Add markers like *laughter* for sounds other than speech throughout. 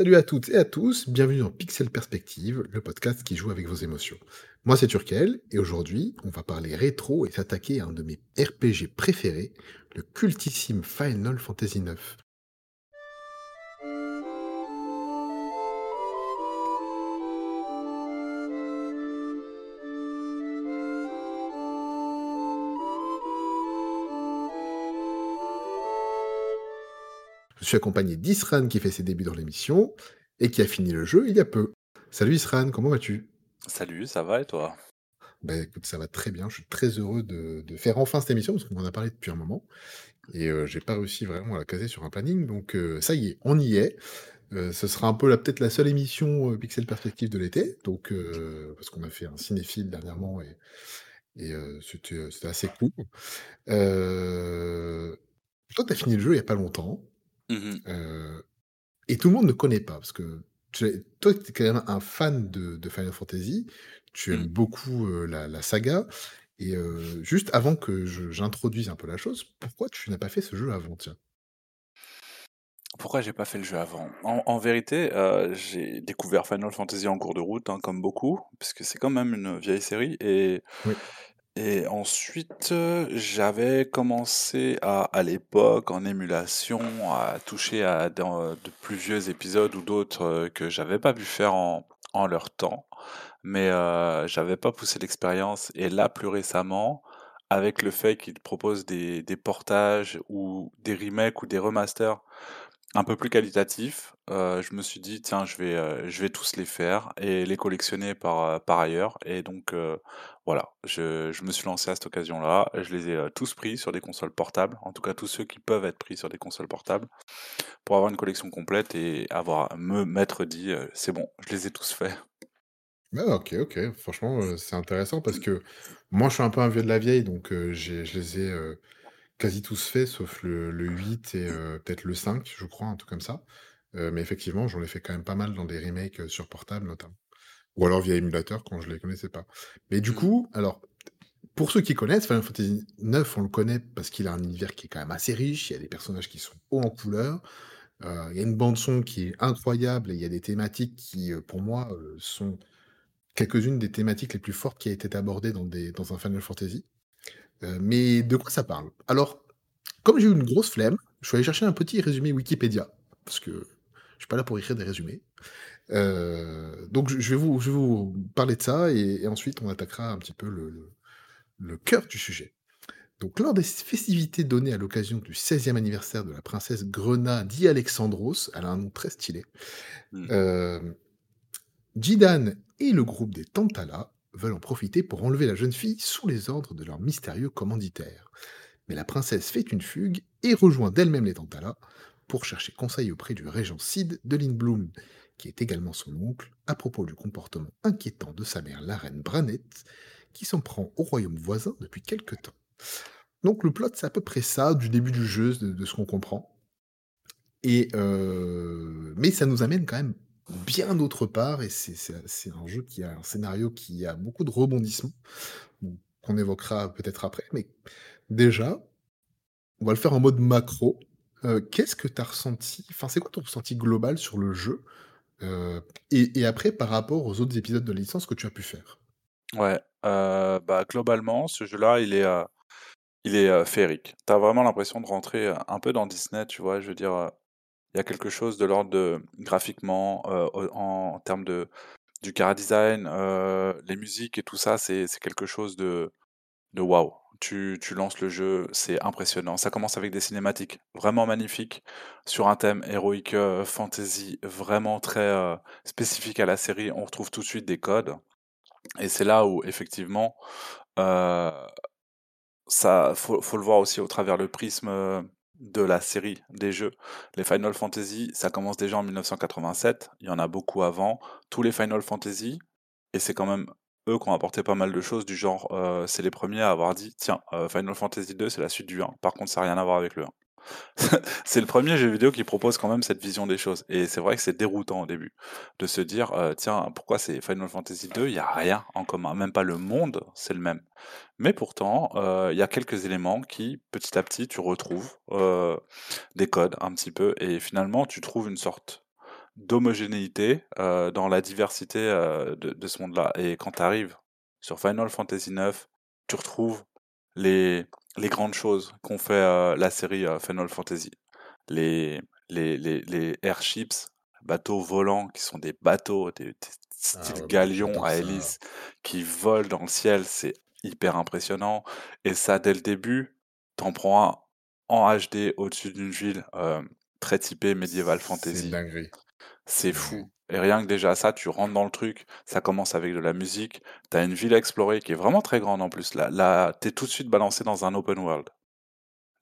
Salut à toutes et à tous, bienvenue dans Pixel Perspective, le podcast qui joue avec vos émotions. Moi c'est Turkel, et aujourd'hui on va parler rétro et s'attaquer à un de mes RPG préférés, le cultissime Final Fantasy IX. Suis accompagné d'Isran qui fait ses débuts dans l'émission et qui a fini le jeu il y a peu. Salut Isran, comment vas-tu? Salut, ça va et toi? Ben écoute, ça va très bien. Je suis très heureux de, de faire enfin cette émission parce qu'on en a parlé depuis un moment et euh, j'ai pas réussi vraiment à la caser sur un planning. Donc euh, ça y est, on y est. Euh, ce sera un peu peut-être la seule émission Pixel Perspective de l'été, donc parce qu'on a fait un cinéphile dernièrement et, et c'était assez cool. Toi, tu as fini le jeu il y a pas longtemps. Mmh euh, Et tout le monde ne connaît pas, parce que tu toi, tu es quand même un fan de, de Final Fantasy, tu aimes Mmh. beaucoup euh, la, la saga, et euh, juste avant que j'introduise un peu la chose, pourquoi tu n'as pas fait ce jeu avant, tiens? Pourquoi j'ai pas fait le jeu avant? En en vérité, j'ai découvert Final Fantasy en cours de route, hein, comme beaucoup, puisque c'est quand même une vieille série et Oui. Et ensuite, heu, j'avais commencé à à l'époque, en émulation, à toucher à de plus vieux épisodes ou d'autres, heu, que j'avais pas pu faire en en leur temps. Mais, heu, j'avais pas poussé l'expérience et là, plus récemment, avec le fait qu'ils proposent des des portages ou des remakes ou des remasters Un peu plus qualitatif, heu, je me suis dit: «Tiens, je vais, heu, je vais tous les faire et les collectionner par, heu, par ailleurs» et donc voilà, je je me suis lancé à cette occasion-là. Je les ai, tous pris sur des consoles portables, en tout cas tous ceux qui peuvent être pris sur des consoles portables, pour avoir une collection complète et avoir me m'être dit, «C'est bon, je les ai tous faits». Ah, ok, ok, franchement, euh, c'est intéressant parce que moi, je suis un peu un vieux de la vieille, donc euh, je les ai euh, quasi tous faits, sauf le, le 8 et euh, peut-être le 5, je crois, un truc comme ça. Euh, mais effectivement, j'en ai fait quand même pas mal dans des remakes euh, sur portable, notamment. Ou alors via émulateur quand je les connaissais pas. Mais du Mmh. coup, alors, pour ceux qui connaissent, Final Fantasy IX, on le connaît parce qu'il a un univers qui est quand même assez riche, il y a des personnages qui sont hauts en couleur, euh, il y a une bande-son qui est incroyable et il y a des thématiques qui, pour moi, sont quelques-unes des thématiques les plus fortes qui a été abordées dans, des, dans un Final Fantasy. Euh, mais de quoi ça parle? Alors, comme j'ai eu une grosse flemme, je suis allé chercher un petit résumé Wikipédia, parce que je suis pas là pour écrire des résumés. Euh, donc je je vais, vous, je vais vous parler de ça et, et ensuite on attaquera un petit peu le, le- le cœur du sujet. Donc lors des festivités données à l'occasion du 16e anniversaire de la princesse Grena di Alexandros, elle a un nom très stylé, Mmh. euh, Jidan et le groupe des Tantala veulent en profiter pour enlever la jeune fille sous les ordres de leur mystérieux commanditaire. Mais la princesse fait une fugue et rejoint d'elle-même les Tantala pour chercher conseil auprès du régent Sid de Lindblum, qui est également son oncle, à propos du comportement inquiétant de sa mère, la reine Branette, qui s'en prend au royaume voisin depuis quelque temps. Donc le plot, c'est à peu près ça, du début du jeu, de, de ce qu'on comprend. Et euh, mais ça nous amène quand même bien d'autre part, et c'est un jeu qui a un scénario qui a beaucoup de rebondissements, bon, qu'on évoquera peut-être après. Mais déjà, on va le faire en mode macro. Euh, Qu'est-ce que tu as ressenti Enfin, c'est quoi ton ressenti global sur le jeu Euh, et, après, par rapport aux autres épisodes de la licence que tu as pu faire? Ouais, heu, bah, globalement, ce jeu-là, il est, il est, heu, féerique. Vraiment l'impression de rentrer, un peu dans Disney, tu vois? Je veux dire, Il y a quelque chose de l'ordre graphiquement, au en termes de du chara-design, heu, les musiques et tout ça, c'est quelque chose de de waouh. Tu tu lances le jeu, c'est impressionnant. Ça commence avec des cinématiques vraiment magnifiques sur un thème héroïque, heu, fantasy vraiment très, spécifique à la série. On retrouve tout de suite des codes et c'est là où effectivement, heu ça, faut le voir aussi au travers le prisme, de la série des jeux. Les Final Fantasy, ça commence déjà en 1987, il y en a beaucoup avant. Tous les Final Fantasy et c'est quand même eux qui ont apporté pas mal de choses du genre, heu, c'est les premiers à avoir dit: «Tiens, heu, Final Fantasy 2, c'est la suite du 1. Par contre, ça a rien à voir avec le 1». *laughs* c'est le premier jeu vidéo qui propose quand même cette vision des choses. Et c'est vrai que c'est déroutant au début de se dire, euh, tiens, pourquoi c'est Final Fantasy 2 Il n'y a rien en commun, même pas le monde, c'est le même. Mais pourtant, euh, il y a quelques éléments qui, petit à petit, tu retrouves euh, des codes un petit peu, et finalement, tu trouves une sorte d'homogénéité dans la diversité de, de, ce monde-là. Et quand tu arrives sur Final Fantasy 9, tu retrouves les, les grandes choses qu'ont fait euh, la série euh, Final Fantasy. Les, les, les, les airships, bateaux volants qui sont des bateaux, des, ah style galions à hélice qui volent dans le ciel, c'est hyper impressionnant. Et ça, dès le début, t'en prends un en HD au-dessus d'une ville euh, très typée médiéval fantasy. C'est fou. Et rien que déjà ça, tu rentres dans le truc, ça commence avec de la musique, t'as une ville à explorer qui est vraiment très grande en plus. Là, là t'es tout de suite balancé dans un open world.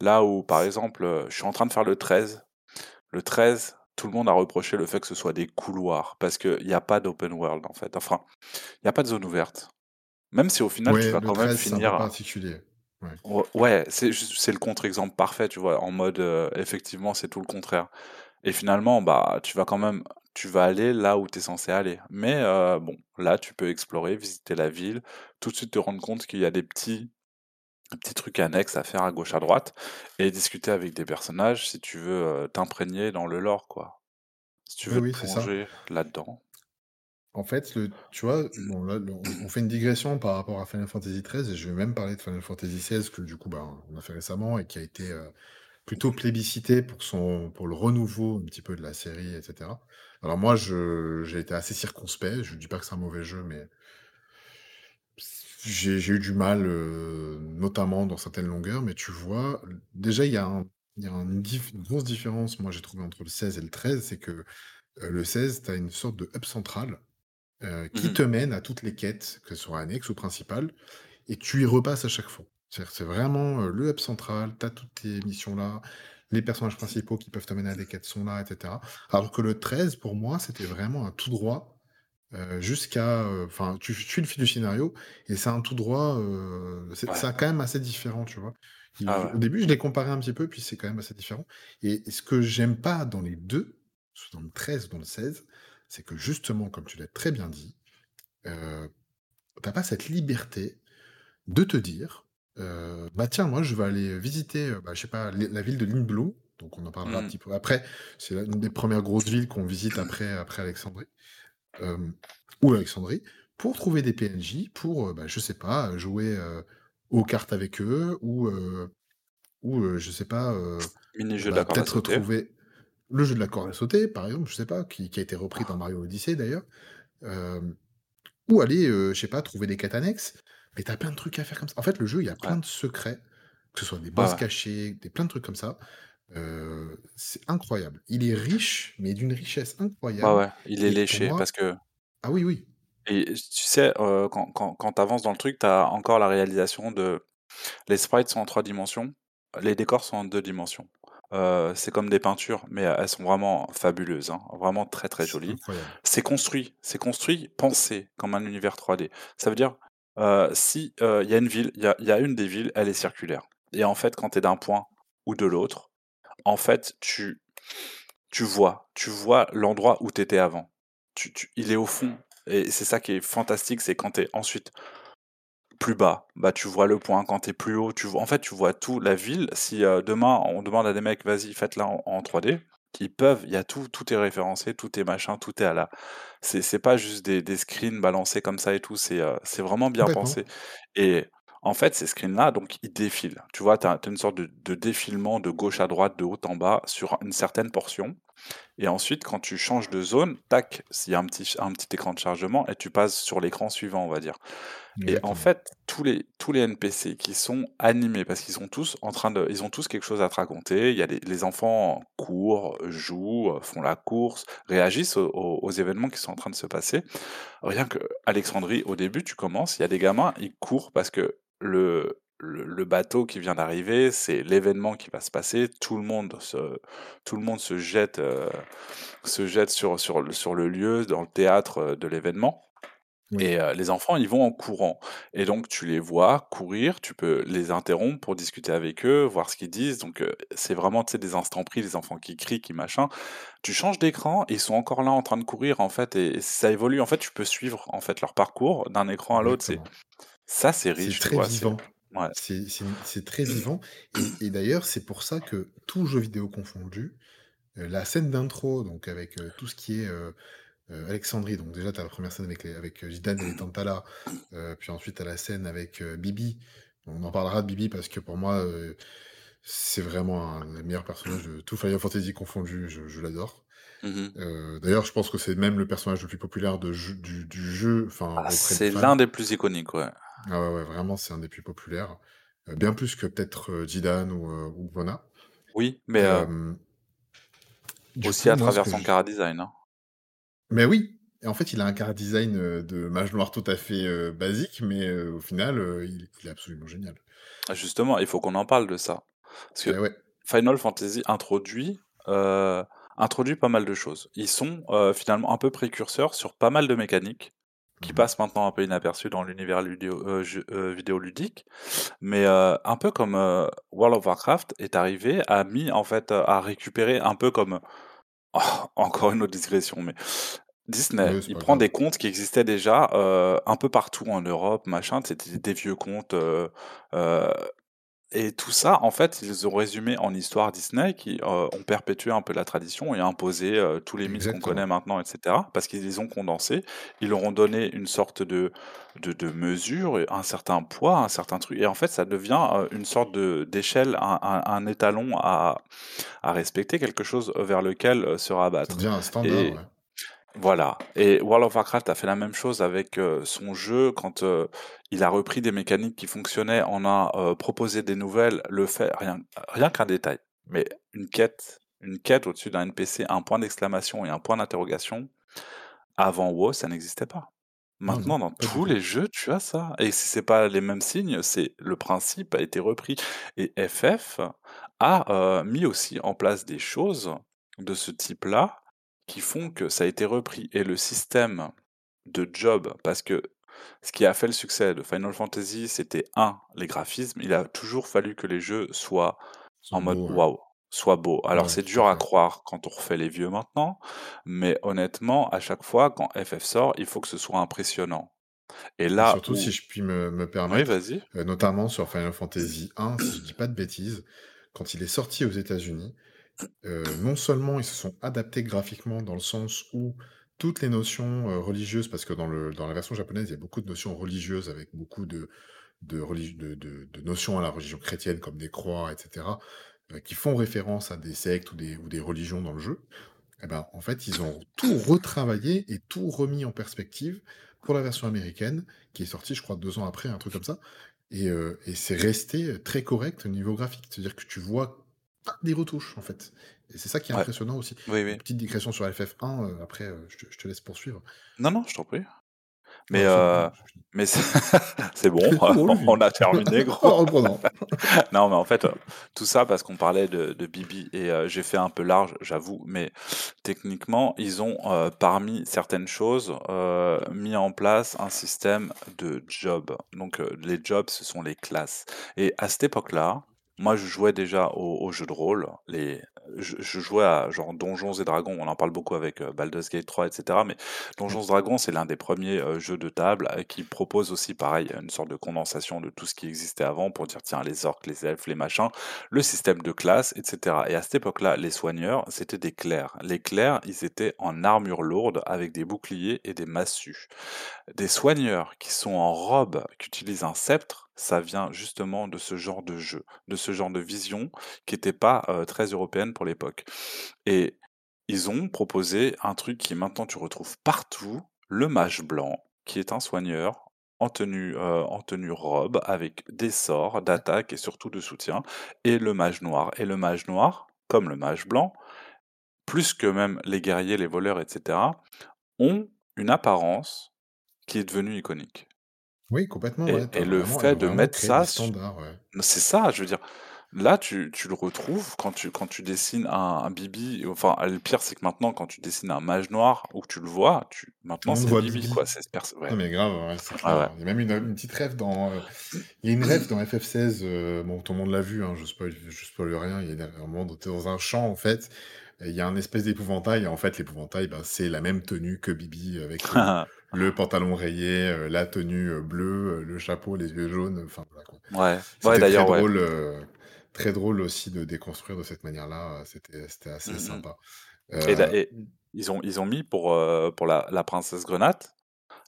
Là où, par exemple, euh, je suis en train de faire le 13. Le 13, tout le monde a reproché le fait que ce soit des couloirs, parce qu'il n'y a pas d'open world en fait. Enfin, il n'y a pas de zone ouverte. Même si au final, tu vas quand même finir. particulier. Ouais, ouais c'est le contre-exemple parfait, tu vois, en mode, euh, effectivement, c'est tout le contraire. Et finalement, bah, tu vas quand même tu vas aller là où tu es censé aller. Mais euh, bon, là, tu peux explorer, visiter la ville, tout de suite te rendre compte qu'il y a des petits, petits trucs annexes à faire à gauche, à droite, et discuter avec des personnages si tu veux euh, t'imprégner dans le lore, quoi. Si tu veux plonger là-dedans. En fait, le, tu vois, bon, là, on fait une digression par rapport à Final Fantasy XIII, et je vais même parler de Final Fantasy XVI, que du coup, bah, on a fait récemment, et qui a été euh, plutôt plébiscité pour, son, pour le renouveau un petit peu de la série, etc. Alors moi, j'ai été assez circonspect. Je ne dis pas que c'est un mauvais jeu, mais j'ai eu du mal, euh, notamment dans certaines longueurs. Mais tu vois, déjà, il y a, une, grosse différence, moi, j'ai trouvé entre le 16 et le 13, c'est que euh, le 16, tu as une sorte de hub central euh, qui mmh te mène à toutes les quêtes, que ce soit annexes ou principales, et tu y repasses à chaque fois. C'est vraiment le hub central, tu as toutes tes missions là, les personnages principaux qui peuvent t'amener à des quêtes sont là, etc. Alors que le 13, pour moi, c'était vraiment un tout droit jusqu'à. Enfin, tu suis le fil du scénario et c'est un tout droit. c'est quand même assez différent, tu vois. Ah au début, je l'ai comparé un petit peu, puis c'est quand même assez différent. Et, ce que j'aime pas dans les deux, dans le 13 dans le 16, c'est que justement, comme tu l'as très bien dit, euh, t'as pas cette liberté de te dire euh, bah tiens, moi je vais aller visiter, euh, bah, je sais pas, la ville de Lindblom, donc on en parlera un mmh. petit peu après. C'est une des premières grosses villes qu'on visite après, après Alexandrie, euh, ou Alexandrie, pour trouver des PNJ, pour, bah, je sais pas, jouer aux cartes avec eux, ou, ou je sais pas, bah, peut-être trouver le jeu de la corde à sauter, par exemple, je sais pas, qui, qui a été repris dans Mario Odyssey d'ailleurs, ou aller, je sais pas, trouver des quêtes annexes. Mais t'as plein de trucs à faire comme ça. En fait, le jeu, il y a plein de secrets, que ce soit des boss cachés, des plein de trucs comme ça. c'est incroyable. Il est riche, mais d'une richesse incroyable. ouais, il est léché parce que. Ah oui, oui. Et tu sais, quand, quand, quand tu avances dans le truc, tu as encore la réalisation de. Les sprites sont en trois dimensions, les décors sont en deux dimensions. c'est comme des peintures, mais elles sont vraiment fabuleuses, hein, vraiment très très jolies. C'est construit, c'est construit, pensé comme un univers 3D. Ça veut dire, euh, si euh, il y a une ville, il y a, une des villes, elle est circulaire. Et en fait, quand tu es d'un point ou de l'autre, en fait, tu, tu vois, tu vois l'endroit où tu étais avant. Tu, il est au fond. Et c'est ça qui est fantastique, c'est quand tu es ensuite plus bas, bah tu vois le point. Quand tu es plus haut, tu vois, en fait, tu vois tout la ville. Si euh, demain on demande à des mecs, vas-y, faites-la en 3D, ils peuvent, il y a tout, tout est référencé, tout est machin, tout est à la. C'est, c'est pas juste des, des screens balancés comme ça et tout, c'est, euh, vraiment bien pensé. Et en fait, ces screens-là, donc, ils défilent. Tu vois, tu as, une sorte de, de, défilement de gauche à droite, de haut en bas, sur une certaine portion. Et ensuite, quand tu changes de zone, tac, s'il y a un petit, un petit écran de chargement, et tu passes sur l'écran suivant, on va dire. Et en fait, tous les, tous les NPC qui sont animés, parce qu'ils sont tous en train de, ils ont tous quelque chose à te raconter. Il y a les, enfants courent, jouent, font la course, réagissent aux, événements qui sont en train de se passer. Rien que Alexandrie, au début, tu commences, il y a des gamins, ils courent parce que le, le, bateau qui vient d'arriver, c'est l'événement qui va se passer. Tout le monde se, tout le monde se jette, euh, se jette sur, sur, sur le lieu, dans le théâtre de l'événement. Oui. Et heu, les enfants, ils vont en courant et donc tu les vois courir, tu peux les interrompre pour discuter avec eux, voir ce qu'ils disent donc c'est vraiment, des instants pris, les enfants qui crient, qui machin. Tu changes d'écran ils sont encore là en train de courir en fait et ça évolue. En fait, tu peux suivre en fait leur parcours d'un écran à l'autre, c'est ça, c'est C'est riche, tu très vois? C'est vivant. Ouais. C'est très vivant et et d'ailleurs, c'est pour ça que, tous jeux vidéo confondus, heu, la scène d'intro donc avec, heu, tout ce qui est, heu, Alexandrie, donc déjà tu as la 1re scène avec les avec, Zidane et les Tantala, puis ensuite tu as la scène avec, Bibi. On en parlera de Bibi parce que pour moi, c'est vraiment un des meilleurs personnages de tout Final Fantasy confondu, je je l'adore. Mmh d'ailleurs, je pense que c'est même le personnage le plus populaire de jeu du du jeu, enfin Ah, c'est l'un des plus iconiques, ouais. Ah ouais, ouais, vraiment, c'est un des plus populaires, heu, bien plus que peut-être, Zidane ou, heu, ou Bona. Oui, mais du aussi coup, à moi, ce travers que son j chara-design, hein. Mais oui et en fait, il a un chara-design, heu, de mage noir tout à fait, basique, mais au final, il il est absolument génial. Justement, il faut qu'on en parle de ça. Parce que ouais. Final Fantasy introduit, introduit pas mal de choses. Ils sont, finalement un peu précurseurs sur pas mal de mécaniques, qui passent maintenant un peu inaperçues dans l'univers ludéo heu, jeu heu, vidéoludique. Mais heu, un peu comme, World of Warcraft est arrivé, a mis en fait, heu, a récupéré un peu comme *laughs* encore une autre digression, mais Disney, il prend grave. des contes qui existaient déjà, un peu partout en Europe, machin, c'était des vieux contes, heu heu et tout ça, en fait, ils ont résumés en histoires Disney qui, heu, ont perpétué un peu la tradition et imposé, heu, tous les mythes qu'on connaît maintenant et cetera. Parce qu'ils les ont condensés, ils leur ont donné une sorte de de de mesure un certain poids, un certain truc et en fait, ça devient, heu, une sorte d'échelle, un un un étalon à à respecter, quelque chose vers lequel, se Ça rabattre devient un standard, et ouais. Voilà. Et World of Warcraft a fait la même chose avec, heu, son jeu quand, heu, il a repris des mécaniques qui fonctionnaient, en a, heu, proposé des nouvelles, le fait rien rien qu'un détail, mais une quête une quête au-dessus d'un NPC, un point d'exclamation et un point d'interrogation, avant WoW, ça n'existait pas. Maintenant, dans tous les jeux, tu as ça. Et si c'est pas les mêmes signes, c'est le principe a été repris. Et FF a, mis aussi en place des choses de ce type-là, qui font que ça a été repris. Et le système de job parce que ce qui a fait le succès de Final Fantasy, c'était 1 les graphismes, il a toujours fallu que les jeux soient en mode waouh, soient beaux. Alors Ouais, c'est dur à croire quand on refait les vieux maintenant, mais honnêtement, à chaque fois quand FF sort, il faut que ce soit impressionnant. Et là surtout, si je puis me me oui, permettre, vas-y. heu, notamment sur Final Fantasy 1, si je dis pas de bêtises, quand il est sorti aux États-Unis, non seulement ils se sont adaptés graphiquement dans le sens où toutes les notions, religieuses parce que dans la version japonaise, il y a beaucoup de notions religieuses avec beaucoup de notions à la religion chrétienne comme des croix et cetera, heu, qui font référence à des sectes ou des religions dans le jeu et ben, en fait, ils ont tout retravaillé et tout remis en perspective pour la version américaine qui est sortie, je crois 2 ans après, un truc comme ça et et c'est resté, très correct au niveau graphique. C'est-à-dire que tu vois des retouches, en fait et c'est ça qui est Ouais. impressionnant aussi. Oui, oui. petite digression sur FF1, heu, après, heu, je te je te laisse poursuivre. Non, non, je t'en prie. Mais fini. mais c'est *laughs* bon, *laughs* *laughs* on a terminé gros. Non, mais en fait, tout ça parce qu'on parlait de de Bibi et j'ai fait un peu large, j'avoue, mais techniquement, ils ont, parmi certaines choses, mis en place un système de job. Donc les jobs, ce sont les classes et à cette époque-là, moi, je jouais déjà aux aux jeux de rôle, les je je jouais à genre Donjons et Dragons, on en parle beaucoup avec, heu, Baldur's Gate 3 et cetera, mais Ouais. Donjons& Dragons, c'est l'un des 1ers, heu, jeux de table, heu, qui propose aussi pareil, une sorte de condensation de tout ce qui existait avant pour dire: «Tiens, les orques, les elfes, les machins», le système de classe et cetera et à cette époque-là, les soigneurs, c'était des clercs. Les clercs, ils étaient en armure lourde avec des boucliers et des massues. Des soigneurs qui sont en robe, qui utilisent un sceptre, ça vient justement de ce genre de jeu, de ce genre de vision qui était pas, très européenne pour l'époque et ils ont proposé un truc qui maintenant tu retrouves partout, le mage blanc, qui est un soigneur en tenue, robe avec des sorts d'attaque et surtout de soutien et le mage noir et le mage noir, comme le mage blanc, plus que même les guerriers, les voleurs et cetera, ont une apparence qui est devenue iconique Oui, complètement, et ouais. Le vraiment fait de mettre ça ouais. c'est ça, je veux dire Là, tu tu le retrouves quand tu quand tu dessines un un Bibi, enfin, le pire, c'est que maintenant, quand tu dessines un mage noir ou que tu le vois, tu maintenant, c'est Bibi, Bibi. quoi, c'est perso ouais. Non mais grave, ouais. Il y a même une, une petite ref dans, heu, il y a une ref dans FF16, heu, bon, tout le monde l'a vu, hein, je spoil je spoil rien. Il y a un moment où tu es dans un champ, en fait, il y a un espèce d'épouvantail et en fait, l'épouvantail, bah, c'est la même tenue que Bibi avec le *laughs* le pantalon rayé, heu, la tenue, heu, bleue, le chapeau, les yeux jaunes, enfin, voilà. Ouais. Ouais, très ouais. drôle, heu, très drôle aussi de déconstruire de cette manière-là, c'était c'était Mmh assez mh. sympa. Et et ils ont ils ont mis pour, la la princesse Grenat,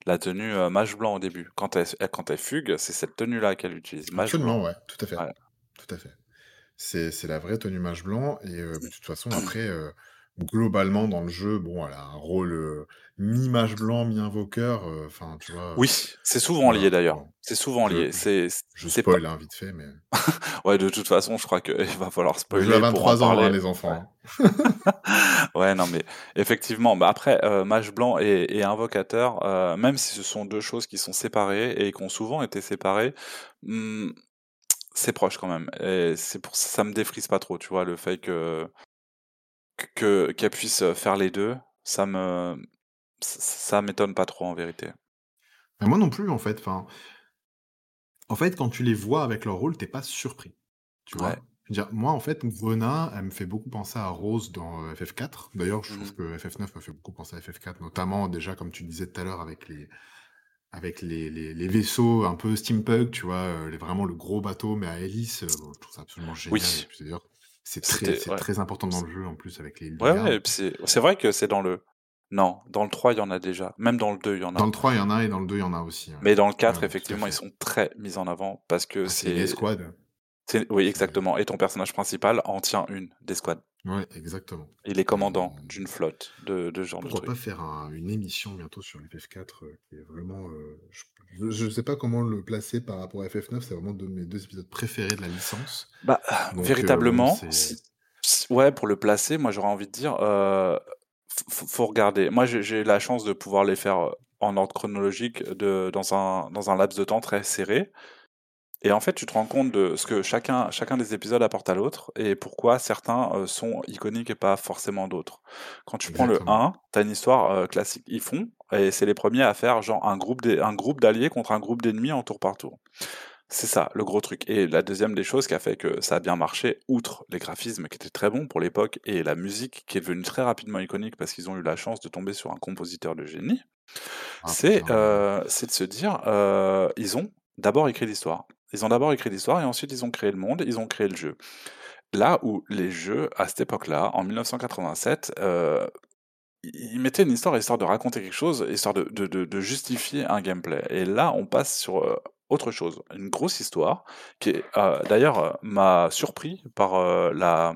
la tenue, mage blanc au début. Quand elle quand elle fugue, c'est cette tenue-là qu'elle utilise, mage blanc. Absolument, ouais, tout à fait, Ouais. tout à fait. C'est c'est la vraie tenue mage blanc et heu, de toute façon après, heu, globalement dans le jeu, bon, elle a un rôle, heu, mi-mage blanc, mi-invoqueur, heu, enfin, tu vois? Oui, c'est souvent lié voilà, d'ailleurs. bon. C'est souvent Je lié. je C'est c je c'est pas spoil, hein, vite fait, mais *laughs* ouais, de toute façon, je crois qu'il *laughs* va falloir jeu a spoiler pour en 23 ans, hein, parler. les Ouais. enfants, hein. *laughs* Ouais, non, mais effectivement, bah, après, heu, mage blanc et et invocateur, heu, même si ce sont 2 choses qui sont séparées et qui ont souvent été séparées, mmh, c'est proche quand même et c'est pour ça me défrise pas trop, tu vois? Le fait que que qu'elle puisse, faire les 2, ça me ça m'étonne pas trop en vérité. Bah, moi non plus, en fait, enfin en fait, quand tu les vois avec leur rôle, tu es pas surpris, tu Ouais. vois? Je veux dire, moi, en fait, Gwenat, elle me fait beaucoup penser à Rose dans, heu, FF4. D'ailleurs, je Mmh trouve que FF9 me fait beaucoup penser à FF4, notamment déjà, comme tu disais tout à l'heure, avec les avec les les les vaisseaux un peu steampunk, tu vois? Les vraiment le gros bateau, mais à hélice, bon, je trouve ça absolument génial et Oui. puis d'ailleurs, c'est très C'était c'est ouais. très important dans le jeu, en plus, avec les îles de ouais, ouais garde. et puis c'est c'est vrai que c'est dans le non, dans le 3, il y en a déjà. Même dans le 2, il y en Dans a. le 3, il y en a et dans le 2, il y en a aussi, ouais. Mais dans le Ouais, 4, ouais, tout à effectivement, ils sont très mis en avant parce que Ah, c'est c'est escouade. Oui, exactement et ton personnage principal en tient une d'escouade. Ouais, exactement Il est commandant d'une flotte de de genre de pourquoi pas truc. faire un une émission bientôt sur FF4, heu, qui est vraiment, heu, je je sais pas comment le placer par rapport à FF9, c'est vraiment 2 de mes 2 épisodes préférés de la licence. Bah, Donc bon, véritablement, si ouais, pour le placer, moi, j'aurais envie de dire, faut regarder. Moi, j'ai la chance de pouvoir les faire, en ordre chronologique de dans un dans un laps de temps très serré et en fait, tu te rends compte de ce que chacun chacun des épisodes apporte à l'autre et pourquoi certains, heu, sont iconiques et pas forcément d'autres. Quand tu prends le Exactement. 1, tu as une histoire, heu, classique. Ils font et c'est les premiers à faire genre un groupe d'alliés contre un groupe d'ennemis en tour par tour. C'est ça, le gros truc et la 2e des choses qui a fait que ça a bien marché, outre les graphismes qui étaient très bons pour l'époque et la musique qui est devenue très rapidement iconique parce qu'ils ont eu la chance de tomber sur un compositeur de génie, Ah, c'est, de se dire, ils ont d'abord écrit l'histoire. Ils ont d'abord écrit l'histoire et ensuite ils ont créé le monde, ils ont créé le jeu. Là où les jeux, à cette époque-là, en 1987, heu, i ils mettaient une histoire, histoire de raconter quelque chose, histoire de justifier un gameplay et là, on passe sur, heu, autre chose. Une grosse histoire qui heu, d'ailleurs, m'a surpris par, la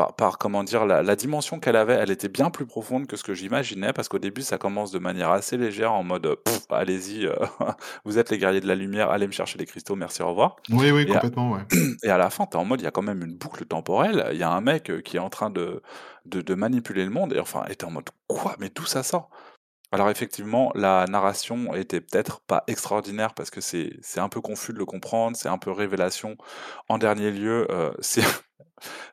par par comment dire? La la dimension qu'elle avait. Elle était bien plus profonde que ce que j'imaginais parce qu'au début, ça commence de manière assez légère en mode, heu: «Allez-y, heu, *laughs* vous êtes les guerriers de la lumière, allez me chercher les cristaux, merci, au revoir» Oui, oui, et à complètement, ouais. *clears throat* et à la fin, tu es en mode, il y a quand même une boucle temporelle. Il y a un mec, heu, qui est en train de de de manipuler le monde et enfin et tu es en mode: «Quoi? Mais d'où ça sort?» alors effectivement, la narration était peut-être pas extraordinaire parce que c'est un peu confus de le comprendre, c'est un peu révélation. En dernier lieu, *laughs* c'est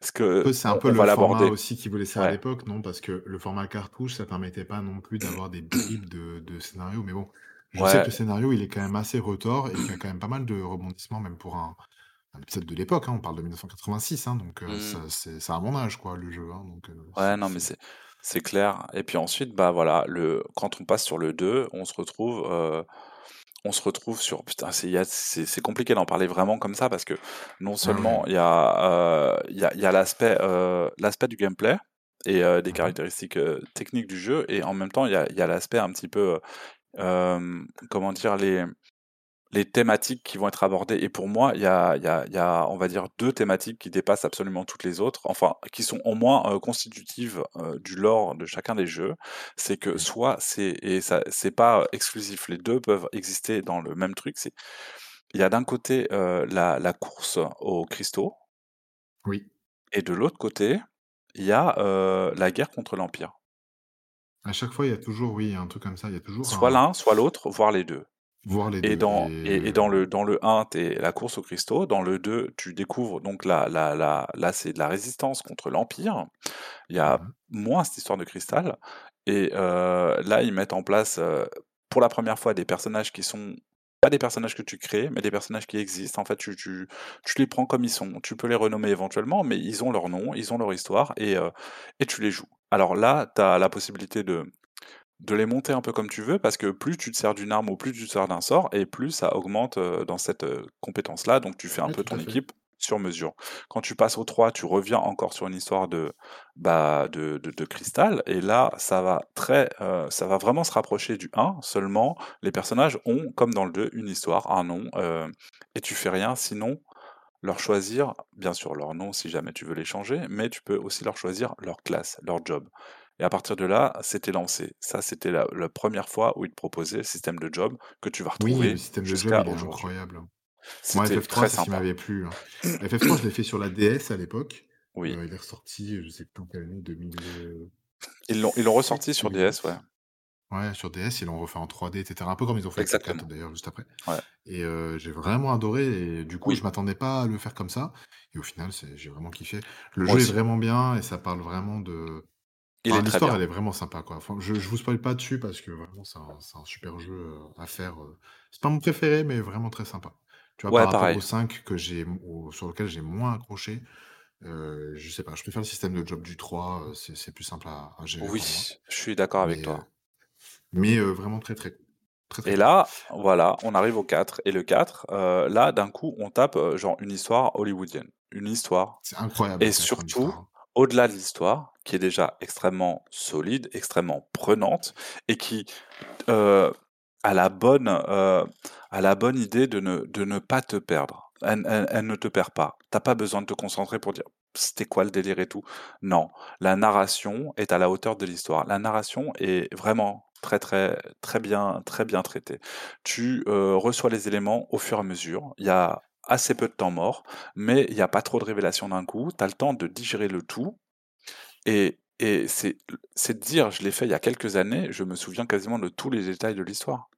ce Peu que c'est un peu on le format aussi qu'ils voulaient faire à l'époque, non? Parce que le format cartouche, ça permettait pas non plus d'avoir des *clears throat* bribes de de scénario, mais bon, je sais que le scénario, il est quand même assez retors et qu'il y a quand même pas mal de rebondissements, même pour un un épisode de l'époque, hein. On parle de 1986, hein, donc ça Mmh. c'est ça a mon âge, quoi, le jeu, hein, donc heu, Ouais, c'est non, mais c'est clair et puis ensuite, bah, voilà, le quand on passe sur le 2, on se retrouve, heu, on se retrouve sur putain, c'est compliqué d'en parler vraiment comme ça parce que non Ah seulement il y a, y y a l'aspect, du gameplay et heu, des Mmh mh. caractéristiques, techniques du jeu et en même temps, il y a il y a l'aspect un petit peu, comment dire? Les les thématiques qui vont être abordées et pour moi, il y a il y a y a, on va dire, 2 thématiques qui dépassent absolument toutes les autres, enfin, qui sont au moins, constitutives, du lore de chacun des jeux. C'est que soit c'est et ça c'est pas exclusif, les 2 peuvent exister dans le même truc, c'est il y a d'un côté, la la course aux cristaux Oui. et de l'autre côté, il y a, la guerre contre l'Empire. À chaque fois, il y a toujours oui, un truc comme ça, il y a toujours Soit un l'un, soit l'autre, voire les 2. Voir les Et 2 dans et et et dans heu le dans le 1, tu es la course aux cristaux, dans le 2, tu découvres donc la la la là, c'est de la résistance contre l'Empire. Il y a moins cette histoire de cristal et heu, là, ils mettent en place, heu, pour la première fois, des personnages qui sont pas des personnages que tu crées, mais des personnages qui existent. En fait, tu tu tu les prends comme ils sont. Tu peux les renommer éventuellement, mais ils ont leur nom, ils ont leur histoire et heu et tu les joues. Alors là, tu as la possibilité de de les monter un peu comme tu veux parce que plus tu te sers d'une arme ou plus tu te sers d'un sort et plus ça augmente, heu, dans cette, heu, compétence-là, donc tu fais un peu ton équipe sur mesure. Quand tu passes au 3, tu reviens encore sur une histoire de, bah, de de de cristal et là, ça va très, heu, ça va vraiment se rapprocher du 1, seulement les personnages ont, comme dans le 2, une histoire, un nom, et tu fais rien. Sinon leur choisir bien sûr leur nom si jamais tu veux les changer, mais tu peux aussi leur choisir leur classe, leur job et à partir de là, c'était lancé. Ça, c'était la la 1re fois où ils te proposaient le système de job que tu vas Oui, le retrouver système de job, il est incroyable. Moi, C'était FF3, très c'est ce qui m'avait plu, hein. FF3, je l'ai fait sur la DS à l'époque. Oui. Heu, il est ressorti, je sais plus en quelle année, 2000, heu, Ils l'ont ils l'ont ressorti sur DS, ouais. 7-2008. Ouais, sur DS, ils l'ont refait en 3D et cetera, un peu comme ils ont fait avec le 4 Exactement. d'ailleurs, juste après Ouais. et heu, j'ai vraiment adoré et du coup, je Oui. m'attendais pas à le faire comme ça et au final, j'ai vraiment kiffé. Le Moi jeu est vraiment bien et ça parle vraiment de enfin, l'histoire, elle est vraiment sympa, quoi. Enfin, je je vous spoil pas dessus parce que vraiment, c'est un un super jeu, heu, à faire, heu. C'est pas mon préféré, mais vraiment très sympa. Tu vois, par Ouais, rapport au pareil. 5 que j'ai sur lequel j'ai moins accroché, heu, je sais pas, je préfère le système de job du 3, heu, c'est plus simple à à gérer Oui, je suis d'accord avec mais toi. mais vraiment très, très. Très, très Et cool. là, voilà, on arrive au 4 et le 4, heu, là, d'un coup, on tape, genre une histoire hollywoodienne. Une histoire C'est incroyable et le 4 en surtout, histoire, hein. Au-delà de l'histoire, qui est déjà extrêmement solide, extrêmement prenante et qui, heu, a la bonne, heu, a la bonne idée de ne de ne pas te perdre. Elle ne te perd pas. Tu as pas besoin de te concentrer pour dire: «C'était quoi le délire et tout?» non, la narration est à la hauteur de l'histoire. La narration est vraiment très, très, très bien très bien traitée. Tu, heu, reçois les éléments au fur et à mesure. Il y a assez peu de temps mort, mais il y a pas trop de révélations d'un coup. Tu as le temps de digérer le tout et et c'est c'est dire, je l'ai fait il y a quelques années, je me souviens quasiment de tous les détails de l'histoire.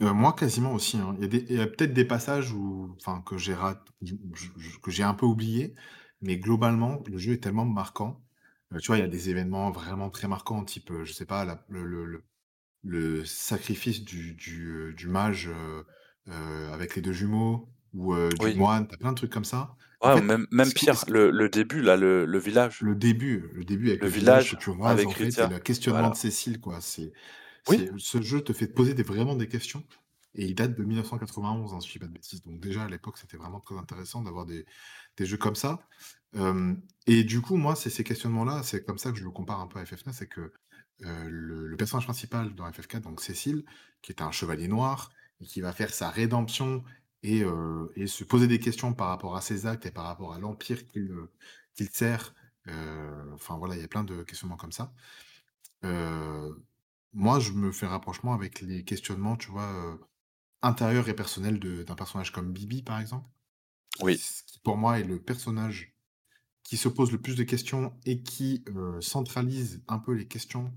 Heu, moi, quasiment aussi, hein. Il y a peut-être des passages où que j'ai un peu oubliés, mais globalement, le jeu est tellement marquant. Heu, tu vois, il y a des événements vraiment très marquants, type, heu, je sais pas, le le sacrifice du du, du mage, avec les 2 jumeaux ou heu, du Oui. moine, tu as plein de trucs comme ça. Ouais, fait, même pire, le le début là, le le village. Le début le début avec Le le village que village tu rases, avec en fait le questionnement de. Cécile, quoi. C'est Oui. ce jeu te fait poser des vraiment des questions et il date de 1991, hein, si je dis pas de bêtises, donc déjà, à l'époque, c'était vraiment très intéressant d'avoir des des jeux comme ça. Et du coup, moi, c'est ces questionnements-là, c'est comme ça que je le compare un peu à FF9, c'est que, le le personnage principal dans FF4, donc Cécile, qui est un chevalier noir et qui va faire sa rédemption et heu et se poser des questions par rapport à ses actes et par rapport à l'empire qu'il, heu, qu'il sert, heu, enfin, voilà, il y a plein de questionnements comme ça. Moi, je me fais rapprochement avec les questionnements, tu vois, intérieurs et personnels d'un personnage comme Bibi, par exemple, qui Oui. qui pour moi est le personnage qui se pose le plus de questions et qui, centralise un peu les questions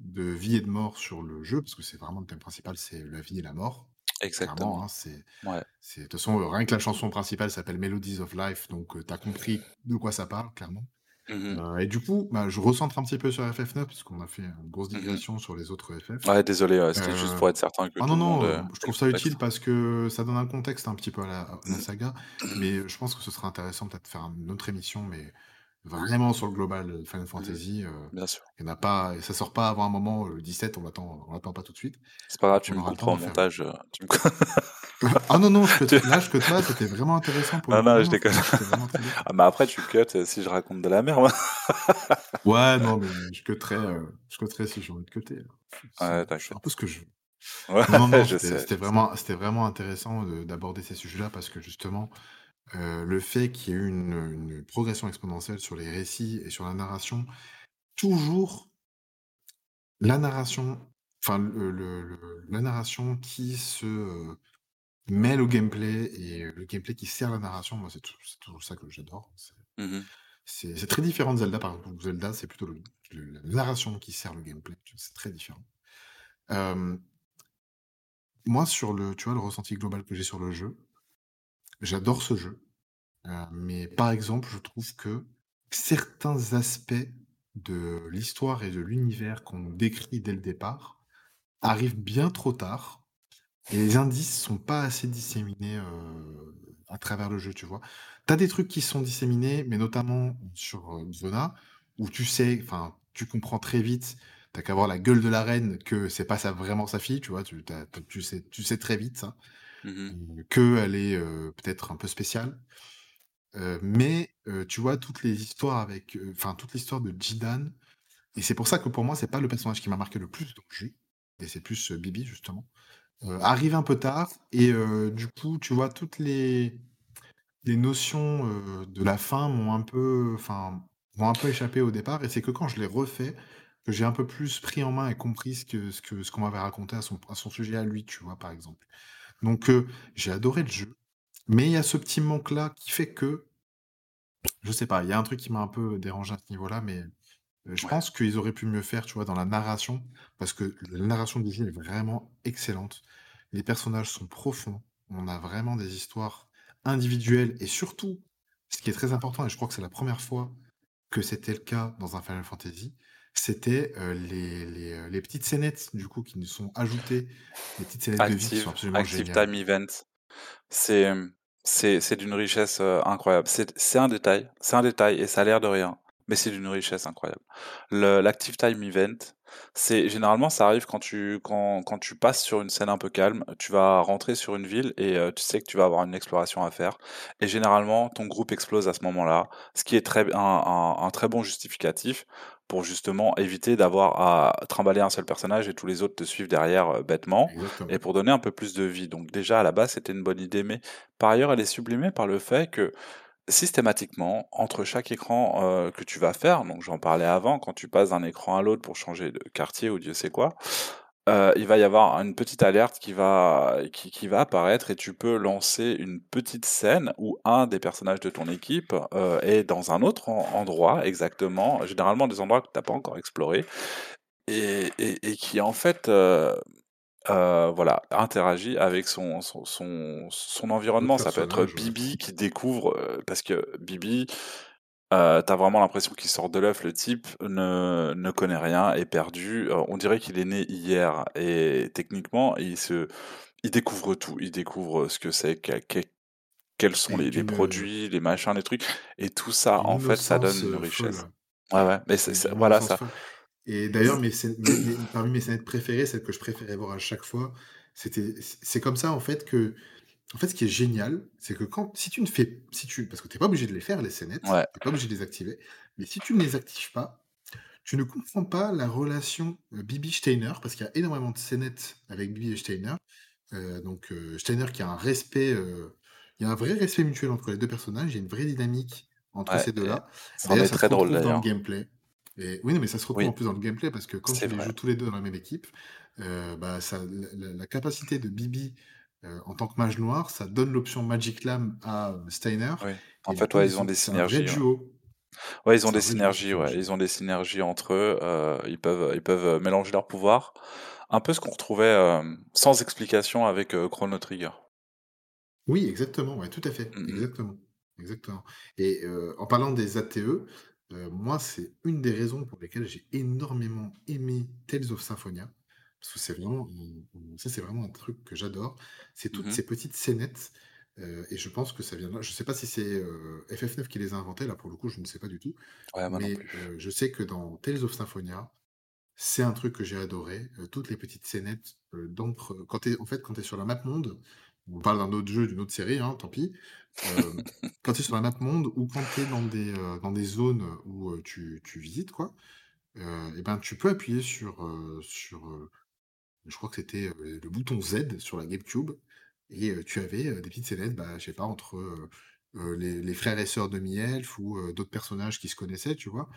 de vie et de mort sur le jeu, parce que c'est vraiment le thème principal, c'est la vie et la mort. Exactement. hein, c'est Ouais. de toute façon, rien que la chanson principale s'appelle Melodies of Life, donc heu, tu as compris de quoi ça parle, clairement. Mmh et du coup, bah, je recentre un petit peu sur FF9 puisqu'on a fait une grosse Mmh mh. digression sur les autres FF. Ouais, désolé, ouais, c'était juste pour être certain que ah non, monde, non, heu, je trouve ça utile parce que ça donne un contexte un petit peu à la à la saga, mais je pense que ce serait intéressant peut-être de faire une autre émission, mais vraiment sur le global, heu, Final Mmh mh. Fantasy, heu, Bien sûr. il y en a pas ça sort pas avant un moment, heu, le 17, on l'attend on l'attend pas tout de suite, C'est pas grave, tu on me faire une. montage, heu, tu me cou *laughs* Ah non, non, je cut *laughs* tu là, je cut pas, c'était vraiment intéressant pour non, non, je déconne. Ah, mais après tu cut, si je raconte de la merde. *laughs* Ouais, non, mais je cutterai, heu, je si j'ai envie de cutter, hein. C'est Ouais, un peu ce que je veux. Non, non, c'était vraiment vraiment intéressant de d'aborder ces sujets-là parce que justement, heu, le fait qu'il y ait eu une, progression exponentielle sur les récits et sur la narration, toujours la narration, enfin le le le la narration qui se, heu, mêle au gameplay et le gameplay qui sert la narration, moi, c'est tou c'est toujours ça que j'adore. C'est Mmh mh. c'est très différent de Zelda, par exemple, Zelda, c'est plutôt la narration qui sert le gameplay? C'est très différent. Hem moi, sur le tu vois, le ressenti global que j'ai sur le jeu, j'adore ce jeu, heu, mais par exemple, je trouve que certains aspects de l'histoire et de l'univers qu'on décrit dès le départ arrivent bien trop tard et les indices sont pas assez disséminés, heu, à travers le jeu, tu vois? Tu as des trucs qui sont disséminés, mais notamment sur, heu, Zona, où tu sais enfin, tu comprends très vite, tu as qu'à voir la gueule de la reine, que c'est pas vraiment sa fille, tu vois? Tu sais tu sais très vite ça, Mmh mh. mmh, qu'elle est, heu, peut-être un peu spéciale, mais tu vois, toutes les histoires avec, enfin, toute l'histoire de Jidan et c'est pour ça que pour moi, c'est pas le personnage qui m'a marqué le plus dans et c'est plus, Bibi justement, arrive un peu tard et du coup, tu vois, toutes les les notions, de la fin m'ont un peu enfin, m'ont un peu échappé au départ et c'est que quand je l'ai refait, que j'ai un peu plus pris en main et compris ce que ce que qu'on m'avait raconté à son sujet à lui, tu vois, par exemple. Donc heu, j'ai adoré le jeu, mais il y a ce petit manque-là qui fait que je sais pas, il y a un truc qui m'a un peu dérangé à ce niveau-là, mais heu, je Ouais. pense qu'ils auraient pu mieux faire, tu vois, dans la narration, parce que la narration du jeu est vraiment excellente. Les personnages sont profonds, on a vraiment des histoires individuelles et surtout, ce qui est très important et je crois que c'est la première fois que c'était le cas dans un Final Fantasy, c'était, heu, les les, heu, les petites scénettes du coup qui nous sont ajoutées, les petites scénettes de vie qui sont absolument Active géniales. Time Event, c'est, hem, c'est d'une richesse, incroyable. C'est un détail c'est un détail et ça a l'air de rien, mais c'est d'une richesse incroyable. Le l'Active Time Event, c'est généralement, ça arrive quand tu quand quand tu passes sur une scène un peu calme, tu vas rentrer sur une ville et tu sais que tu vas avoir une exploration à faire et généralement, ton groupe explose à ce moment-là, ce qui est très un un très bon justificatif pour justement éviter d'avoir à trimballer un seul personnage et tous les autres te suivent derrière, heu, bêtement et pour donner un peu plus de vie. Donc déjà, à la base, c'était une bonne idée, mais par ailleurs, elle est sublimée par le fait que, systématiquement, entre chaque écran, heu, que tu vas faire, donc j'en parlais avant, quand tu passes d'un écran à l'autre pour changer de quartier ou Dieu sait quoi, heu, il va y avoir une petite alerte qui va qui qui va apparaître et tu peux lancer une petite scène où un des personnages de ton équipe, heu, est dans un autre en endroit exactement, généralement des endroits que tu as pas encore explorés et et et qui en fait, heu, voilà, interagit avec son son son environnement. Ça peut être ouais. Bibi qui découvre, parce que Bibi, heu, tu as vraiment l'impression qu'il sort de l'œuf. Le type ne ne connaît rien, est perdu, heu, on dirait qu'il est né hier et techniquement, il se il découvre tout. Il découvre ce que c'est, quel quels sont les heu produits, les machins, les trucs et tout ça, en fait, ça donne une richesse. folle. Ouais, ouais, mais c'est voilà ça folle et d'ailleurs, mes scènes mes mes *clears throat* parmi mes scénettes préférées, celles que je préférais voir à chaque fois, c'était c'est comme ça, en fait, que en fait, ce qui est génial, c'est que quand si tu ne fais si tu parce que tu es pas obligé de les faire les scénettes, Ouais. tu es pas obligé de les activer, mais si tu ne les actives pas, tu ne comprends pas la relation, heu, Bibi-Steiner, parce qu'il y a énormément de scénettes avec Bibi et Steiner, heu, donc heu, Steiner qui a un respect, il y a un vrai respect mutuel entre les 2 personnages, il y a une vraie dynamique entre Ouais ces 2 et là et ça en d'ailleurs, est ça se très drôle, retrouve dans le d'ailleurs. gameplay et oui, non, mais ça se retrouve Oui. en plus dans le gameplay parce que quand C'est tu les vrai. joues tous les 2 dans la même équipe, bah, ça la la la capacité de Bibi, heu, en tant que mage noir, ça donne l'option Magic Lamp à, heu, Steiner Oui. En fait, ouais, ils ont des c'est un vrai synergies, ouais. duo. Ouais, ils ont des synergies, ouais, ils ont des synergies entre eux, heu, ils peuvent ils peuvent mélanger leurs pouvoirs. Un peu ce qu'on retrouvait, sans explication avec, heu, Chrono Trigger. Oui, exactement, ouais, tout à fait, Mmh mh. exactement, exactement et en parlant des ATE, moi, c'est une des raisons pour lesquelles j'ai énormément aimé Tales of Symphonia, parce que c'est vraiment ça, c'est vraiment un truc que j'adore. C'est Mmh toutes ces petites scénettes, heu et je pense que ça vient de là. Je sais pas si c'est, heu, FF9 qui les a inventées, là, pour le coup, je ne sais pas du tout, Ouais, mais heu, je sais que dans Tales of Symphonia, c'est un truc que j'ai adoré, toutes les petites scénettes, d'encre, quand tu es en fait, quand tu es sur la map monde, on parle d'un autre jeu, d'une autre série, hein, tant pis, quand tu es sur la map monde ou quand tu es dans des, dans des zones où, tu tu visites, quoi, et ben, tu peux appuyer sur, je crois que c'était, le bouton Z sur la GameCube et tu avais, des petites scénettes, bah, je sais pas, entre, les frères et sœurs demi-elfes ou heu, d'autres personnages qui se connaissaient, tu vois?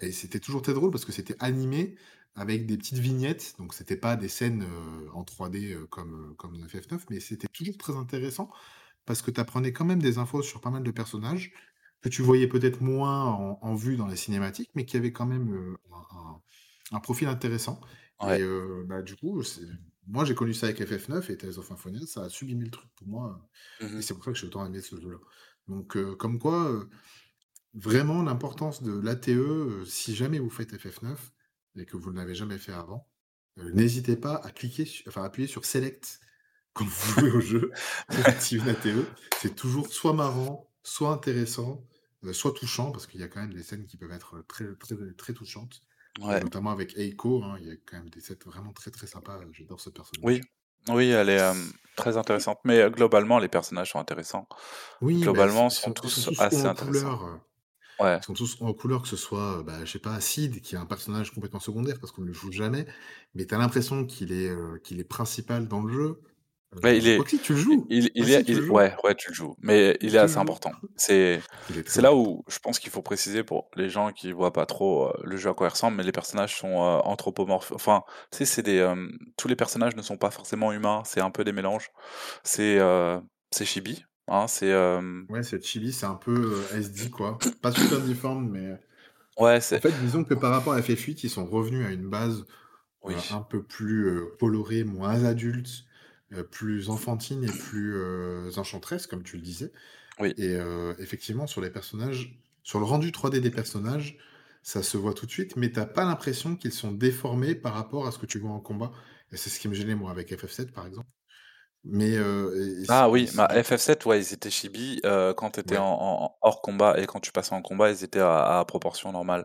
Et c'était toujours très drôle parce que c'était animé avec des petites vignettes, donc c'était pas des scènes, en 3D, heu, comme, comme dans FF9, mais c'était toujours très intéressant parce que tu apprenais quand même des infos sur pas mal de personnages que tu voyais peut-être moins en vue dans les cinématiques, mais qui avaient quand même, un profil intéressant Ouais. et bah, du coup, moi, j'ai connu ça avec FF9 et Tales of Symphonia, ça a sublimé le truc pour moi, Mmh et c'est pour ça que j'ai autant aimé ce jeu-là. Donc, comme quoi, vraiment l'importance de l'ATE, si jamais vous faites FF9 et que vous ne l'avez jamais fait avant, n'hésitez pas à cliquer su enfin appuyer sur select *laughs* quand vous jouez au jeu pour activer l'ATE. C'est toujours soit marrant, soit intéressant, soit touchant parce qu'il y a quand même des scènes qui peuvent être, très, très, très touchantes, Ouais. notamment avec Eiko, hein, il y a quand même des scènes vraiment très, très sympas, j'adore ce Oui, personnage. oui, elle est, très intéressante, mais globalement, les personnages sont intéressants. Oui, bah, Globalement, ils sont sont ils sont tous assez en intéressants. couleur, Ouais. ils sont tous en couleur, que ce soit, bah, je sais pas, Cid qui est un personnage complètement secondaire parce qu'on ne le joue jamais, mais tu as l'impression qu'il est, qu'il est principal dans le jeu. Ouais, il est tu le joues! il est le ouais, ouais, tu le joues, mais il est assez joues! important. C'est c'est là où je pense qu'il faut préciser pour les gens qui voient pas trop, heu, le jeu à quoi il ressemble, mais les personnages sont, heu, anthropomorphes. Enfin, tu sais, c'est des, hem, tous les personnages ne sont pas forcément humains, c'est un peu des mélanges. C'est, c'est chibi, hein, c'est, Ouais, c'est chibi, c'est un peu, SD quoi. Pas super difforme, mais Ouais, en c'est fait, disons que par rapport à FF8, ils sont revenus à une base, oui. un peu plus, colorée, moins adulte, plus enfantine et plus, heu, enchanteresse, comme tu le disais. Oui. Et heu, effectivement, sur les personnages, sur le rendu 3D des personnages, ça se voit tout de suite, mais tu as pas l'impression qu'ils sont déformés par rapport à ce que tu vois en combat. Et c'est ce qui me gênait, moi, avec FF7, par exemple. Mais Ah oui, bah, du coup FF7, ouais, ils étaient chibi, quand tu étais en ouais, en hors combat et quand tu passais en combat, ils étaient à à proportion normale.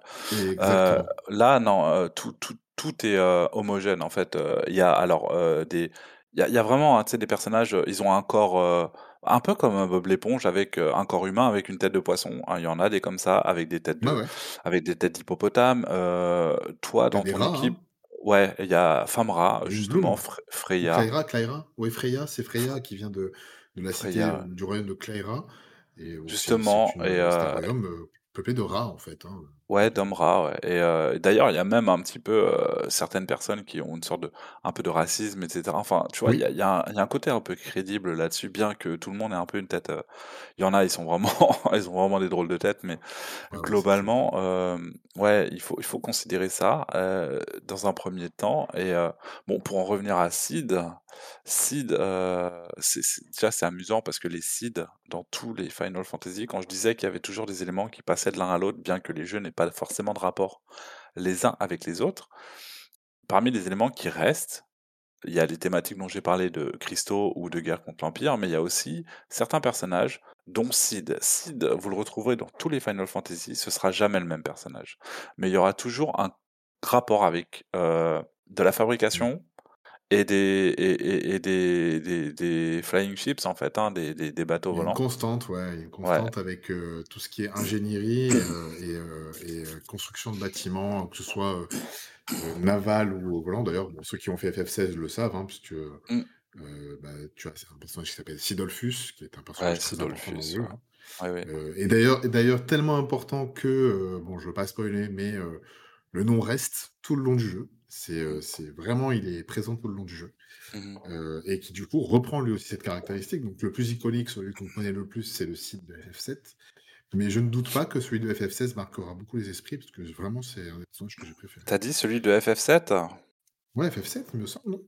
Là, non, tout tout tout est, homogène, en fait, il y a alors, des il y a il y a vraiment, hein, tu sais, des personnages, heu, ils ont un corps, heu, un peu comme, heu, Bob l'éponge avec, un corps humain avec une tête de poisson, hein. Il y en a des comme ça, avec des têtes ouais. avec des têtes d'hippopotame. Toi, dans ton rats, équipe hein. ouais, il y a Femme-Rat, Lynn justement, Fre Freya Clyra? Ouais, Freya, c'est Fr Freya qui vient de de la cité, Freya, du royaume de Clyra et justement et un peuplé de rats, en fait, hein, Ouais, rats, ouais et heu, d'ailleurs, il y a même un petit peu, heu, certaines personnes qui ont une sorte de un peu de racisme et cetera. Enfin, tu vois, il y a Oui, il y a un il y a un côté un peu crédible là-dessus, bien que tout le monde ait un peu une tête, heu il y en a, ils sont vraiment *laughs* ils ont vraiment des drôles de têtes, mais ouais, ouais, c'est clair. globalement, hem, ouais, il faut il faut considérer ça, dans un premier temps et bon, pour en revenir à Sid, Sid, heu, c'est c'est déjà, c'est amusant parce que les Sid, dans tous les Final Fantasy, quand je disais qu'il y avait toujours des éléments qui passaient de l'un à l'autre, bien que les jeux n'aient pas forcément de rapport les uns avec les autres, parmi les éléments qui restent, il y a les thématiques dont j'ai parlé de cristaux ou de guerre contre l'Empire, mais il y a aussi certains personnages, dont Sid. Sid, vous le retrouverez dans tous les Final Fantasy, ce sera jamais le même personnage. Mais il y aura toujours un rapport avec euh, de la Mmh. fabrication et des, et, et- des, des, des flying ships, en fait, hein, des, des, des bateaux a une volants. constante, ouais, une Ouais, constante avec, heu, tout ce qui est ingénierie, et heu et heu, construction de bâtiments, que ce soit, naval ou volant. D'ailleurs, bon, ceux qui ont fait FF16 le savent, hein, puisque, heu Mm. bah, tu as un personnage qui s'appelle Sidolphus, qui est un ouais, personnage c'est très important dans le Dolphus. jeu, Ouais, hein. ouais, ouais. Et d'ailleurs tellement important que, bon, je veux pas spoiler, mais le nom reste tout le long du jeu. C'est, Mm. c'est vraiment il est présent tout le long du jeu. Mhm. Heu et qui du coup reprend lui aussi cette caractéristique. Donc le plus iconique, celui qu'on connaît le plus, c'est le site de FF7. Mais je ne doute pas que celui de FF16 marquera beaucoup les esprits parce que vraiment c'est un des personnages que j'ai préféré. T'as dit celui de FF7? Ouais, FF7, il me semble, non?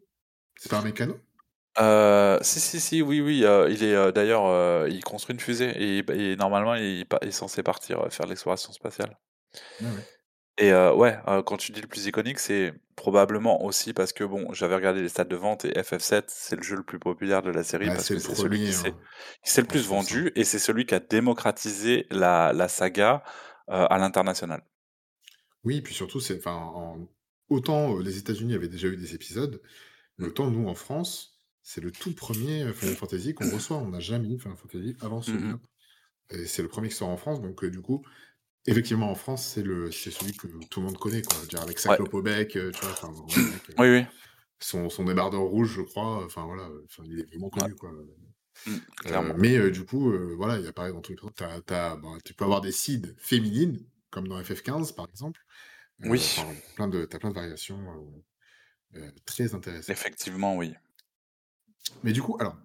C'est pas un mécano? Heu, si, si, si, oui, oui, heu, il est, d'ailleurs, il construit une fusée et et normalement il est censé partir, faire l'exploration spatiale ouais. et ouais, quand tu dis le plus iconique, c'est probablement aussi parce que bon, j'avais regardé les stats de vente et FF7, c'est le jeu le plus populaire de la série Bah, parce que c'est celui qui premier s'est hein. qui s'est le plus vendu et c'est celui qui a démocratisé la la saga, heu, à l'international. Oui, puis surtout, c'est enfin, en autant, heu, les États-Unis avaient déjà eu des épisodes, mais Mmh. autant nous, en France, c'est le tout premier er Final Fantasy qu'on reçoit. On n'a jamais eu Final Fantasy avant Mmh mh. celui-là et c'est le premier qui sort en France donc heu, du coup, effectivement, en France, c'est le c'est celui que tout le monde connaît, quoi. Dire avec sa Ouais. clope au bec, heu, tu vois? Enfin, mec, heu, Oui, oui. son son débardeur rouge, je crois, enfin voilà, enfin, il est vraiment Ouais. connu, quoi, Mmh, clairement. mais du coup, voilà, il apparaît dans tous les tu as tu as ben, tu peux avoir des seeds féminines, comme dans FF15, par exemple, Oui, enfin, plein de tu as plein de variations, très intéressantes. effectivement, oui. Mais du coup, alors,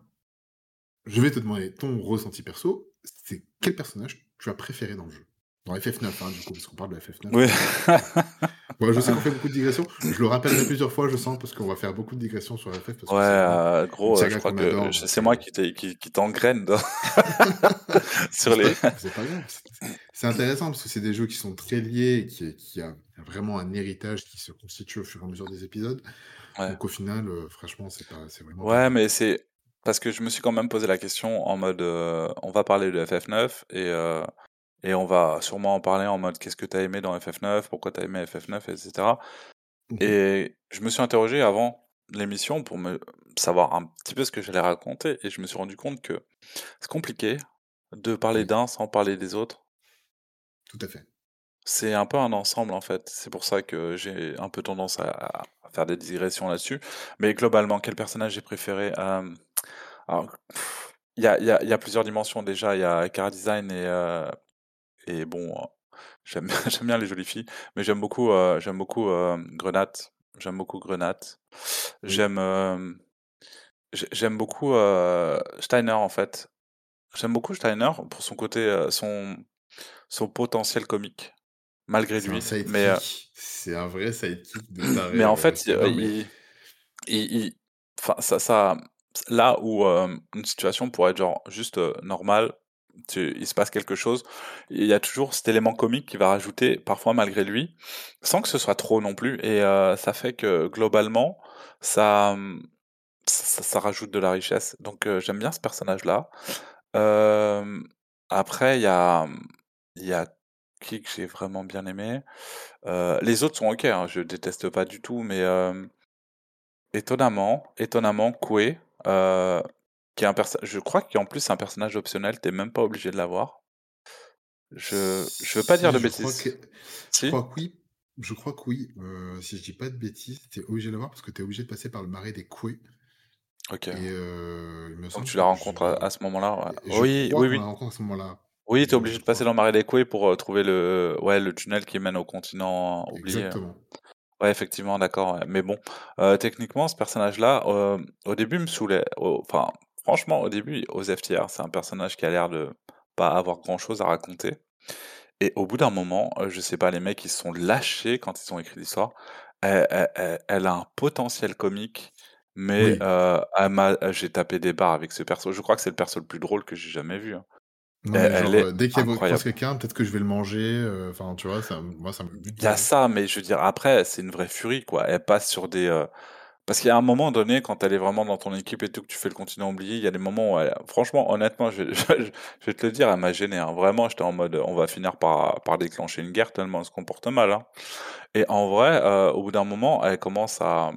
je vais te demander ton ressenti perso, c'est quel personnage tu as préféré dans le jeu? Dans FF9, hein, du coup, parce qu'on parle de FF9, Oui. *laughs* Bon, je sais qu'on fait beaucoup de digressions. Je le rappellerai plusieurs fois, je sens, parce qu'on va faire beaucoup de digressions sur FF. Parce que Ouais, euh, gros, je crois que adore. c'est moi qui t'engraine *laughs* sur c'est les. c'est pas grave. C'est intéressant parce que c'est des jeux qui sont très liés et qui, qui a vraiment un héritage qui se constitue au fur et à mesure des épisodes. Ouais. Donc au final, euh, franchement, c'est vraiment Ouais, mais c'est parce que je me suis quand même posé la question en mode euh, on va parler de FF9 et, et on va sûrement en parler en mode qu'est-ce que t'as aimé dans FF9, pourquoi t'as aimé FF9, etc. Mhm. Et je me suis interrogé avant l'émission pour me savoir un petit peu ce que j'allais raconter et je me suis rendu compte que c'est compliqué de parler d'un sans parler des autres. tout à fait. C'est un peu un ensemble en fait. C'est pour ça que j'ai un peu tendance à, faire des digressions là-dessus. Mais globalement, quel personnage j'ai préféré Euh, alors, Il y y y a plusieurs dimensions déjà. Il y a Cara Design et, euh, et bon, euh, *laughs* j'aime bien les jolies filles, mais j'aime beaucoup, euh, j'aime beaucoup euh, Grenade. J'aime beaucoup Grenade. Oui, J'aime euh, j'ai- j'aime beaucoup euh, Steiner en fait. J'aime beaucoup Steiner pour son côté, euh, son, son potentiel comique, malgré lui. Mais, euh. C'est un vrai sidekick de mais en euh, fait, il, il- il- enfin, ça, ça, là où euh, une situation pourrait être genre juste euh, normale, il se passe quelque chose, il y a toujours cet élément comique qui va rajouter, parfois malgré lui, sans que ce soit trop non plus. Et euh, ça fait que globalement, ça, hum, ça, ça rajoute de la richesse. Donc euh, j'aime bien ce personnage-là. Euh, après, il y a, y a qui que j'ai vraiment bien aimé. Euh, les autres sont ok, hein, je déteste pas du tout, mais euh, étonnamment, étonnamment, Koué, qui est un perso- je crois qu'en plus c'est un personnage optionnel, t'es même pas obligé de l'avoir. Je, je veux pas dire Si, de je crois bêtises. que, je Si? crois que oui. Je crois que oui. Euh, si je dis pas de bêtises, t'es obligé de l'avoir parce que t'es obligé de passer par le marais des Coués. Ok. Et euh, il me Donc tu la rencontres à, je, à ce moment-là, ouais. Oui, oui, la oui. rencontre à ce moment-là. Oui, t'es obligé de passer dans le marais des Coués pour euh, trouver le, ouais, le tunnel qui mène au continent oublié. Exactement. Ouais, effectivement, d'accord. ouais. Mais bon, techniquement, ce personnage-là, au début, me saoulait. Enfin, franchement, au début, aux FTR, c'est un personnage qui a l'air de pas avoir grand-chose à raconter. Et au bout d'un moment, euh, je sais pas, les mecs, ils se sont lâchés quand ils ont écrit l'histoire. Elle, elle- elle- elle a un potentiel comique, mais Oui. euh, m'a- j'ai tapé des barres avec ce perso. Je crois que c'est le perso le plus drôle que j'ai jamais vu. hein. Non, genre, est euh, dès qu'il y a- croise incroyable. quelqu'un, peut-être que je vais le manger. euh, Enfin, tu vois, ça, moi, ça me Il y a ça, mais je veux dire, après, c'est une vraie furie, quoi. Elle passe sur des... euh, Parce qu'il y a un moment donné, quand elle est vraiment dans ton équipe et tout, que tu fais le continent oublié, il y a des moments où, elle- franchement, honnêtement, *laughs* je, vais te le dire, elle m'a gêné. hein. Vraiment, j'étais en mode, on va finir par, déclencher une guerre tellement elle se comporte mal. hein. Et en vrai, euh, au bout d'un moment, elle commence à...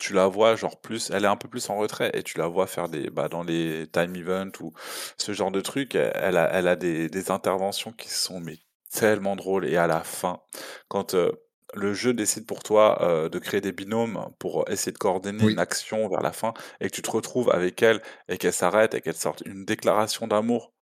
Tu la vois, genre, plus... Elle est un peu plus en retrait et tu la vois faire des... Bah, dans les time events ou ce genre de trucs, elle, a, des interventions qui sont mais tellement drôles. Et à la fin, quand... euh, le jeu décide pour toi euh, de créer des binômes pour essayer de coordonner une action vers la fin et que tu te retrouves avec elle et qu'elle s'arrête et qu'elle sorte une déclaration d'amour.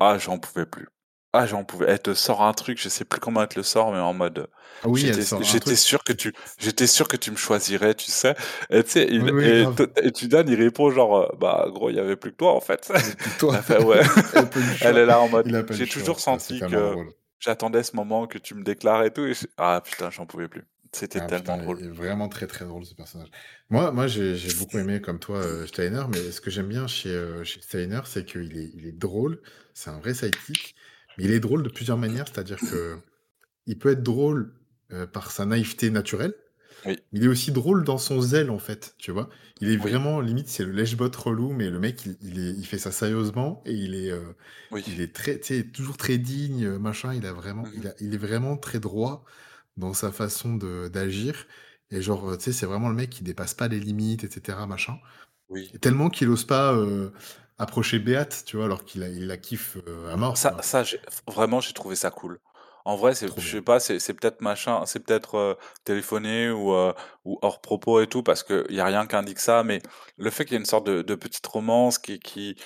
Ah, j'en pouvais plus. Ah, j'en pouvais. Elle te sort un truc, je sais plus comment elle te le sort, mais en mode. Ah oui, elle J'étais, sûr que tu, j'étais sûr que tu me choisirais, tu sais. Et tu sais, il- Oui, oui, et, et tu donnes, il répond genre, euh, bah, gros, il y avait plus que toi, en fait. Toi, *laughs* Elle fait, ouais. *laughs* est là en mode, j'ai toujours senti que. J'attendais ce moment que tu me déclares et tout. Et je- Ah, putain, j'en pouvais plus. C'était Ah tellement putain, drôle. vraiment très très drôle ce personnage. Moi, moi j'ai beaucoup aimé comme toi euh, Steiner, mais ce que j'aime bien chez, euh, chez Steiner, c'est qu'il est, il est drôle, c'est un vrai sidekick, mais il est drôle de plusieurs manières, c'est-à-dire que il peut être drôle euh, par sa naïveté naturelle, Oui, il est aussi drôle dans son zèle en fait, tu vois. Il est oui, vraiment, limite, c'est le lèche-bot relou, mais le mec, il, il est, il fait ça sérieusement et il est, euh, oui. il est très, toujours très digne, euh, machin. Il a vraiment, Mhm. il a, il est vraiment très droit dans sa façon d'agir. Et genre, euh, tu sais, c'est vraiment le mec qui dépasse pas les limites, etc., machin. Oui. Et tellement qu'il ose pas euh, approcher Béate, tu vois, alors qu'il la kiffe euh, à mort, Ça, vraiment, j'ai trouvé ça cool. En vrai, c'est, je sais pas, c'est, c'est peut-être machin, c'est peut-être euh, téléphoné ou, euh, ou hors propos et tout, parce qu'il y a rien qui indique ça, mais le fait qu'il y ait une sorte de, de petite romance qui, qui,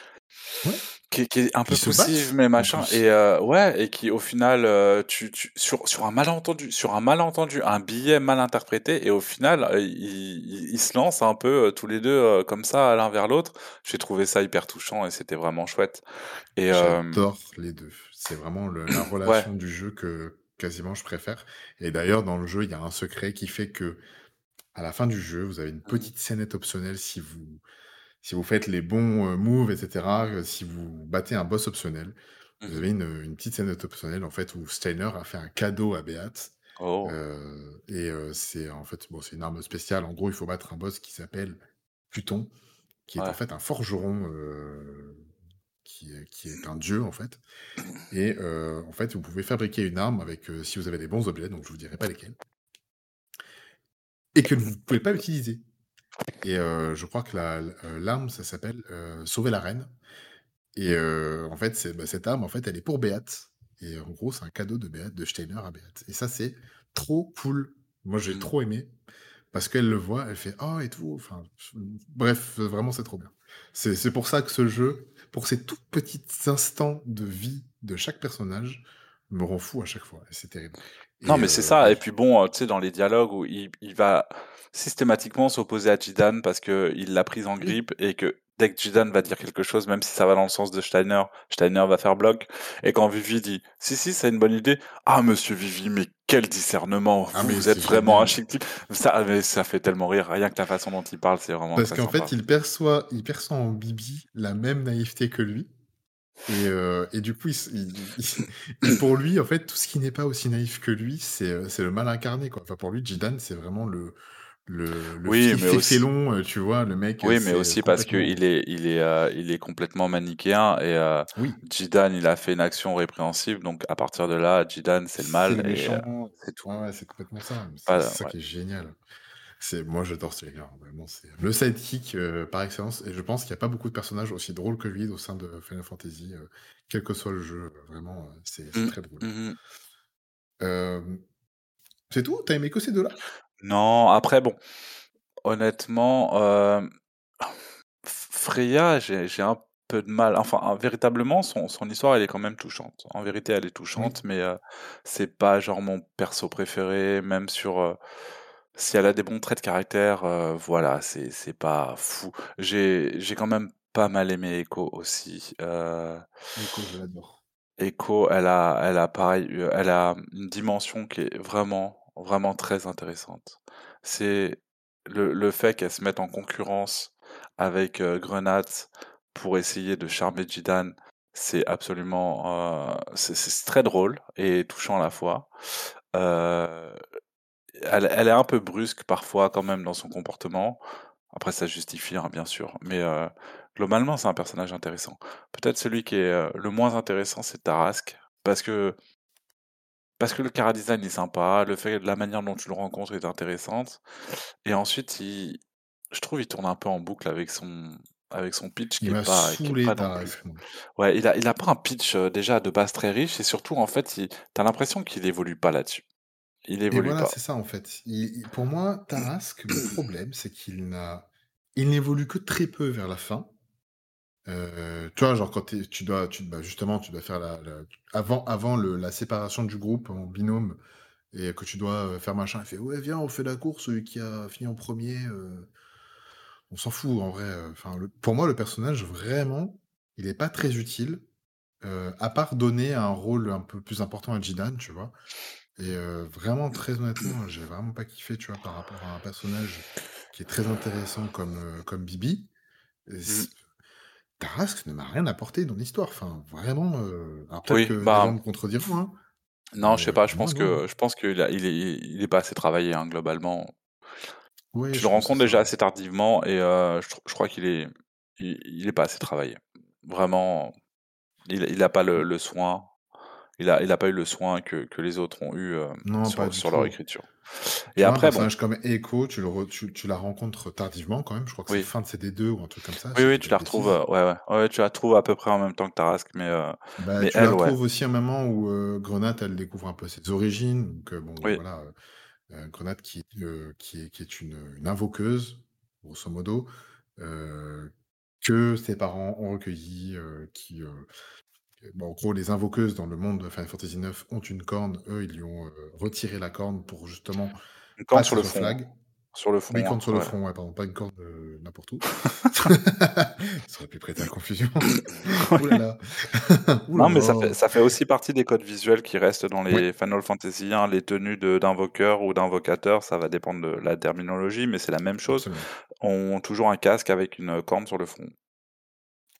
Ouais. qui, qui est un peu poussive, mais machin, et euh, ouais, et qui au final, euh, tu, tu, sur, sur un malentendu, sur un malentendu, un billet mal interprété, et au final, ils, se lancent un peu tous les deux comme ça, l'un vers l'autre. J'ai trouvé ça hyper touchant et c'était vraiment chouette. Et J'adore les deux. C'est vraiment le- la *clears throat* ouais. relation du jeu que, quasiment, je préfère. Et d'ailleurs, dans le jeu, il y a un secret qui fait que à la fin du jeu, vous avez une Mmh petite scénette optionnelle si vous si vous faites les bons, heu, moves et cetera, heu, si vous battez un boss optionnel, vous Mmh avez une, une petite scénette optionnelle, en fait, où Steiner a fait un cadeau à Beat, Oh. heu et c'est en fait, bon, c'est une arme spéciale. En gros, il faut battre un boss qui s'appelle Pluton, qui est en fait un forgeron, qui est qui est un dieu, en fait et heu, en fait, vous pouvez fabriquer une arme avec, heu, si vous avez des bons objets, donc je vous dirai pas lesquels et que vous ne pouvez pas utiliser et heu, je crois que la l'arme, ça s'appelle, sauver la reine et en fait, bah, cette arme, en fait, elle est pour Beat et en gros, c'est un cadeau de Beat, de Steiner à Beat et ça, c'est trop cool. Moi, j'ai Mmh. trop aimé parce qu'elle le voit, elle fait: «Oh» et tout, enfin, bref, vraiment, c'est trop bien. C'est c'est pour ça que ce jeu, pour ces tout petits instants de vie de chaque personnage, me rend fou à chaque fois c'est terrible. Non, mais c'est heu ça et puis bon, heu, tu sais, dans les dialogues où il il va systématiquement s'opposer à Zidane parce qu'il l'a prise en grippe et que dès que Zidane va dire quelque chose, même si ça va dans le sens de Steiner, Steiner va faire bloc et quand Vivi dit: «Si, si, c'est une bonne idée», «Ah monsieur Vivi, mais quel discernement! ah Vous, êtes vraiment un chic type». Ça, mais ça fait tellement rire, rien que la façon dont il parle, c'est vraiment parce qu'en fait, il perçoit il perçoit en Bibi la même naïveté que lui Et heu et du coup, il s il il et pour lui, en fait, tout ce qui n'est pas aussi naïf que lui, c'est, c'est le mal incarné, quoi. Enfin, pour lui, Zidane, c'est vraiment le le le Oui, mais aussi félon, heu, tu vois? Le mec, Oui, mais c'est, heu, aussi parce qu'il est il est, heu, il est complètement manichéen et oui, Zidane, il a fait une action répréhensible, donc à partir de là, Zidane, c'est le mal c'est tout. Ouais, c'est complètement ça. C'est ça ouais. qui est génial. C'est moi, j'adore ce gars, vraiment, c'est le sidekick, par excellence et je pense qu'il y a pas beaucoup de personnages aussi drôles que lui au sein de Final Fantasy, quel que soit le jeu, vraiment, c'est Mmh. très drôle. Mmh mh. Hem, c'est tout? Tu as aimé que ces 2 là? Non, après bon, honnêtement, F Freya, j'ai un peu de mal enfin, hein, véritablement, son son histoire, elle est quand même touchante. En vérité, elle est Oui. touchante, mais heu, c'est pas genre mon perso préféré, même sur, heu, si elle a des bons traits de caractère, voilà, c'est pas fou. J'ai quand même pas mal aimé Echo aussi, Echo, je l'adore. Echo, elle a elle a pareil, elle a une dimension qui est vraiment, vraiment très intéressante. C'est le fait qu'elle se mette en concurrence avec, heu, Grenade pour essayer de charmer Zidane, c'est absolument, c'est très drôle et touchant à la fois. Elle est un peu brusque parfois quand même dans son comportement. Après ça justifie, hein, bien sûr, mais globalement, c'est un personnage intéressant. Peut-être celui qui est, le moins intéressant, c'est Tarrasque, parce que parce que le chara-design est sympa, le fait la manière dont tu le rencontres est intéressante et ensuite il je trouve il tourne un peu en boucle avec son avec son pitch Il qui est m'a pas qui est pas non plus ouais, il a il a pas un pitch, heu, déjà de base très riche et surtout en fait, il tu as l'impression qu'il évolue pas là-dessus. Il Et évolue voilà, pas. c'est ça, en fait. Il il pour moi, Tarrasque, le problème, c'est qu'il n'a il n'évolue que très peu vers la fin. Heu, tu vois, genre, quand tu dois tu bah, justement, tu dois faire la la avant avant le la séparation du groupe en binôme et que tu dois, heu, faire machin, il fait: «Ouais, viens, on fait la course, celui qui a fini en premier. er On s'en fout, en vrai, heu, enfin, le pour moi, le personnage, vraiment, il est pas très utile, à part donner un rôle un peu plus important à Zidane, tu vois? Et vraiment, très honnêtement, j'ai vraiment pas kiffé, tu vois, par rapport à un personnage qui est très intéressant comme, comme Bibi. Et c Tarrasque ne m'a rien apporté dans l'histoire, enfin, vraiment, heu, alors peut-être Oui, que les gens bah, me contrediront, hein, non, je sais pas, je pense non, que je pense qu'il a il est il est pas assez travaillé, hein, globalement. Le je c'est ça, déjà assez tardivement et heu, je crois qu'il est il il est pas assez travaillé. Vraiment, il il a pas le le soin, il a il a pas eu le soin que que les autres ont eu, non, pas sur leur écriture. Et un après bon, personnage comme Echo, tu le re tu tu la rencontres tardivement quand même, je crois que c'est oui, fin de CD2 ou un truc comme ça, oui, oui, tu la retrouves, ouais, ouais, ouais, tu la retrouves à peu près en même temps que Tarrasque mais heu, Bah, mais tu la elle, ouais, retrouves aussi à un moment où, heu, Grenade, elle découvre un peu ses origines, donc heu, bon, oui, voilà, heu heu, Grenade qui est, heu, qui est qui est une, une invoqueuse, grosso modo, que ses parents ont recueillie, heu, qui, bon, en gros, les invoqueuses dans le monde de Final Fantasy IX ont une corne. Eux, ils lui ont, heu, retiré la corne pour justement une corne sur le hein. flag. Sur le front, hein, corne sur le front, ouais, pardon, pas une corne, heu, n'importe où. *laughs* Ça aurait pu prêter à confusion. *laughs* Ouh là Ouais. là. *laughs* Ouh là Non, mais ça fait là. ça fait aussi partie des codes visuels qui restent dans Oui. les Final Fantasy 1. Les tenues de d'invoqueurs ou d'invocateurs, ça va dépendre de la terminologie, mais c'est la même chose, Absolument. ont toujours un casque avec une, corne sur le front.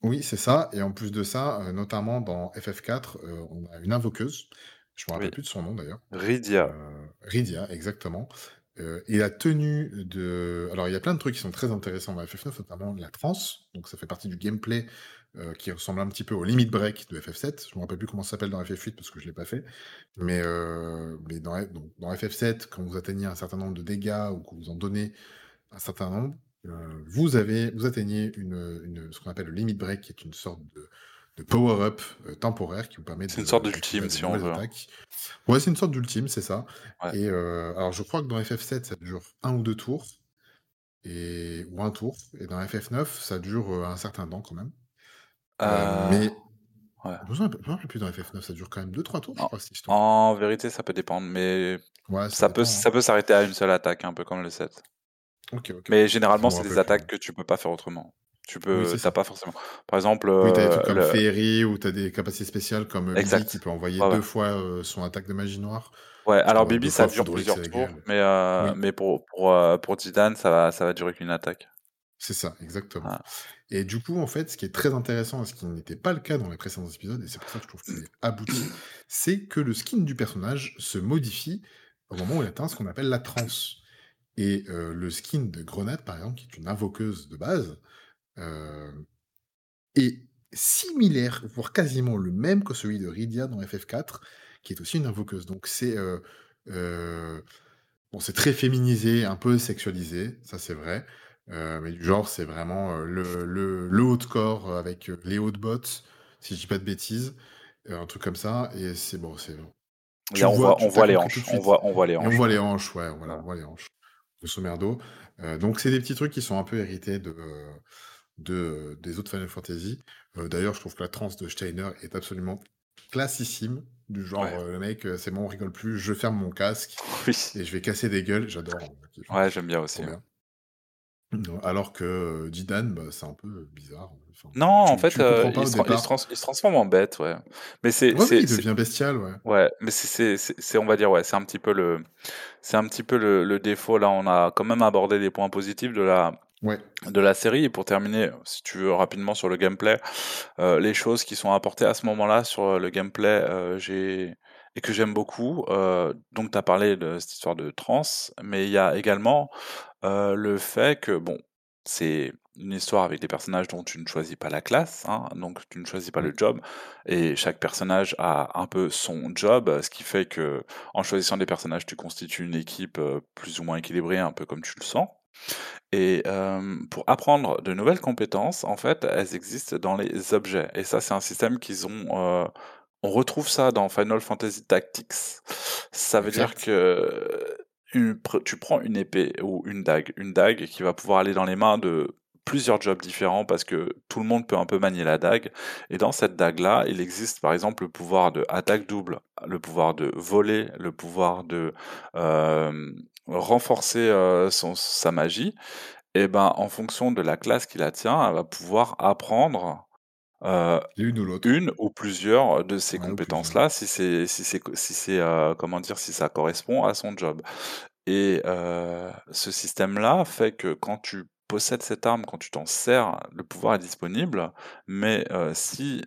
Oui, c'est ça et en plus de ça, heu, notamment dans FF4, heu, on a une invoqueuse, je me rappelle Oui. plus de son nom d'ailleurs, Rydia. heu, Rydia exactement, heu et la tenue de alors il y a plein de trucs qui sont très intéressants dans FF9, notamment la transe, donc ça fait partie du gameplay, qui ressemble un petit peu au Limit Break de FF7. Je me rappelle plus comment ça s'appelle dans FF8 parce que je l'ai pas fait, mais dans donc dans FF7, quand vous atteignez un certain nombre de dégâts ou que vous en donnez un certain nombre, heu, vous avez vous atteignez une, ce qu'on appelle le Limit Break, qui est une sorte de de power up, heu, temporaire qui vous permet C'est une de sorte d'ultime, de si on veut, hein. attaques. Ouais, c'est une sorte d'ultime, c'est ça Ouais. et heu, alors je crois que dans FF7, ça dure 1 ou 2 tours et ou 1 tour et dans FF9, ça dure, un certain temps quand même, mais ouais. je me plus dans FF9, ça dure quand même 2-3 tours, je En crois, en vérité, ça peut dépendre, mais Ouais, ça ça peut hein. ça peut s'arrêter à une seule attaque, un peu comme le 7. Mais généralement, me c'est des plus, attaques que tu peux pas faire autrement. Tu Oui, peux c'est tu as ça. pas forcément par exemple, Oui, as des trucs comme le Féerie où tu as des capacités spéciales comme, Bibi qui peut envoyer Ouais, 2 ouais. fois, heu, son attaque de magie noire. Ouais, alors envoyer 2 Bibi, ça dure plusieurs tours, mais Oui. mais pour pour, pour Zidane, ça va ça va durer qu'une attaque. C'est ça, exactement Voilà. et du coup, en fait, ce qui est très intéressant et ce qui n'était pas le cas dans les précédents épisodes et c'est pour ça que je trouve qu'il est *coughs* abouti, c'est que le skin du personnage se modifie au moment où il atteint ce qu'on appelle la transe et le skin de Grenade, par exemple, qui est une invoqueuse de base, est similaire, voire quasiment le même que celui de Rydia dans FF4, qui est aussi une invoqueuse. Donc c'est, bon, c'est très féminisé, un peu sexualisé, ça c'est vrai, mais du genre, c'est vraiment, le le le haut de corps avec, les hautes bottes, si je dis pas de bêtises, un truc comme ça. Et c'est bon, c'est on vois, voit on voit de hanches, on voit on voit les et on hanches, voit ouais. les hanches, ouais, voilà, on voit les hanches, grosso merdo, heu, donc c'est des petits trucs qui sont un peu hérités de, heu, des autres Final Fantasy, heu, d'ailleurs, je trouve que la transe de Steiner est absolument classissime, du genre, Ouais. le mec, c'est bon, on rigole plus, je ferme mon casque *laughs* Oui. et je vais casser des gueules, j'adore, Ouais, j'aime bien aussi, bien. Mmh, alors que, heu, Zidane, bah, c'est un peu bizarre, enfin, Non, en tu fait, comprends pas il au se tran il se départ. trans il se transforme en bête, ouais, mais c'est Ouais, oui, c'est il c'est devient bestial, ouais. ouais, mais c'est c'est c'est c'est on va dire, ouais, c'est un petit peu le c'est un petit peu le le défaut. Là, on a quand même abordé les points positifs de la Ouais. de la série et pour terminer, si tu veux rapidement sur le gameplay, les choses qui sont apportées à ce moment-là sur, le gameplay, j'ai et que j'aime beaucoup, donc tu as parlé de cette histoire de transe, mais il y a également, le fait que bon, c'est une histoire avec des personnages dont tu ne choisis pas la classe, hein, donc tu ne choisis pas Oui. le job et chaque personnage a un peu son job, ce qui fait qu'en choisissant des personnages, tu constitues une équipe, plus ou moins équilibrée, un peu comme tu le sens et pour apprendre de nouvelles compétences, en fait, elles existent dans les objets et ça, c'est un système qu'ils ont, on retrouve ça dans Final Fantasy Tactics. Ça veut dire que, tu prends une épée ou une dague une dague qui va pouvoir aller dans les mains de plusieurs jobs différents parce que tout le monde peut un peu manier la dague. Et dans cette dague-là, il existe, par exemple, le pouvoir de attaque double, le pouvoir de voler, le pouvoir de, hem, renforcer, son sa magie. Et ben, en fonction de la classe qui la tient, elle va pouvoir apprendre, ou l'autre. une ou plusieurs de ces Ouais, compétences-là, si c'est si c'est si c'est, heu, comment dire? Si ça correspond à son job et heu, ce système-là fait que quand tu possèdes cette arme, quand tu t'en sers, le pouvoir est disponible, mais si,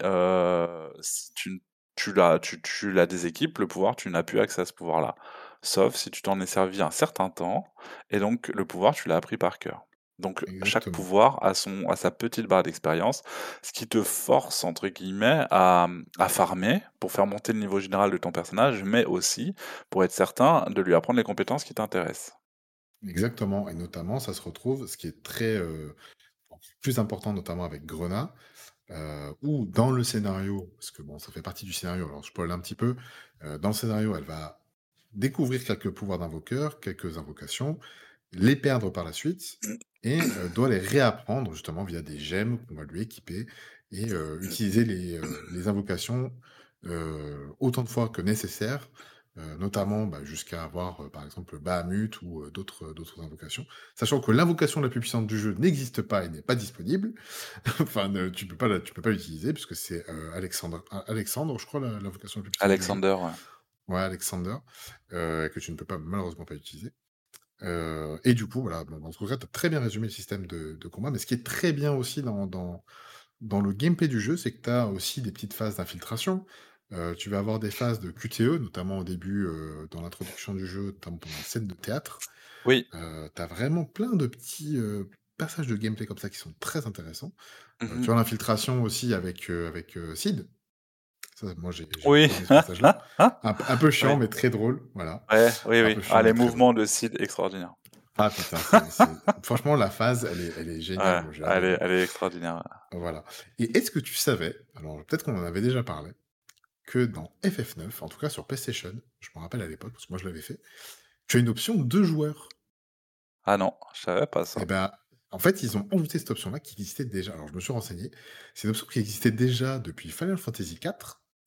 tu la tu tu la déséquipes, le pouvoir, tu n'as plus accès à ce pouvoir-là. Sauf si tu t'en es servi un certain temps et donc le pouvoir, tu l'as appris par cœur. Donc chaque pouvoir a son a sa petite barre d'expérience, ce qui te «force» entre guillemets à, mmh, à farmer pour faire monter le niveau général de ton personnage, mais aussi pour être certain de lui apprendre les compétences qui t'intéressent. Exactement. Et notamment, ça se retrouve ce qui est très, heu, plus important, notamment avec Grenat, heu, où dans le scénario, parce que bon, ça fait partie du scénario, alors je spoil un petit peu, heu, dans le scénario, elle va découvrir quelques pouvoirs d'invoqueur, quelques invocations, les perdre par la suite et doit les réapprendre justement via des gemmes qu'on va lui équiper et utiliser les, invocations, autant de fois que nécessaire notamment bah, jusqu'à avoir par exemple Bahamut ou d'autres d'autres invocations, sachant que l'invocation la plus puissante du jeu n'existe pas et n'est pas disponible. *laughs* enfin, ne- tu peux pas la- tu peux pas l'utiliser puisque c'est Alexandre, Alexandre, je crois, l'invocation la plus puissante. Alexander, ouais. Ouais, Alexander, que tu ne peux pas malheureusement pas utiliser. Euh, et du coup, voilà, en tout cas, tu as très bien résumé le système de, de combat, mais ce qui est très bien aussi dans, dans, dans le gameplay du jeu, c'est que tu as aussi des petites phases d'infiltration. Euh, tu vas avoir des phases de QTE, notamment au début, euh, dans l'introduction du jeu, notamment pendant la scène de théâtre. Oui. Tu as vraiment plein de petits passages de gameplay comme ça qui sont très intéressants. Tu as l'infiltration aussi avec, avec Sid. Ça, moi, j'ai Oui. aimé ce passage-là. *laughs* Un, un peu chiant, mais très drôle. Voilà. Ouais, oui, Un oui. Ah, les drôle. mouvements de Sid, extraordinaires. Ah putain, *laughs* franchement, la phase, elle est, elle est géniale. Ouais, elle est, elle est extraordinaire. Voilà. Et est-ce que tu savais, alors peut-être qu'on en avait déjà parlé, que dans FF9, en tout cas sur PlayStation, je me rappelle à l'époque, parce que moi je l'avais fait, tu as une option deux joueurs. Ah non, je savais pas ça. Et ben, en fait, ils ont ajouté cette option-là qui existait déjà. Alors, je me suis renseigné. C'est une option qui existait déjà depuis Final Fantasy IV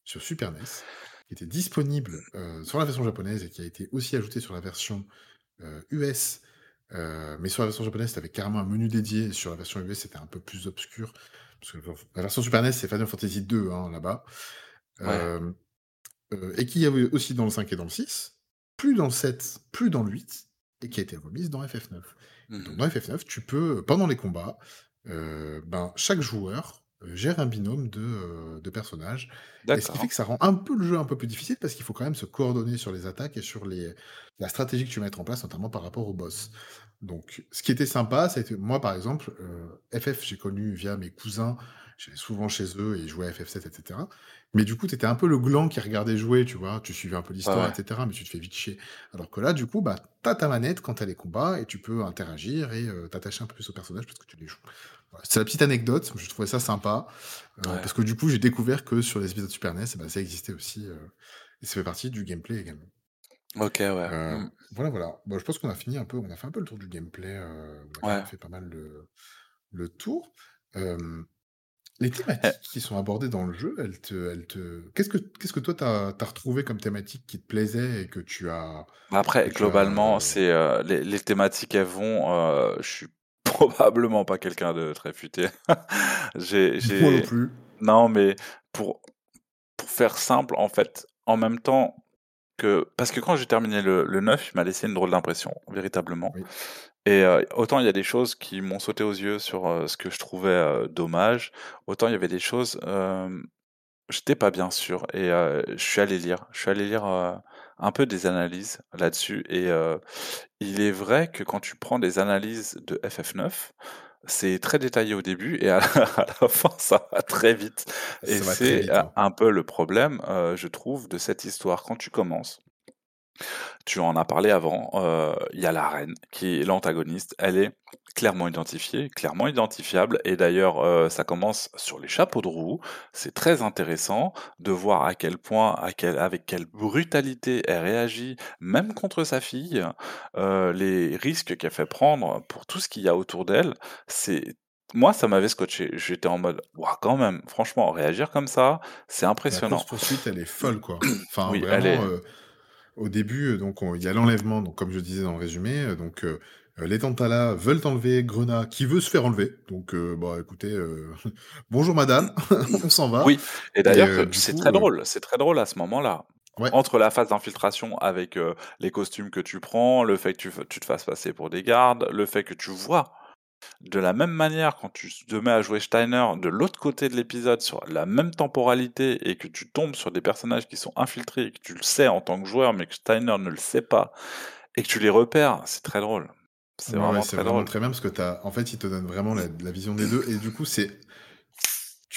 sur Super NES, qui était disponible euh, sur la version japonaise et qui a été aussi ajoutée sur la version euh, US. Euh, mais sur la version japonaise, tu avais carrément un menu dédié. et Sur la version US, c'était un peu plus obscur. Parce que la version Super NES, c'est Final Fantasy 2 hein, là-bas. Ouais. Euh, euh, et qui y avait aussi dans le 5 et dans le 6, plus dans le 7, plus dans le 8, et qui a été remise dans FF9. Et donc Mhm. dans FF9, tu peux, pendant les combats, euh, ben, chaque joueur euh, gère un binôme de, euh, de personnages. Et ce qui fait que ça rend un peu le jeu un peu plus difficile parce qu'il faut quand même se coordonner sur les attaques et sur les, la stratégie que tu mets en place, notamment par rapport au boss. Donc, ce qui était sympa, c'était moi par exemple, euh, FF, j'ai connu via mes cousins, j'allais souvent chez eux et ils jouaient à FF7, etc. Mais du coup, tu étais un peu le gland qui regardait jouer, tu vois, tu suivais un peu l'histoire, ouais. etc. Mais tu te fais vite chier. Alors que là, du coup, bah, t'as ta manette quand t'as les combats et tu peux interagir et euh, t'attacher un peu plus au personnage parce que tu les joues. C'est la petite anecdote, je trouvais ça sympa. euh, Ouais. parce que du coup, j'ai découvert que sur les épisodes Super NES, eh ben, ça existait aussi. euh, et ça fait partie du gameplay également. Ok, ouais. Euh, Mm. voilà, voilà. Bon, je pense qu'on a fini un peu, on a fait un peu le tour du gameplay. on a Ouais. fait pas mal le, le tour. Les Eh, thématiques qui sont abordées dans le jeu, elles te, elles te... Qu'est-ce que, qu'est-ce que toi, t'as as retrouvé comme thématique qui te plaisait et que tu as... Après, tu as... globalement, c'est les, les thématiques elles vont. je suis probablement pas quelqu'un de très futé. *laughs* J'ai, Moi non plus. Non, mais pour pour faire simple, en fait, en même temps que parce que quand j'ai terminé le, le 9, il m'a laissé une drôle d'impression, véritablement. Oui. Et euh, autant il y a des choses qui m'ont sauté aux yeux sur euh, ce que je trouvais euh, dommage, autant il y avait des choses, j'étais pas bien sûr. Et je suis allé lire, je suis allé lire un peu des analyses là-dessus. Et euh, il est vrai que quand tu prends des analyses de FF9, c'est très détaillé au début et à la, *laughs* à la fin ça va très vite. Et Ça c'est hein. un peu le problème, euh, je trouve, de cette histoire. Quand tu commences, tu en as parlé avant, euh, il y a la reine qui est l'antagoniste. Elle est clairement identifiée, clairement identifiable. Et d'ailleurs, euh, ça commence sur les chapeaux de roue. C'est très intéressant de voir à quel point, à quel, avec quelle brutalité elle réagit, même contre sa fille, euh, les risques qu'elle fait prendre pour tout ce qu'il y a autour d'elle. C'est moi, ça m'avait scotché. J'étais en mode, waouh, quand même, franchement, réagir comme ça, c'est La impressionnant. course-poursuite, elle est folle, quoi. *clears throat* Enfin, Oui, elle est. vraiment, euh, au début, euh, donc, on- il y a l'enlèvement, donc, comme je disais dans le résumé. euh, Donc, euh, euh, les Tantala veulent enlever Grenat, qui veut se faire enlever. Donc, euh, bon, écoutez, euh, *laughs* bonjour madame, *laughs* on s'en va. Oui, et Et d'ailleurs, euh, que du c'est coup, très euh, drôle, c'est très drôle à ce moment-là. ouais, Entre la phase d'infiltration avec euh, les costumes que tu prends, le fait que tu, fa- tu te fasses passer pour des gardes, le fait que tu vois de la même manière quand tu te mets à jouer Steiner de l'autre côté de l'épisode sur la même temporalité et que tu tombes sur des personnages qui sont infiltrés et que tu le sais en tant que joueur mais que Steiner ne le sait pas et que tu les repères, c'est très drôle. C'est ouais, vraiment très vraiment drôle. très bien parce que t'as, en fait, il te donne vraiment la, la vision des deux. Et du coup, c'est,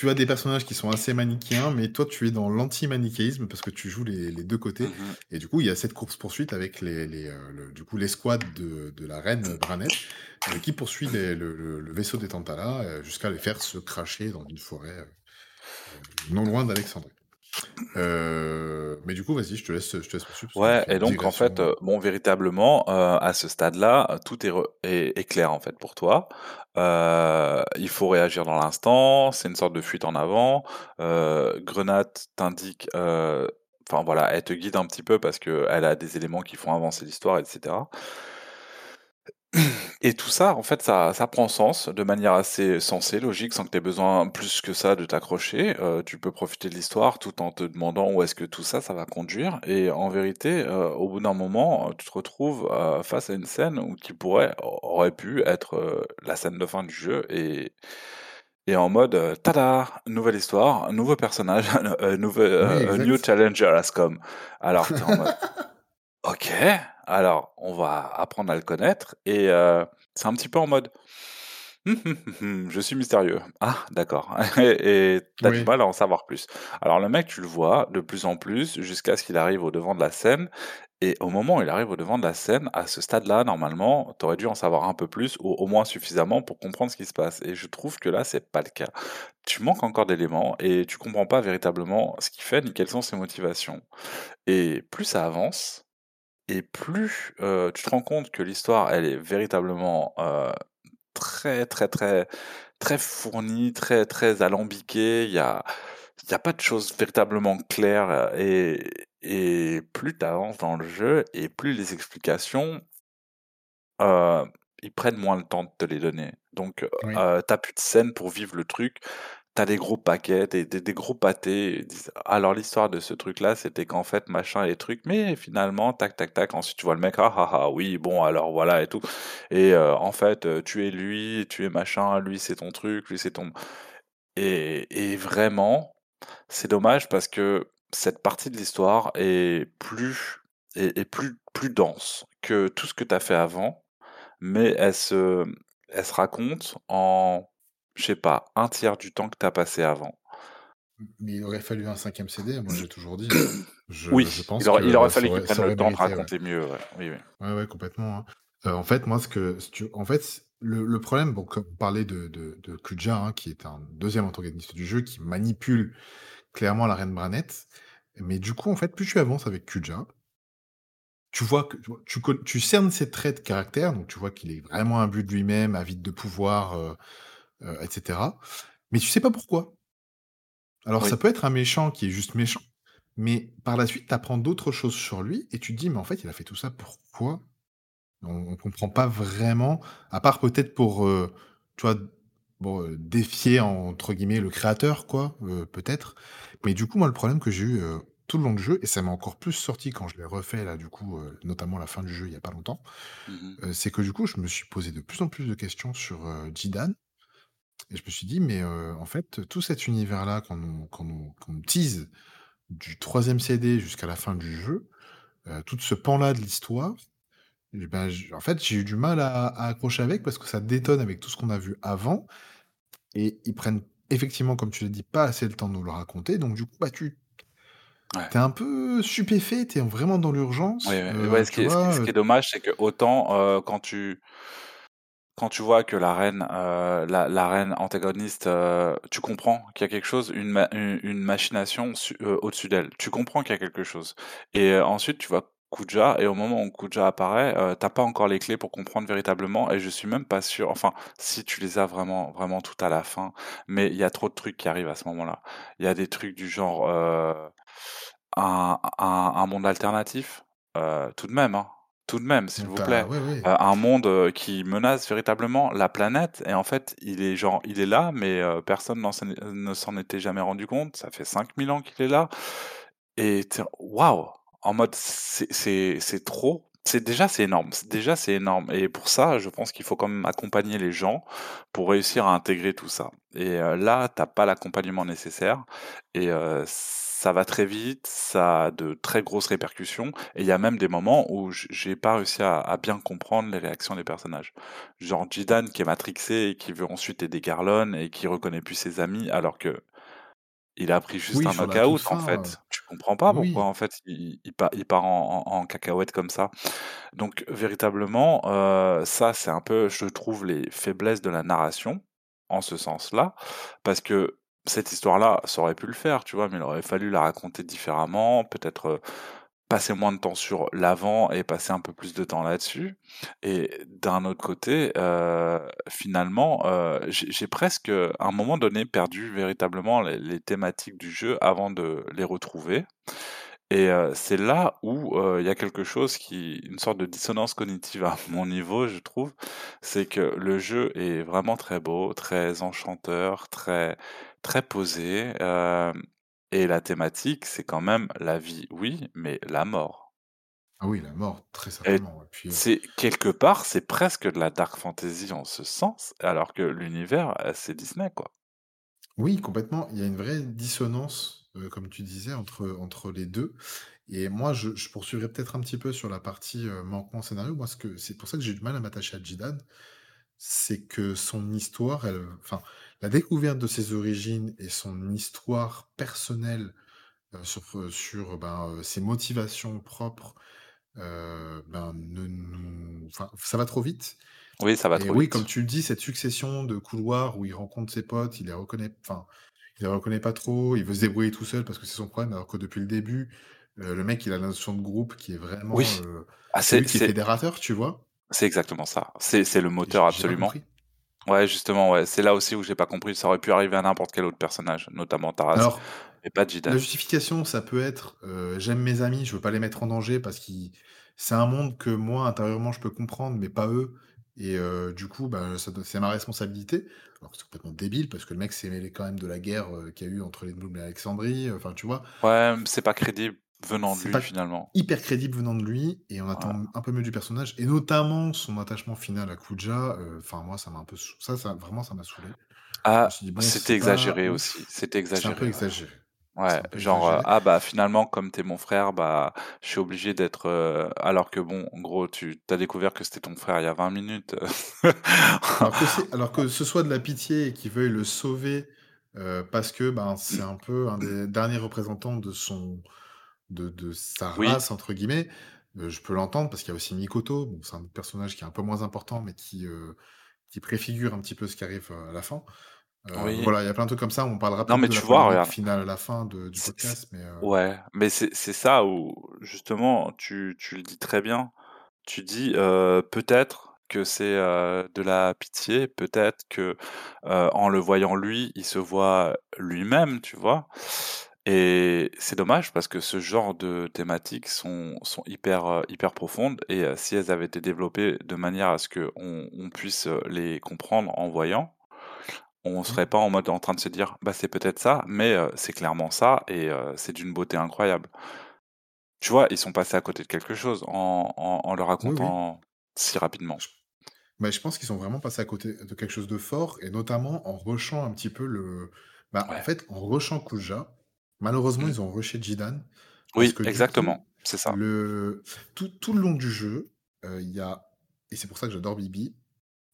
tu as des personnages qui sont assez manichéens, mais toi, tu es dans l'anti-manichéisme parce que tu joues les, les deux côtés. Mhm. Et du coup, il y a cette course-poursuite avec les, les, euh, le- du coup, l'escouade de, de la reine Branette euh, qui poursuit les- le, vaisseau des Tantala euh, jusqu'à les faire se cracher dans une forêt euh, non loin d'Alexandrie. Euh, mais du coup, vas-y, je te laisse, je te laisse poursuivre Ouais, et donc en fait, euh, bon, véritablement, euh, à ce stade-là, tout est, re- est, est clair en fait pour toi. Euh, il faut réagir dans l'instant, c'est une sorte de fuite en avant. Grenade t'indique, enfin voilà, elle te guide un petit peu parce qu'elle a des éléments qui font avancer l'histoire, etc. Et tout ça, en fait, ça, ça prend sens de manière assez sensée, logique, sans que tu aies besoin plus que ça de t'accrocher. Euh, tu peux profiter de l'histoire tout en te demandant où est-ce que tout ça, ça va conduire. Et en vérité, euh, au bout d'un moment, tu te retrouves euh, face à une scène où qui pourrait, aurait pu être la scène de fin du jeu et et en mode tada, nouvelle histoire, nouveau personnage, *laughs* nouveau, new challenger has come. Alors t'es en mode *laughs* ok, alors, on va apprendre à le connaître et c'est un petit peu en mode «Hum, hum, hum, je suis mystérieux. Ah, d'accord. *laughs* et t'as du mal à en savoir plus. Alors le mec, tu le vois de plus en plus jusqu'à ce qu'il arrive au devant de la scène. Et au moment où il arrive au devant de la scène, à ce stade-là, normalement, t'aurais dû en savoir un peu plus ou au moins suffisamment pour comprendre ce qui se passe. Et je trouve que là, c'est pas le cas. Tu manques encore d'éléments et tu comprends pas véritablement ce qu'il fait ni quelles sont ses motivations. Et plus ça avance, et plus tu te rends compte que l'histoire, elle est véritablement très, très, très, très fournie, très, très alambiquée. Il y a, y a pas de choses véritablement claires et, et plus tu avances dans le jeu et plus les explications, ils prennent moins le temps de te les donner. Donc, tu t'as plus de scène pour vivre le truc t'as des gros paquets, des, des, gros pâtés. Alors l'histoire de ce truc-là, c'était qu'en fait, machin et trucs, mais finalement, tac, tac, tac, ensuite tu vois le mec, ah ah ah, oui, bon, alors voilà et tout. Et euh, en fait, euh, tu es lui, tu es machin, lui c'est ton truc, lui c'est ton... Et, et vraiment, c'est dommage parce que cette partie de l'histoire est plus, est, plus, plus dense que tout ce que tu as fait avant, mais elle se, elle se raconte en je sais pas, un tiers du temps que tu as passé avant. Mais il aurait fallu un cinquième CD, moi j'ai toujours dit. Je, oui, je pense il aurait, il aurait fallu qu'il prenne le temps de raconter mieux. Ouais. Oui, oui. Ouais, ouais, complètement. Hein. Euh, en fait, moi, ce que, en fait, le, problème, bon, comme parler de, de, de Kuja, hein, qui est un deuxième antagoniste du jeu, qui manipule clairement la reine Branette. Mais du coup, en fait, plus tu avances avec Kuja, tu vois que tu, tu, cernes ses traits de caractère, donc tu vois qu'il est vraiment un but de lui-même, avide de pouvoir. Euh, euh, etc. Mais tu sais pas pourquoi. Alors ça peut être un méchant qui est juste méchant, mais par la suite, tu apprends d'autres choses sur lui et tu te dis: «Mais en fait, il a fait tout ça pourquoi?» on, ne comprend pas vraiment, à part peut-être pour, euh, tu vois, bon, euh, «défier» entre guillemets le créateur quoi, peut-être. Mais du coup, moi, le problème que j'ai eu, tout le long du jeu et ça m'a encore plus sorti quand je l'ai refait là, du coup, notamment la fin du jeu il y a pas longtemps, mmh c'est que du coup, je me suis posé de plus en plus de questions sur, Jidan et je me suis dit, mais en fait, tout cet univers-là qu'on nous, tease du troisième CD jusqu'à la fin du jeu, tout ce pan-là de l'histoire, eh ben, en fait, j'ai eu du mal à, accrocher avec parce que ça détonne avec tout ce qu'on a vu avant. Et ils prennent effectivement, comme tu l'as dit, pas assez le temps de nous le raconter. Donc, du coup, bah, tu es un peu stupéfait, tu es vraiment dans l'urgence. ce, qui est, dommage, c'est que autant quand tu quand tu vois que la reine, euh, la, reine antagoniste, euh, tu comprends qu'il y a quelque chose, une, machination euh, au-dessus d'elle. Tu comprends qu'il y a quelque chose. Et ensuite, tu vois Kuja, et au moment où Kuja apparaît, t'as pas encore les clés pour comprendre véritablement, et je suis même pas sûr, enfin, si tu les as vraiment, vraiment tout à la fin, mais il y a trop de trucs qui arrivent à ce moment-là. Il y a des trucs du genre un, monde alternatif, tout de même, hein tout de même, s'il vous plaît. Euh, un monde qui menace véritablement la planète et en fait, il est genre, il est là, mais personne ne s'en était jamais rendu compte. Ça fait 5000 ans qu'il est là et waouh, en mode c'est trop. C'est déjà c'est énorme. Déjà c'est énorme et pour ça, je pense qu'il faut quand même accompagner les gens pour réussir à intégrer tout ça. Et là, t'as pas l'accompagnement nécessaire et ça va très vite, ça a de très grosses répercussions, et il y a même des moments où j'ai pas réussi à, bien comprendre les réactions des personnages. Genre Jidan qui est matrixé et qui veut ensuite aider Garlon et qui reconnaît plus ses amis alors que il a pris juste un knockout en fait. Tu comprends pas pourquoi en fait il, part, en, cacahuète comme ça. Donc véritablement, euh, ça c'est un peu, je trouve, les faiblesses de la narration en ce sens-là, parce que cette histoire-là, ça aurait pu le faire, tu vois, mais il aurait fallu la raconter différemment, peut-être passer moins de temps sur l'avant et passer un peu plus de temps là-dessus. Et d'un autre côté, finalement, j'ai presque, à un moment donné, perdu véritablement les, thématiques du jeu avant de les retrouver. Et heu, c'est là où, heu, il y a quelque chose qui une sorte de dissonance cognitive à mon niveau, je trouve. C'est que le jeu est vraiment très beau, très enchanteur, très très posé, hem et la thématique, c'est quand même la vie, oui, mais la mort. Ah oui, la mort, très certainement. Puis, c'est quelque part, c'est presque de la dark fantasy en ce sens, alors que l'univers, c'est Disney, quoi. oui, complètement, il y a une vraie dissonance, heu, comme tu disais, entre entre les 2. et moi, je je poursuivrais peut-être un petit peu sur la partie, heu, manquement scénario. Moi, c'est pour ça que j'ai du mal à m'attacher à Jidan, c'est que son histoire, elle, enfin, la découverte de ses origines et son histoire personnelle, heu, sur, sur, ben, ses motivations propres, ben, ne nous enfin, ça va trop vite Oui, ça va Et trop oui, comme vite. tu le dis, cette succession de couloirs où il rencontre ses potes, il les reconnaît enfin, il les reconnaît pas trop, il veut se débrouiller tout seul parce que c'est son problème, alors que depuis le début, heu, le mec, il a la notion de groupe qui est vraiment, Oui, heu, ah c'est qui est fédérateur, tu vois? c'est exactement ça. C'est c'est le moteur absolument. Ouais, justement, ouais, c'est là aussi où j'ai pas compris. Ça aurait pu arriver à n'importe quel autre personnage, notamment Taras, Alors, mais pas la Jidan. justification, ça peut être, heu, j'aime mes amis, je veux pas les mettre en danger parce qu'ils c'est un monde que moi, intérieurement, je peux comprendre, mais pas eux et heu, du coup, bah, c'est ma responsabilité. Alors que c'est complètement débile parce que le mec s'est mêlé quand même de la guerre, qu'il y a eu entre les Noumes et Alexandrie, enfin, tu vois? Ouais, c'est pas crédible venant de lui, pas finalement. hyper crédible venant de lui et on attend un peu mieux du personnage et notamment son attachement final à Kuja, enfin moi ça m'a un peu ça ça vraiment ça m'a saoulé. Ah, suis dit: «Bon, c'était pas exagéré aussi, ouf». c'était C'est un peu exagéré, ouais. exagéré. Ouais, genre, exagéré. «Ah bah, finalement, comme tu es mon frère, bah, je suis obligé d'être, heu» alors que bon, en gros, tu tu as découvert que c'était ton frère il y a 20 minutes, *laughs* Alors que c'est alors que ce soit de la pitié et qu'il veuille le sauver, heu, parce que, ben, c'est un peu un des derniers représentants de son de de «sa Oui, race» entre guillemets, je peux l'entendre parce qu'il y a aussi Mikoto, bon c'est un personnage qui est un peu moins important mais qui, qui préfigure un petit peu ce qui arrive, à la fin. Oui. voilà, il y a plein de trucs comme ça, on parlera Non, mais de la tu vois, polémique regarde, finale à la fin de du podcast, mais heu, ouais, mais c'est ça où justement tu tu le dis très bien. Tu dis, heu, peut-être que c'est, de la pitié, peut-être que, en le voyant lui, il se voit lui-même, tu vois? Et c'est dommage parce que ce genre de thématiques sont sont hyper, hyper profondes et si elles avaient été développées de manière à ce qu'on on puisse, les comprendre en voyant, on mmh, serait pas en mode en train de se dire: «Bah, c'est peut-être ça», mais heu, c'est clairement ça et heu, c'est d'une beauté incroyable. Tu vois? Ils sont passés à côté de quelque chose en en en le oui, oui. racontant si rapidement. Je mais je pense qu'ils sont vraiment passés à côté de quelque chose de fort et notamment en rushant un petit peu le bah, en fait, en rushant Kuja, malheureusement, Mmh. ils ont rushé Jidan Oui, exactement, c'est ça. le tout tout le long du jeu, heu, il y a et c'est pour ça que j'adore Bibi,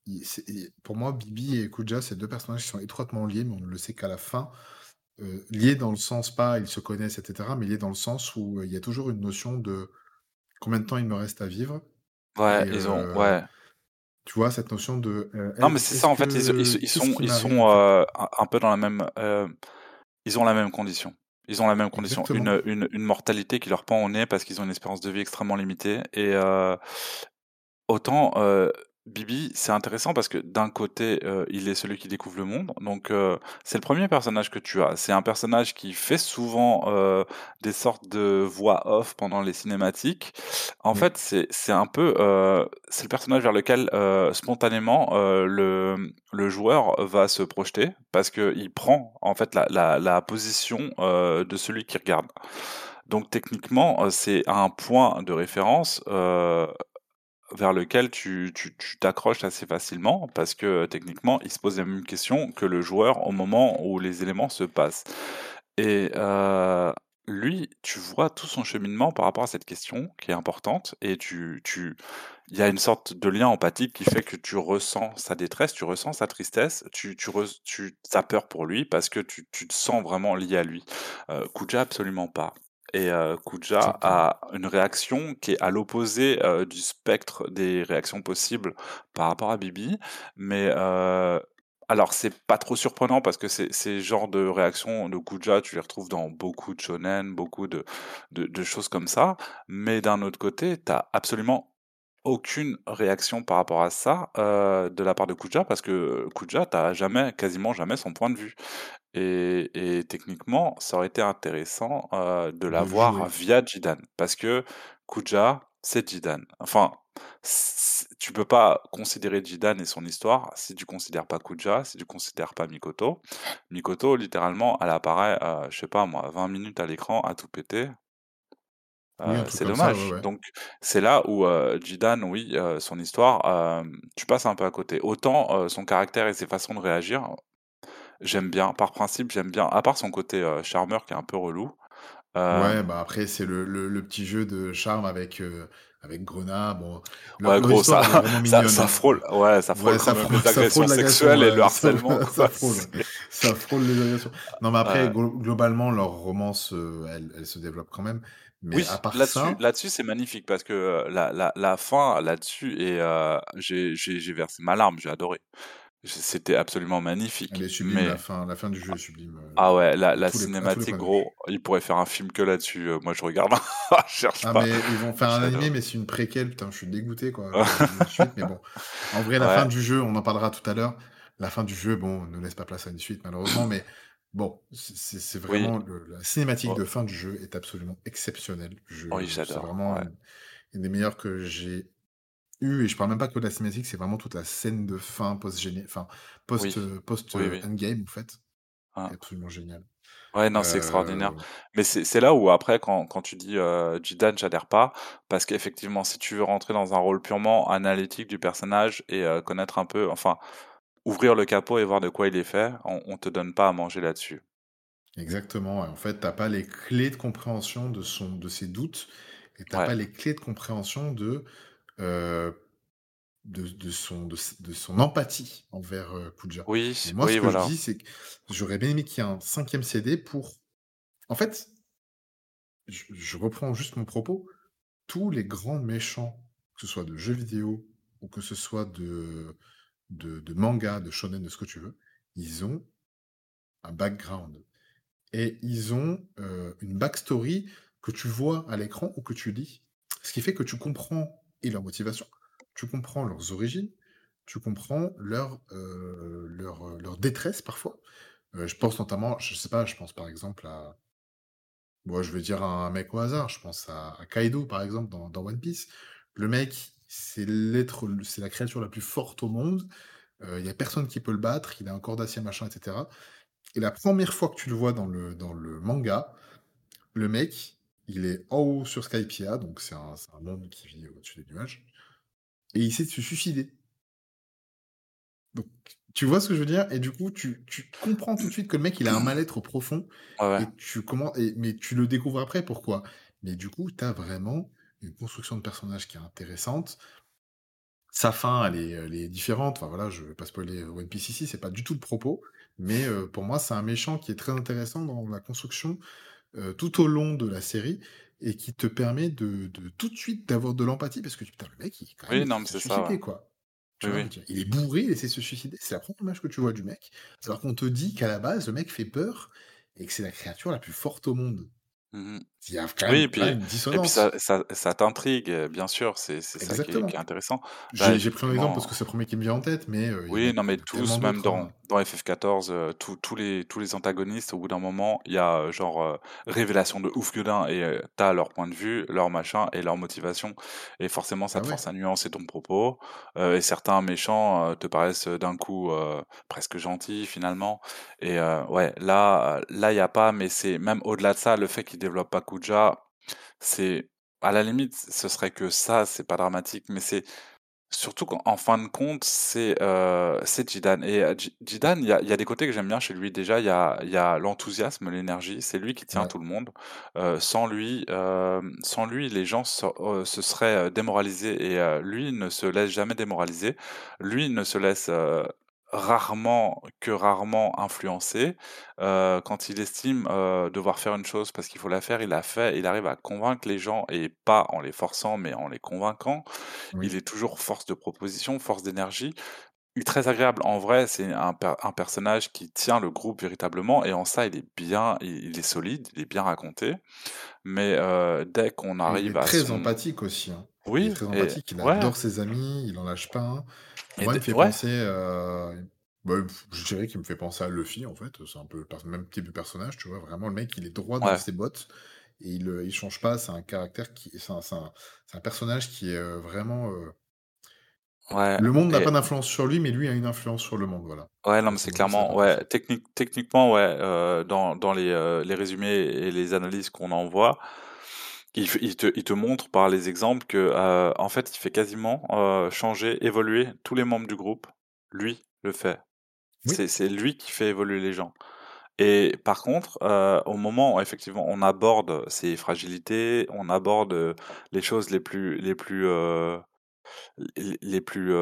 il pour moi, Bibi et Kuja, c'est 2 personnages qui sont étroitement liés, mais on ne le sait qu'à la fin. Heu, liés dans le sens pas ils se connaissent et cetera, mais liés dans le sens où, heu, il y a toujours une notion de: «Combien de temps il me reste à vivre?» Ouais, et ils ont heu, ouais. tu vois? Cette notion de, Non, mais c'est est ça en fait, ils sont ils sont, un peu dans la même, ils ont la même condition. Ils ont la même condition. Une, une une mortalité qui leur pend au nez parce qu'ils ont une espérance de vie extrêmement limitée et Autant, Bibi, c'est intéressant parce que d'un côté, heu, il est celui qui découvre le monde, donc heu, c'est le premier personnage que tu as. C'est un personnage qui fait souvent, heu, des sortes de voix off pendant les cinématiques. En Oui, fait, c'est c'est un peu, heu, c'est le personnage vers lequel, heu, spontanément, le, le joueur va se projeter parce qu'il prend, en fait, la la la position, de celui qui regarde. Donc techniquement, c'est un point de référence, heu vers lequel tu t'accroches assez facilement parce que, heu, techniquement, il se pose la même question que le joueur au moment où les éléments se passent et heu, lui, tu vois tout son cheminement par rapport à cette question qui est importante et tu tu il y a une sorte de lien empathique qui fait que tu ressens sa détresse, tu ressens sa tristesse, tu tu peur pour lui parce que tu tu te sens vraiment lié à lui. Kuja absolument pas et heu, Kuja a une réaction qui est à l'opposé, heu, du spectre des réactions possibles par rapport à Bibi, mais heu, alors c'est pas trop surprenant parce que ces genres de réactions de Kuja, tu les retrouves dans beaucoup de shonen, beaucoup de de de choses comme ça, mais d'un autre côté, tu as absolument aucune réaction par rapport à ça, heu, de la part de Kuja parce que Kuja, tu jamais quasiment jamais son point de vue et et techniquement, ça aurait été intéressant, heu, de l'avoir via Zidane. Parce que Khoudia, c'est Zidane. Enfin, tu peux pas considérer Zidane et son histoire si tu considères pas Khoudia, si tu considères pas Mikoto. Mikoto, littéralement, elle apparaît, heu, je sais pas moi, 20 minutes à l'écran à tout péter. Oui, truc c'est comme ça, ouais, dommage. ouais. Donc c'est là où, heu, Zidane, oui, heu, son histoire, hem, tu passes un peu à côté. Autant, son caractère et ses façons de réagir, j'aime bien. Par principe, j'aime bien. À part son côté, charmeur qui est un peu relou. Ouais, bah, après, c'est le le le petit jeu de charme avec, avec Grenat. Bon, leur Ouais, gros, ça ça hein. frôle ouais, ça frôle Ouais, ça frôle les agressions sexuelles et le harcèlement, ça *laughs* frôle, Ça frôle les agressions. Non, mais après, Ouais. globalement, leur romance, elle se développe quand même. Mais à Oui, part là-dessus ça là-dessus, c'est magnifique parce que, heu, la la la fin là-dessus est, heu, j'ai j'ai j'ai versé ma larme, j'ai adoré. C'était absolument Elle magnifique. est sublime, la Mais fin la fin du jeu est sublime, ah heu, ouais, la la les cinématique, gros, ils pourraient faire un film que là-dessus, moi je regarde, *laughs* je cherche Ah, pas, mais ils vont faire un animé, mais c'est une préquelle. Putain, je suis dégoûté, quoi. *laughs* Suite, mais bon. En vrai, la fin du jeu, on en parlera tout à l'heure. La fin du jeu, bon, ne laisse pas place à une suite, malheureusement, mais bon, c'est c'est c'est Oui. vraiment le la cinématique Oh de fin du jeu est absolument exceptionnelle. Je Oui, c'est j'adore, vraiment ouais. une des meilleures que j'ai eues et je parle même pas que de la cinématique, c'est vraiment toute la scène de fin post-géné enfin, post, Oui. heu, post, Oui, heu, oui. endgame, en fait, est absolument géniale. Ouais, non, c'est extraordinaire. Heu Mais c'est c'est là où après quand quand tu dis, heu, Zidane, j'adhère pas, parce qu'effectivement, si tu veux rentrer dans un rôle purement analytique du personnage et heu, connaître un peu enfin, ouvrir le capot et voir de quoi il est fait, on on te donne pas à manger là-dessus. Exactement. En fait, tu as pas les clés de compréhension de son de ses doutes et tu as Ouais. pas les clés de compréhension de, heu, de de son de son empathie envers, Khoudia. Et Oui, moi, ce que je voilà. dis, c'est que j'aurais bien aimé qu'il y ait un 5e CD pour en fait je je reprends juste mon propos, tous les grands méchants, que ce soit de jeux vidéo ou que ce soit de de manga, de shonen, de ce que tu veux, ils ont un background. Et ils ont, heu, une backstory que tu vois à l'écran ou que tu lis. Ce qui fait que tu comprends et leur motivation, tu comprends leurs origines, tu comprends leur, heu, leur, heu, leur détresse parfois. Je pense notamment, je sais pas, je pense par exemple à bon, je vais dire un mec au hasard, je pense à à Kaido par exemple dans One Piece. Le mec, c'est l'être c'est la créature la plus forte au monde, heu, il y a personne qui peut le battre, il a un corps d'acier machin et cetera. Et la 1re fois que tu le vois dans le dans le manga, le mec, il est en haut sur Skypiea, donc c'est un un monde qui vit au-dessus des nuages et il essaie de se suicider. Donc tu vois ce que je veux dire? Et du coup, tu tu comprends tout de suite que le mec, il a un mal-être profond Ouais, ouais. et tu commen et mais tu le découvres après, pourquoi? Mais du coup, tu as vraiment une construction de personnage qui est intéressante. Sa fin, elle est elle est différente. Enfin voilà, je vais pas spoiler One Piece ici, c'est pas du tout le propos. Mais, heu, pour moi, c'est un méchant qui est très intéressant dans la construction, heu, tout au long de la série et qui te permet de de tout de suite d'avoir de l'empathie parce que putain, le mec, il quand même, Oui, il non, ça, ouais. quoi. Oui, oui. Est bourré, il essaie de se suicider. C'est la 1re image que tu vois du mec, alors qu'on te dit qu'à la base, le mec fait peur et que c'est la créature la plus forte au monde. Mmh mh. Il y a quand Oui même et puis une et puis ça dissonance. ça ça t'intrigue, heu, bien sûr, c'est ça qui est qui Exactement. est intéressant. Là, J'ai pris un exemple parce que c'est le 1er qui me vient en tête, mais, a Oui, non, mais tous, même dans hein. dans FF14, heu, tous les tous les antagonistes, au bout d'un moment, il y a, heu, genre, révélation de ouf gudin et heu, tu as leur point de vue, leur machin et leur motivation et forcément, ça Bah te ouais. force à nuancer ton propos, et certains méchants, te paraissent, d'un coup, presque gentils finalement et ouais, là, là, il y a pas mais c'est même au-delà de ça, le fait qu'ils développent pas Khoudia, c'est à la limite, ce serait que ça, c'est pas dramatique, mais c'est surtout qu'en fin de compte, c'est, c'est Zidane et heu, Zi Zidane, il y a il y a des côtés que j'aime bien chez lui. Déjà, il y a y a l'enthousiasme, l'énergie, c'est lui qui tient Ouais. tout le monde. Heu, sans lui, hem, sans lui, les gens se heu, se seraient, démoralisés et lui, ne se laisse jamais démoraliser. Lui, ne se laisse, rarement, que rarement influencer. Heu, quand il estime, devoir faire une chose parce qu'il faut la faire, il la fait. Il arrive à convaincre les gens et pas en les forçant, mais en les convainquant. Il Oui. est toujours force de proposition, force d'énergie. Il est très agréable. En vrai, c'est un per un personnage qui tient le groupe véritablement et en ça, il est bien, il il est solide, il est bien raconté. Mais, dès qu'on Et il arrive est à très son empathique aussi, hein. Il est oui très et empathique, il ouais. adore ses amis, il en lâche pas un. Moi, il me fait ouais. penser, heu Bah, je dirais qu'il me fait penser à Luffy, en fait, c'est un peu le même type de personnage, tu vois? Vraiment, le mec, il est droit dans Ouais. ses bottes et il, heu, il change pas. C'est un caractère qui c'est un un un personnage qui est, heu, vraiment, Ouais le monde n'a pas d'influence sur lui, mais lui a une influence sur le monde, voilà. Ouais, non, mais c'est clairement ouais, technique techniquement, ouais, dans dans les, les résumés et les analyses qu'on en voit, il te il te montre par les exemples que, heu, en fait, il fait quasiment, heu, changer, évoluer tous les membres du groupe. Lui le fait. Oui, C'est lui qui fait évoluer les gens et par contre, heu, au moment où effectivement on aborde ses fragilités, on aborde, les choses les plus les plus, les plus,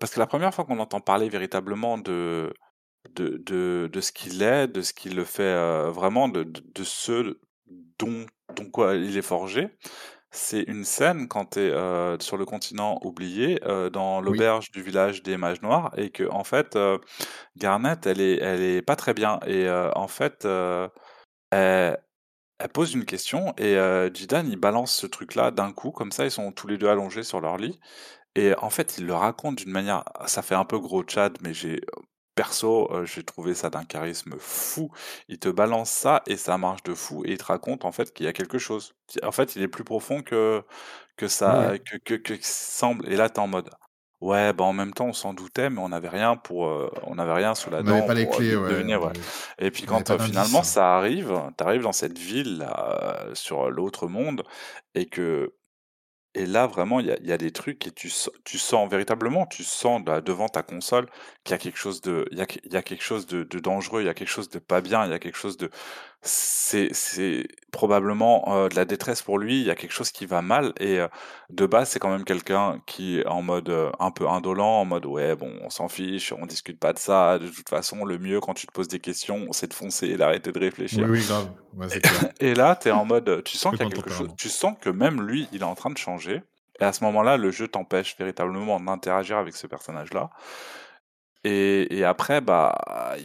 parce que la première fois qu'on entend parler véritablement de de de de ce qu'il est, de ce qui le fait, vraiment de de de ce dont dont quoi il est forgé. C'est une scène quand tu es, sur le continent oublié, heu, dans oui, l'auberge du village des mages noirs et que en fait, heu, Garnet elle est elle est pas très bien et en fait, elle elle pose une question et Jidan il balance ce truc-là d'un coup comme ça, ils sont tous les 2 allongés sur leur lit et en fait, il le raconte d'une manière ça fait un peu gros Tchad, mais j'ai perso, heu, j'ai trouvé ça d'un charisme fou. Il te balance ça et ça marche de fou et il te raconte en fait qu'il y a quelque chose. En fait, il est plus profond que que ça que que que semble et là, tu es en mode: «Ouais, bah, en même temps, on s'en doutait, mais on n'avait rien pour, heu, on n'avait rien sous la On dent pas les pour, heu, clés, ouais, deviner, on ouais» avait et puis quand, finalement ça arrive, tu arrives dans cette ville là, sur l'autre monde et que et là, vraiment, il y a des trucs et tu sens véritablement, tu sens, devant ta console qu'il y a quelque chose de il y a quelque chose de dangereux, il y a quelque chose de pas bien, il y a quelque chose de c'est probablement, de la détresse pour lui, il y a quelque chose qui va mal et de base, c'est quand même quelqu'un qui est en mode, un peu indolent, en mode: «Ouais, bon, on s'en fiche, on discute pas de ça, de toute façon, le mieux quand tu te poses des questions, c'est de foncer et d'arrêter de réfléchir». oui, grave. Ouais, c'est clair. Et là, tu es en mode, tu sens qu'il y a quelque chose tu sens que même lui, il est en train de changer et à ce moment-là, le jeu t'empêche véritablement d'interagir avec ce personnage-là et et après, bah,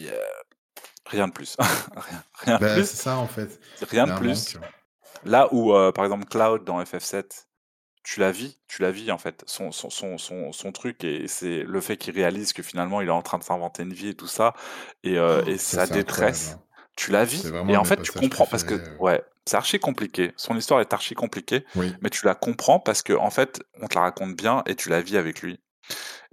rien de plus. *laughs* Rien rien de Bah, plus, c'est ça, en fait. rien de plus. manque. Là où, heu, par exemple, Cloud dans FF7, tu la vis tu la vis, en fait. Son son son son son truc et c'est le fait qu'il réalise que finalement, il est en train de s'inventer une vie et tout ça et heu et Ça, sa détresse, hein. tu la vis et en fait, tu comprends parce que heu ouais, c'est archi compliqué. Son histoire est archi compliquée, oui. mais tu la comprends parce que en fait, on te la raconte bien et tu la vis avec lui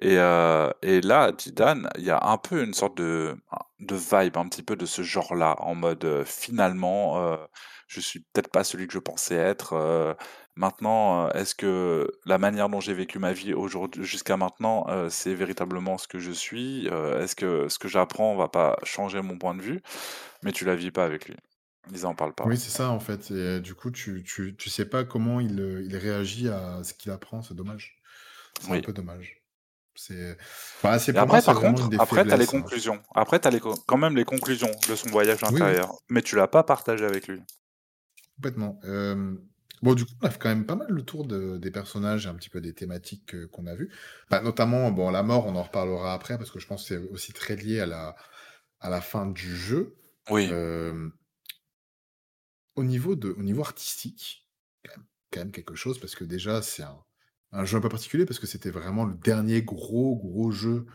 et là, Zidane, il y a un peu une sorte de de vibe un petit peu de ce genre-là, en mode, finalement, heu, je suis peut-être pas celui que je pensais être, maintenant, est-ce que la manière dont j'ai vécu ma vie aujourd'hui jusqu'à maintenant, c'est véritablement ce que je suis? Est-ce que ce que j'apprends va pas changer mon point de vue? Mais tu la vis pas avec lui. Ils en parlent pas. Oui, c'est ça, en fait et du coup, tu tu tu sais pas comment il, réagit à ce qu'il apprend, c'est dommage. C'est un peu dommage. C'est moi, après, par contre, après, tu as les hein. conclusions. Après, tu as les quand même les conclusions de son voyage Oui, oui, intérieur, mais tu l'as pas partagé avec lui. complètement. Bon, du coup, on a fait quand même pas mal le tour de des personnages et un petit peu des thématiques, qu'on a vues. Bah, notamment, bon, la mort, on en reparlera après parce que je pense que c'est aussi très lié à la à la fin du jeu. Oui. Au niveau de au niveau artistique, quand même quand même quelque chose parce que déjà, c'est un un jeu un peu particulier parce que c'était vraiment le dernier gros, gros jeu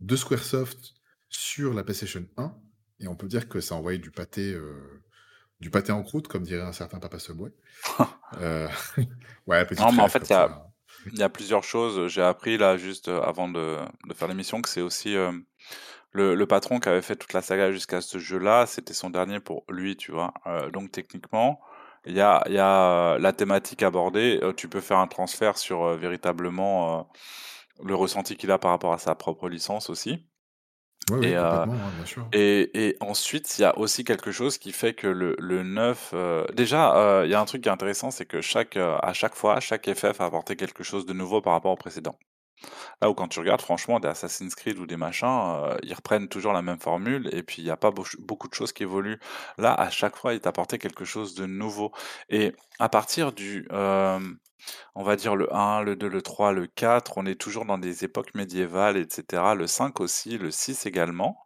de Squaresoft sur la PlayStation 1 et on peut dire que ça a envoyé du pâté, heu, du pâté en croûte, comme dirait un certain Papa Subway. Heu, *laughs* *laughs* ouais, Non, mais en fait, comme il y a ça. il y a plusieurs choses. J'ai appris là juste, heu, avant de de faire l'émission que c'est aussi, hem, le le patron qui avait fait toute la saga jusqu'à ce jeu-là, c'était son dernier pour lui, tu vois? Donc techniquement, il y a il y a, heu, la thématique abordée, heu, tu peux faire un transfert sur, heu, véritablement, le ressenti qu'il a par rapport à sa propre licence aussi Oui, et oui, hein, bien sûr. Et et ensuite, il y a aussi quelque chose qui fait que le le 9, heu déjà, il y a un truc qui est intéressant, c'est que chaque, à chaque fois, chaque FF a apporté quelque chose de nouveau par rapport au précédent. Là où quand tu regardes franchement des Assassin's Creed ou des machins, heu, ils reprennent toujours la même formule et puis il y a pas beaucoup de choses qui évoluent. Là, à chaque fois, ils t'apportaient quelque chose de nouveau et à partir du, hem, on va dire le 1, le 2, le 3, le 4, on est toujours dans des époques médiévales et cetera. Le 5 aussi, le 6 également.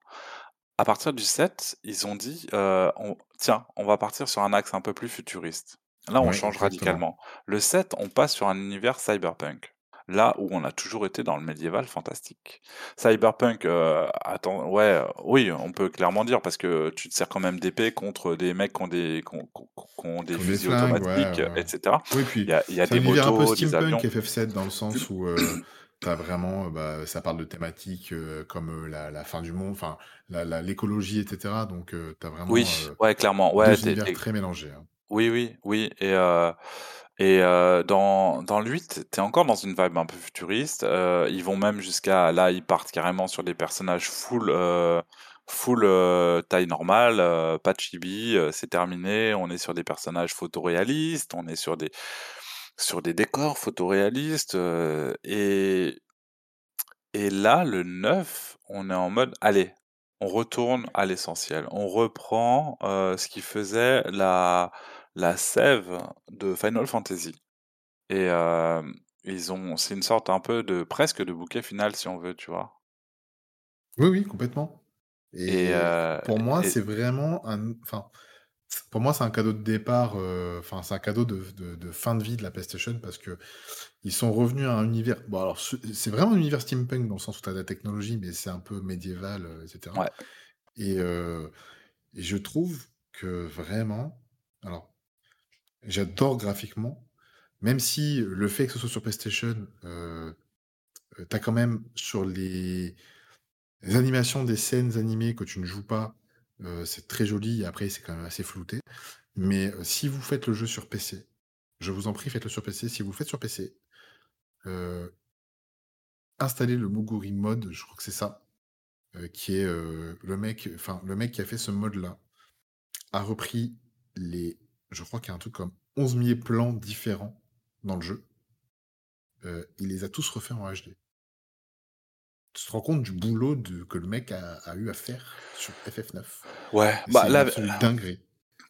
À partir du 7, ils ont dit, «On tiens, on va partir sur un axe un peu plus futuriste». Là, on Oui, change exactement. radicalement. Le 7, on passe sur un univers cyberpunk. Là où on a toujours été dans le médiéval fantastique. Cyberpunk, euh, attends, ouais, euh, oui, on peut clairement dire parce que tu te sers quand même d'épée contre des mecs qui ont des, qui ont, qui ont des des fusils ouais, automatiques, ouais. etc. Oui, Il puis y a, il y a des univers un peu motos, des avions. steampunk FF7 dans le sens où euh, t'as vraiment, bah, ça parle de thématiques euh, comme la, la fin du monde, enfin l'écologie, etc. Donc euh, t'as vraiment Oui, ouais, clairement. Ouais, t'es, univers très mélangés. hein. Oui, oui, oui. Et, et euh, dans, dans le 8, t'es encore dans une vibe un peu futuriste. Euh, ils vont même jusqu'à... Là, ils partent carrément sur des personnages full, euh, full taille normale, pas de chibi, c'est terminé. On est sur des personnages photoréalistes, on est sur des, sur des décors photoréalistes. et, et là, le 9, on est en mode, allez, on retourne à l'essentiel. On reprend ce qui faisait la, la sève de Final Fantasy. Et euh, ils ont, c'est une sorte un peu de presque de bouquet final, si on veut, tu vois. Oui, oui, complètement. Et, Et euh, pour moi, et- c'est vraiment un, enfin, pour moi, c'est un cadeau de départ, euh, enfin, c'est un cadeau de, de- de fin de vie de la PlayStation parce que ils sont revenus à un univers. Bon, alors, ce- c'est vraiment un univers steampunk dans le sens où tu as de la technologie, mais c'est un peu médiéval, etc. ouais, Et, euh, et je trouve que vraiment, alors, j'adore graphiquement, même si le fait que ce soit sur PlayStation, euh, tu as quand même sur les, animations des scènes animées que tu ne joues pas, euh, c'est très joli, après c'est quand même assez flouté. Mais euh, si vous faites le jeu sur PC, je vous en prie, faites-le sur PC. Si vous faites sur PC, installez le Moguri mode, je crois que c'est ça, qui est le mec, enfin le mec qui a fait ce mode-là a repris les, je crois qu'il y a un truc comme 11 000 plans différents dans le jeu. Euh, il les a tous refaits en HD. Tu te rends compte du boulot de, que le mec a, a eu à faire sur FF9. ouais. Bah, la, absolue dinguerie.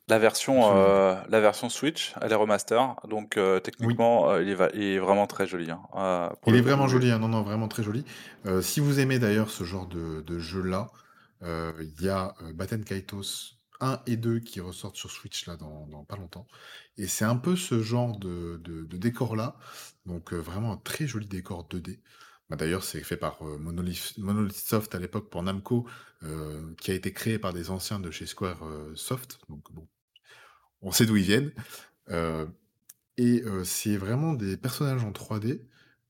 la version, Absolument. euh, la version Switch, elle est remaster, donc euh, Oui. techniquement, euh, il est, va- il est vraiment très joli. Hein. Euh, Il est vraiment joli, hein. non, non, vraiment très joli. Euh, si vous aimez d'ailleurs ce genre de, de jeu-là, euh, il y a euh, Baten Kaitos 1 et 2 qui ressortent sur Switch là dans, pas longtemps. Et c'est un peu ce genre de, de décor-là. Donc euh, vraiment un très joli décor 2D. Bah, d'ailleurs, c'est fait par euh, Monolith, Soft à l'époque pour Namco, euh, qui a été créé par des anciens de chez Square Soft. Donc bon, on sait d'où ils viennent. Et c'est vraiment des personnages en 3D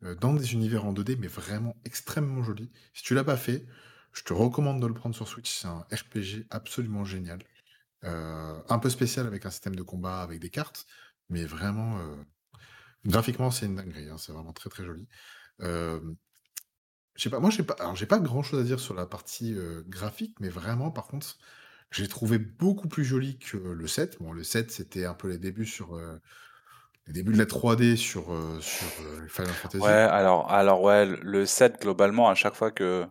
euh, dans des univers en 2D, mais vraiment extrêmement jolis. Si tu l'as pas fait, je te recommande de le prendre sur Switch. C'est un RPG absolument génial. Euh, un peu spécial avec un système de combat avec des cartes, mais vraiment euh, graphiquement c'est une dinguerie. hein, c'est vraiment très très joli. Euh, je sais pas, moi j'ai pas, alors j'ai pas grand chose à dire sur la partie graphique, mais vraiment par contre j'ai trouvé beaucoup plus joli que le 7. Bon, le 7 c'était un peu les débuts sur les débuts de la 3D sur, sur Final Ouais, Fantasy. alors, alors ouais, le 7, globalement, à chaque fois que,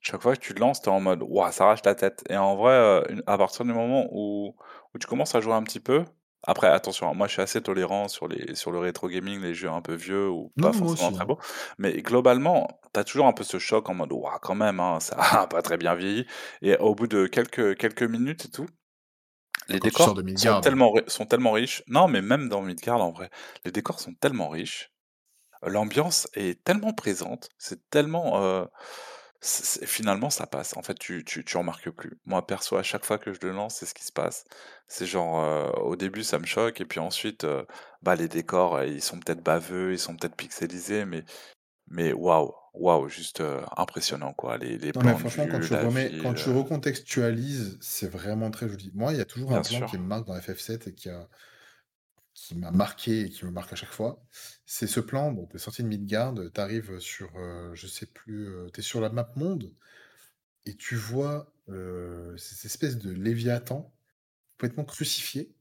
chaque fois que tu le lances, t'es en mode, waouh, ça arrache la tête. Et en vrai, euh, à partir du moment où, où tu commences à jouer un petit peu, après, attention, hein, moi je suis assez tolérant sur les, sur le rétro gaming, les jeux un peu vieux ou pas Non, forcément très hein. beaux. Mais globalement, t'as toujours un peu ce choc en mode, waouh, quand même, hein, ça a pas très bien vieilli. Et au bout de quelques, quelques minutes et tout, les Quand tu sors décors de sont tellement, sont tellement riches. Non, mais même dans Midgard, en vrai, les décors sont tellement riches. L'ambiance est tellement présente, c'est tellement... euh, finalement, ça passe. En fait, tu, tu, tu remarques plus. Moi, perso, à chaque fois que je le lance, c'est ce qui se passe. C'est genre, euh, au début, ça me choque, et puis ensuite, euh, bah, les décors, euh, ils sont peut-être baveux, ils sont peut-être pixelisés, mais, mais waouh, waouh, juste euh, impressionnant, quoi. Les, les Non, plans franchement, quand tu quand recontextualises, c'est vraiment très joli. Moi, il y a toujours un plan qui me marque dans FF7 et qui a, qui m'a marqué et qui me marque à chaque fois. C'est ce plan, bon, t'es sorti de Midgard, t'arrives sur, euh, je sais plus, euh, t'es sur la map monde et tu vois euh, cette espèce de Léviathan complètement crucifié.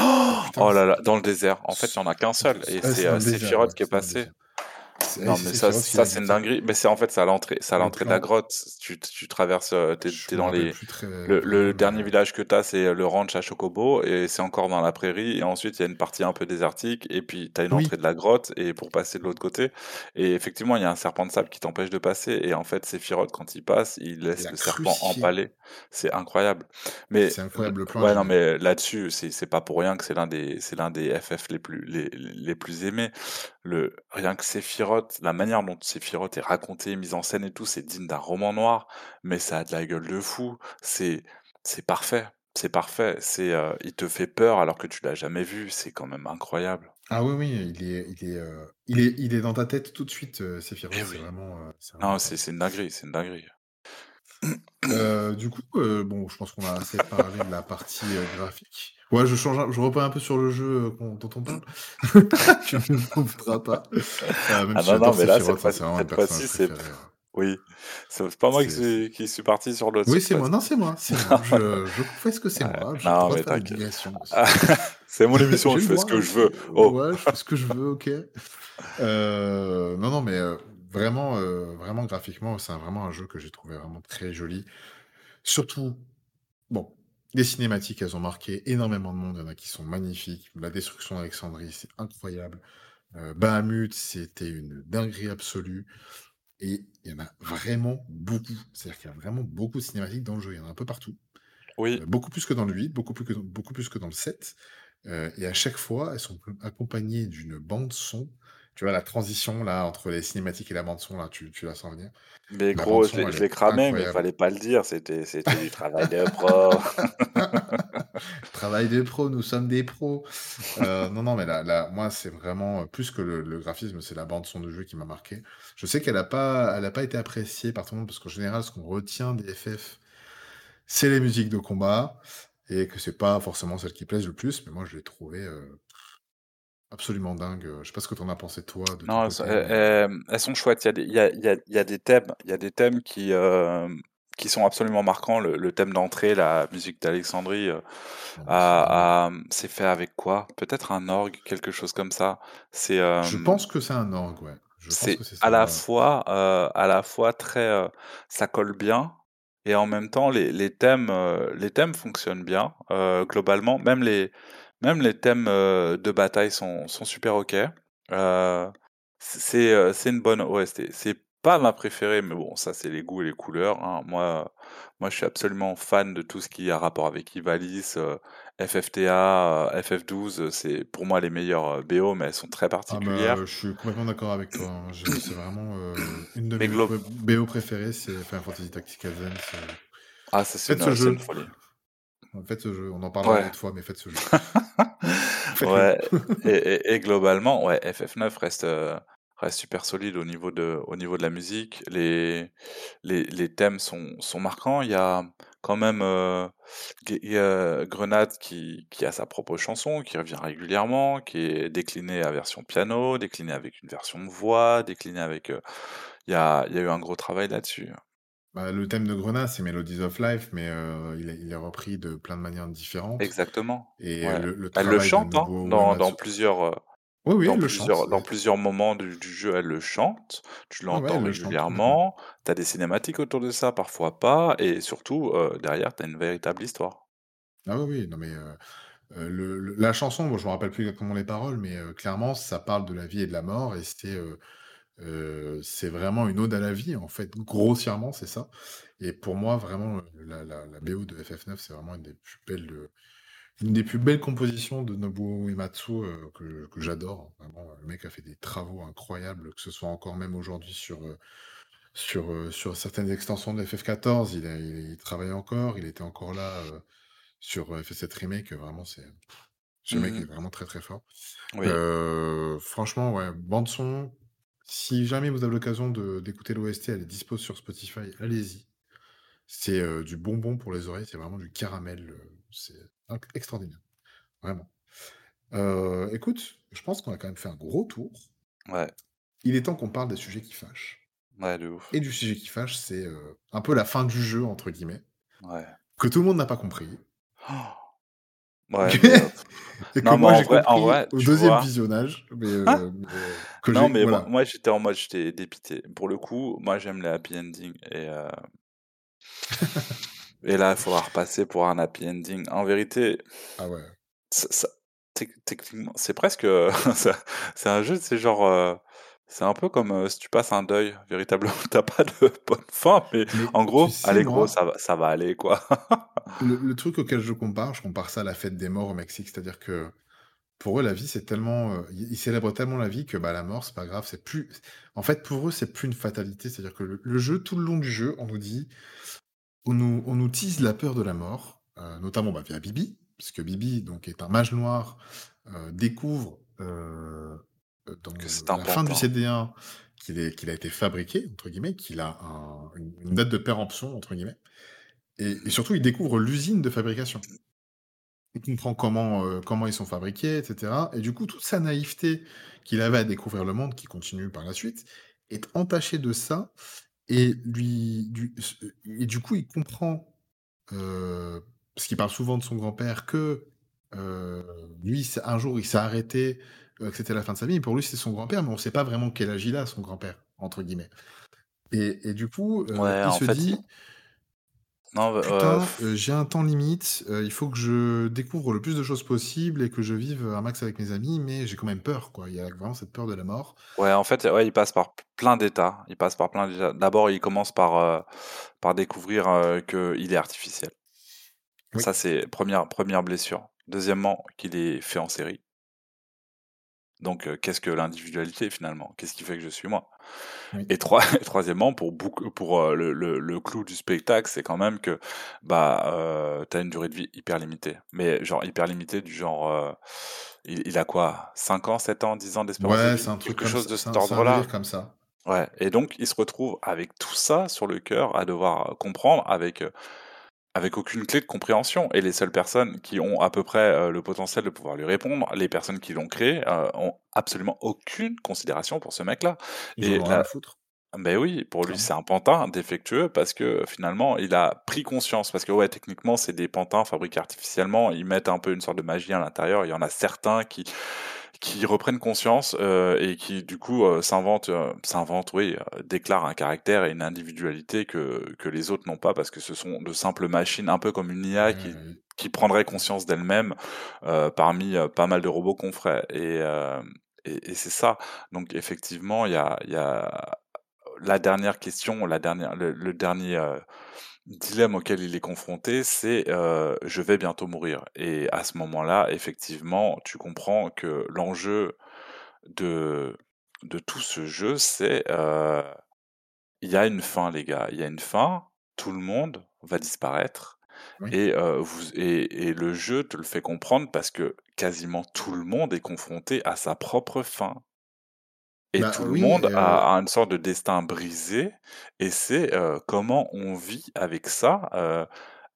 Oh, putain, oh là là, dans le désert. En fait, il y en a qu'un seul, et c'est euh, ouais, qui est passé. Non, mais ça, ça c'est une dinguerie. Mais c'est en fait, c'est à l'entrée, c'est à l'entrée de la grotte. Tu, tu traverses, euh, t'es, me dans les. très Le, dernier village que t'as, c'est le ranch à Chocobo, et c'est encore dans la prairie. Et ensuite, il y a une partie un peu désertique, et puis t'as une entrée oui, de la grotte, et pour passer de l'autre côté. Et effectivement, il y a un serpent de sable qui t'empêche de passer. Et en fait, Sephiroth, quand il passe, il laisse le serpent empalé. C'est incroyable. Mais C'est incroyable, le plan ouais, non, mais là-dessus, c'est c'est pas pour rien que c'est l'un des, c'est l'un des FF les plus, les, les plus aimés. Le rien que Sephiroth, la manière dont Sephiroth est raconté, mise en scène et tout, c'est digne d'un roman noir, mais ça a de la gueule de fou. C'est c'est parfait, c'est parfait. C'est euh, il te fait peur alors que tu l'as jamais vu. C'est quand même incroyable. Ah oui, oui, il est, il est, euh, il est, il est dans ta tête tout de suite, euh, Sephiroth. Eh C'est oui. vraiment, euh, Non, c'est une dinguerie, c'est une dinguerie. Euh, du coup, euh, bon, je pense qu'on a assez parlé de la partie euh, graphique. Ouais, je change, un- je reprends un peu sur le jeu dont on parle. *laughs* tu ne voudras pas. Ah si non, non, mais là, c'est le cette personnage fois-ci, c'est oui, c'est pas moi qui suis, qui suis parti sur l'autre Oui, c'est moi. Non, c'est moi. Je, je confesse que c'est moi. Le Non, mais t'inquiète. Ah, *laughs* c'est mon *laughs* émission, je le fais ce que je veux. Oh, Ouais, je fais ce que je veux, ok. Non, non, mais vraiment, euh, vraiment graphiquement, c'est un- vraiment un jeu que j'ai trouvé vraiment très joli. Surtout, bon, les cinématiques, elles ont marqué énormément de monde. Il y en a qui sont magnifiques. La destruction d'Alexandrie, c'est incroyable. Euh, Bahamut, c'était une dinguerie absolue. Et il y en a vraiment beaucoup. C'est-à-dire qu'il y a vraiment beaucoup de cinématiques dans le jeu. Il y en a un peu partout. oui, Euh, beaucoup plus que dans le 8, beaucoup plus que, beaucoup plus que dans le 7. Euh, et à chaque fois, elles sont accompagnées d'une bande son. Tu vois, la transition là entre les cinématiques et la bande son, là, tu, tu la sens venir. mais La gros, je l'ai cramé, mais il fallait pas le dire. C'était c'était du travail de pro. *laughs* Travail de pro, nous sommes des pros. Euh, non, non, mais là, là, moi, c'est vraiment euh, plus que le, le graphisme, c'est la bande son de jeu qui m'a marqué. Je sais qu'elle n'a pas, elle a pas été appréciée par tout le monde parce qu'en général, ce qu'on retient des FF, c'est les musiques de combat et que c'est pas forcément celles qui plaisent le plus. Mais moi, je l'ai trouvé euh, absolument dingue. Je sais pas ce que tu en as pensé toi de Non, elles, côté, sont mais elles- elles- elles sont chouettes. Il y a des, il y a, il y a, il y a des thèmes, il y a des thèmes qui, euh, qui sont absolument marquants. Le, le thème d'entrée, la musique d'Alexandrie, euh, mais c'est fait avec quoi? Peut-être un orgue, quelque chose comme ça. C'est euh, Je pense que c'est un orgue, ouais. C'est à la fois, euh, à la fois très, euh, ça colle bien. Et en même temps, les, les thèmes, euh, les thèmes fonctionnent bien euh, globalement. Même les, même les thèmes euh, de bataille sont, sont super ok. Euh, c'est, euh, c'est une bonne OST. C'est pas ma préférée, mais bon, ça c'est les goûts et les couleurs. hein. Moi, moi, je suis absolument fan de tout ce qui a rapport avec Ivalice, euh, FFTA, euh, FF12. euh, C'est pour moi les meilleures euh, BO, mais elles sont très Ah bah, particulières. je suis complètement d'accord avec toi. hein. C'est vraiment une de mes BO préférées, c'est Final Fantasy Tactical Zen. ah, ça c'est Faites ce une, c'est une jeu. folie. Faites ce jeu. On en parlera une Ouais. autre fois, mais faites ce jeu. *laughs* Ouais, *laughs* et, et- et globalement, ouais, FF9 reste, euh, reste super solide au niveau de, au niveau de la musique. Les, les, les thèmes sont, sont marquants. Il y a quand même euh, Grenade qui, qui a sa propre chanson, qui revient régulièrement, qui est déclinée à version piano, déclinée avec une version voix, déclinée avec... euh, il y a, il y a eu un gros travail là-dessus. Bah, le thème de Grenade, c'est Melodies of Life, mais euh, il, est, il est repris de plein de manières différentes. Exactement. Et Ouais. le, le Elle le travail de chante hein, dans, plusieurs... euh, Oui, oui, dans elle le plusieurs, chante. dans plusieurs moments du, du jeu, elle le chante, tu ouais, l'entends elle le chante complètement. régulièrement, tu as des cinématiques autour de ça, parfois pas, et surtout, euh, derrière, tu as une véritable histoire. Ah oui, oui, non mais euh, euh, le, le- la chanson, bon, je me rappelle plus exactement les paroles, mais euh, clairement, ça parle de la vie et de la mort, et c'est euh, euh, c'est vraiment une ode à la vie, en fait, grossièrement, c'est ça. Et pour moi, vraiment, la, la, la BO de FF9, c'est vraiment une des plus belles, euh, une des plus belles compositions de Nobuo Uematsu euh, que, que j'adore. Vraiment, le mec a fait des travaux incroyables, que ce soit encore même aujourd'hui sur, sur, sur certaines extensions de FF14, il, a, il, il travaille encore, il était encore là sur euh, FF7 Remake, vraiment, c'est... Ce mec est Mhm. vraiment très très fort. Oui, franchement, ouais, bande son. Si jamais vous avez l'occasion d'écouter l'OST, elle est dispo sur Spotify, allez-y. C'est euh, du bonbon pour les oreilles, c'est vraiment du caramel. euh, c'est extraordinaire, vraiment. Euh, écoute, je pense qu'on a quand même fait un gros tour. ouais, Il est temps qu'on parle des sujets qui fâchent. ouais, de ouf. Et du sujet qui fâche, c'est un peu la fin du jeu, entre guillemets, Ouais. que tout le monde n'a pas compris. Ouais, *laughs* et que Non, moi j'ai en vrai, au deuxième vois. visionnage. Mais, euh, Hein euh, que non, mais voilà. moi, moi, j'étais en mode, j'étais dépité. Pour le coup, moi, j'aime les happy ending. Et, euh, *laughs* et là, il faudra repasser pour un happy ending. En vérité, Ah ouais. ça, ça- tec- techniquement, c'est presque, *laughs* c'est un jeu, c'est genre, euh, c'est un peu comme euh, si tu passes un deuil, véritablement, *laughs* t'as pas de bonne fin, mais Mais en gros, tu sais, allez moi- gros, ça va, ça va aller, quoi. *laughs* Le, le truc auquel je compare, je compare ça à la fête des morts au Mexique, c'est-à-dire que Pour eux, la vie, c'est tellement, heu, ils célèbrent tellement la vie que, bah, la mort, c'est pas grave, c'est plus en fait, pour eux, c'est plus une fatalité. C'est-à-dire que le le jeu, tout le long du jeu, on nous dit on nous on nous tease la peur de la mort, heu, notamment, bah, via Bibi, puisque Bibi, donc, est un mage noir, découvre, dans Que c'est la fin du pantin. CD1 qu'il est qu'il a été «fabriqué» entre guillemets, qu'il a un une «date de péremption» entre guillemets et et surtout, il découvre l'usine de fabrication. Il comprend comment, comment ils sont fabriqués et cetera et du coup, toute sa naïveté qu'il avait à découvrir le monde, qui continue par la suite, est entachée de ça et lui du et du coup, il comprend, heu, parce qu'il parle souvent de son grand-père que, heu, lui, un jour, il s'est arrêté, que c'était la fin de sa vie pour lui, c'est son grand-père, mais on sait pas vraiment quel âge il a, son grand-père, entre guillemets et et du coup, Ouais, il se fait, dit non, heu, Putain, heu, j'ai un temps limite, il faut que je découvre le plus de choses possible et que je vive, un max avec mes amis, mais j'ai quand même peur, quoi. Il y a vraiment cette peur de la mort. ouais, en fait, ouais, il passe par plein d'états. Il passe par plein d'états. D'abord, il commence par, par découvrir, qu'il est artificiel. Oui, Ça, c'est première première blessure. Deuxièmement, qu'il est fait en série. Donc, heu, qu'est-ce que l'individualité finalement? Qu'est-ce qui fait que je suis moi? oui. Et troi *laughs* troisièmement, pour heu, le le le clou du spectacle, c'est quand même que, bah, heu, tu as une durée de vie hyper limitée. Mais genre hyper limitée du genre, il il a quoi? 5 ans, 7 ans, 10 ans d'espérance de Ouais, c'est un truc Quelque chose ça, de cet ordre-là. comme ça. Ouais et donc il se retrouve avec tout ça sur le cœur à devoir, comprendre avec, avec aucune clé de compréhension. Et les seules personnes qui ont à peu près, heu, le potentiel de pouvoir lui répondre, les personnes qui l'ont créé, heu, ont absolument aucune considération pour ce mec-là. Et à la foutre, beh, oui, pour lui, c'est un pantin défectueux parce que finalement, il a pris conscience. Parce que ouais, techniquement, c'est des pantins fabriqués artificiellement, ils mettent un peu une sorte de magie à l'intérieur. Il y en a certains qui qui reprennent conscience, heu et qui du coup, heu, s'inventent, s'inventent, oui, heu, déclarent un caractère et une individualité que que les autres n'ont pas parce que ce sont de simples machines, un peu comme une IA qui Ouais, qui prendrait conscience d'elle-même, heu, parmi, heu, pas mal de robots qu'on ferait et et et c'est ça. Donc effectivement, il y a il y a la dernière question, la dernière le le dernier, dilemme auquel il est confronté, c'est, «Je vais bientôt mourir» et à ce moment-là, effectivement, tu comprends que l'enjeu de de tout ce jeu, c'est, il y a une fin les gars, il y a une fin, tout le monde va disparaître oui. et vous et et le jeu te le fait comprendre parce que quasiment tout le monde est confronté à sa propre fin. Et Bah, tout le monde heu a une sorte de destin brisé et c'est, heu, comment on vit avec ça, heu,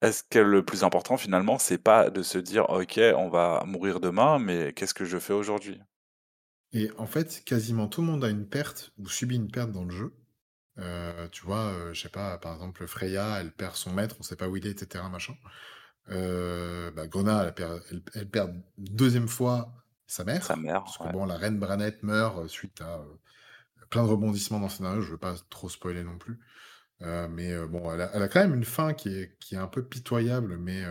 est-ce que le plus important finalement, c'est pas de se dire: «OK, on va mourir demain, mais qu'est-ce que je fais aujourd'hui?» et en fait, quasiment tout le monde a une perte ou subit une perte dans le jeu. Tu vois, je sais pas, par exemple, Freya, elle perd son maître, on sait pas où il est et cetera, machin. Bah, elle perd elle elle perd 2 fois sa Sa mère, mère, parce que bon, la reine Branette meurt, heu, suite à, heu, plein de rebondissements dans le scénario, je veux pas trop spoiler non plus. Heu, mais, bon, elle a elle a quand même une fin qui est qui est un peu pitoyable, mais,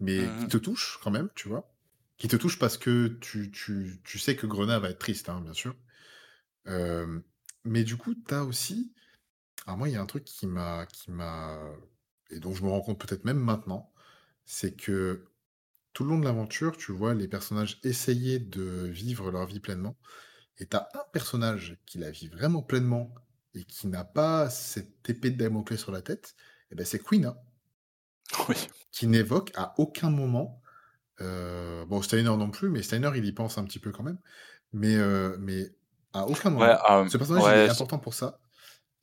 mais qui Mmh te touche quand même, tu vois? Qui te touche parce que tu tu tu sais que Grenat va être triste, hein, bien sûr. Mais du coup, tu as aussi alors moi, il y a un truc qui m'a qui m'a et dont je me rends compte peut-être même maintenant, c'est que tout le long de l'aventure, tu vois les personnages essayer de vivre leur vie pleinement et tu as un personnage qui la vit vraiment pleinement et qui n'a pas cette épée de Damoclès sur la tête et ben c'est Quina, *laughs* Oui. qui n'évoque à aucun moment, heu, bon Steiner non plus, mais Steiner il y pense un petit peu quand même, mais mais à aucun Ouais, moment, hem, ce personnage il est important pour ça.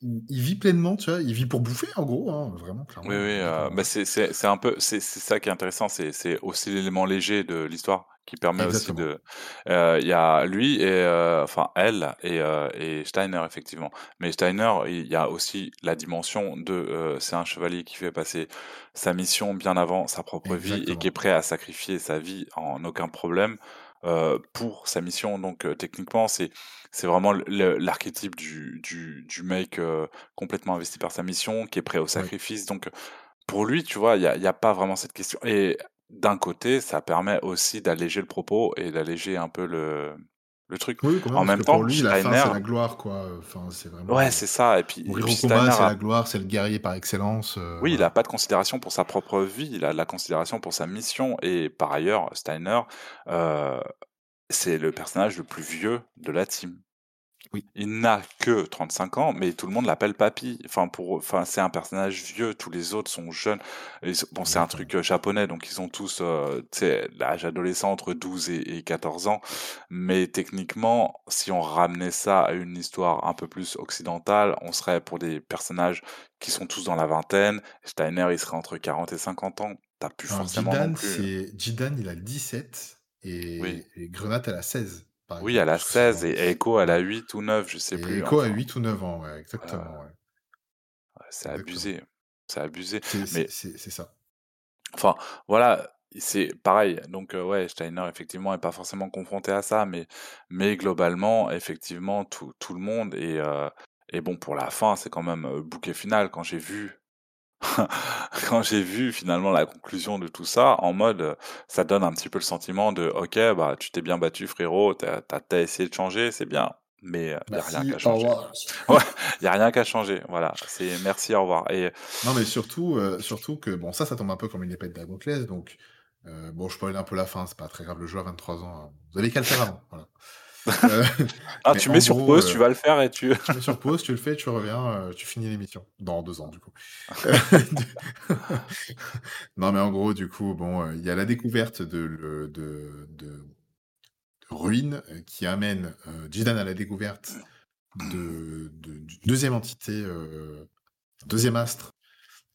Il il vit pleinement, tu vois? Il vit pour bouffer en gros, hein, vraiment oui, clairement, oui, pour heu, bah, c'est un peu c'est ça qui est intéressant, c'est aussi l'élément léger de l'histoire qui permet aussi de heu, il y a lui et heu, enfin elle et et Steiner effectivement. Mais Steiner, il y a aussi la dimension de, c'est un chevalier qui fait passer sa mission bien avant sa propre vie et qui est prêt à sacrifier sa vie en aucun problème, pour sa mission. Donc techniquement, c'est c'est vraiment l'archétype du du du mec, heu, complètement investi par sa mission, qui est prêt au sacrifice. Donc pour lui, tu vois, il y a y a pas vraiment cette question et d'un côté, ça permet aussi d'alléger le propos et d'alléger un peu le le truc. Oui, quand même, En même que pour temps, lui, la fin, c'est la gloire, quoi, enfin, c'est ouais, vraiment, c'est ça et puis mourir au combat, c'est a la gloire, c'est le guerrier par excellence, heu, oui, il a voilà. pas de considération pour sa propre vie, il a de la considération pour sa mission et par ailleurs, Steiner, heu c'est le personnage le plus vieux de la team. Oui. Il n'a que 35 ans, mais tout le monde l'appelle papy. Enfin, pour, enfin, c'est un personnage vieux. Tous les autres sont jeunes. Bon, c'est un truc euh, japonais, donc ils ont tous, euh, l'âge adolescent entre 12 et, et 14 ans. Mais techniquement, si on ramenait ça à une histoire un peu plus occidentale, on serait pour des personnages qui sont tous dans la vingtaine. Steiner, il serait entre 40 et 50 ans. T'as plus Alors, forcément non Jidan, plus. Jidan, il a 17 Oui. et, et Grenat, elle a 16, par Oui, elle exemple. a que c'est 16 dans- et Echo, elle a ouais. 8 ou 9, je sais Et plus. Echo a Enfin, 8 ou 9 ans, ouais, exactement. ouais. ouais, c'est abusé. C'est abusé. C'est Mais ça. Enfin, voilà, c'est pareil. Donc, euh, ouais, Steiner, effectivement, est pas forcément confronté à ça, mais, mais globalement, effectivement, tout, tout le monde. Et, euh, et bon, pour la fin, c'est quand même bouquet final. Quand j'ai vu, *laughs* quand j'ai vu finalement la conclusion de tout ça, en mode, euh, ça donne un petit peu le sentiment de, ok, bah, tu t'es bien battu, frérot, t'as, t'as, t'as essayé de changer, c'est bien. Mais il n'y a rien qu'à changer. revoir. *laughs* Ouais, il n'y a rien qu'à changer. Voilà, c'est merci, au revoir. Et Non, mais surtout, euh, surtout que, bon, ça, ça tombe un peu comme une épée de Damoclès, donc, euh, bon, je spoil un peu la fin, c'est pas très grave, le jeu a 23 ans, hein. vous avez qu'à le faire avant, voilà. Euh, ah, tu mets sur gros, pause, euh, tu vas le faire et tu. tu mets sur pause, tu le fais, tu reviens, euh, tu finis l'émission, dans deux ans, du coup. *laughs* non, mais en gros, du coup, bon, euh, il y a la découverte de, de, de, de ruines euh, qui amène euh, Jidan à la découverte de, deuxième entité, euh, deuxième astre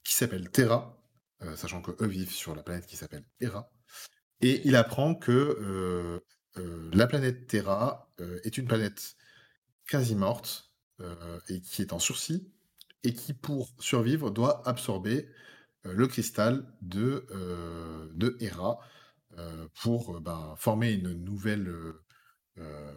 qui s'appelle Terra, euh, sachant que eux vivent sur la planète qui s'appelle Hera. Et il apprend que euh, euh, la planète Terra euh, est une planète quasi morte euh, et qui est en sursis et qui, pour survivre, doit absorber euh, le cristal de, euh, de Hera euh, pour euh, ben, former une nouvelle, euh, euh,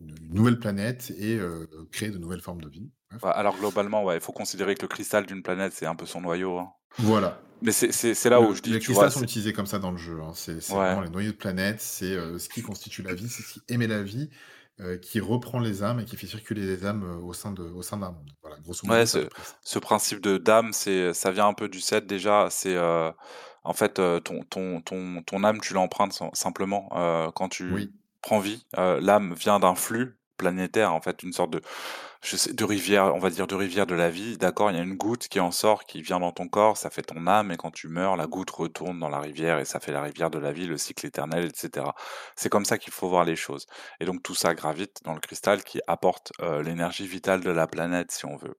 une nouvelle planète et euh, créer de nouvelles formes de vie. Alors globalement, ouais, il faut considérer que le cristal d'une planète, c'est un peu son noyau. hein. Voilà. Mais c'est là où Le- je dis, les tu cristals vois, sont utilisés comme ça dans le jeu. hein. C'est c'est ouais, vraiment les noyaux de planète, c'est euh, ce qui constitue la vie, c'est ce qui émet la vie, euh, qui reprend les âmes et qui fait circuler les âmes euh, au sein de, au sein d'un monde. Voilà, grosso modo, ouais, ce, principe de dame, c'est, ça vient un peu du set déjà. C'est euh, en fait ton, ton, ton, ton âme, tu l'empruntes sim- simplement quand tu Oui, prends vie. l'âme vient d'un flux planétaire, en fait, une sorte de, de rivière, on va dire de rivière de la vie. D'accord, il y a une goutte qui en sort, qui vient dans ton corps, ça fait ton âme, et quand tu meurs, la goutte retourne dans la rivière et ça fait la rivière de la vie, le cycle éternel, etc. C'est comme ça qu'il faut voir les choses. Et donc tout ça gravite dans le cristal qui apporte euh, l'énergie vitale de la planète, si on veut.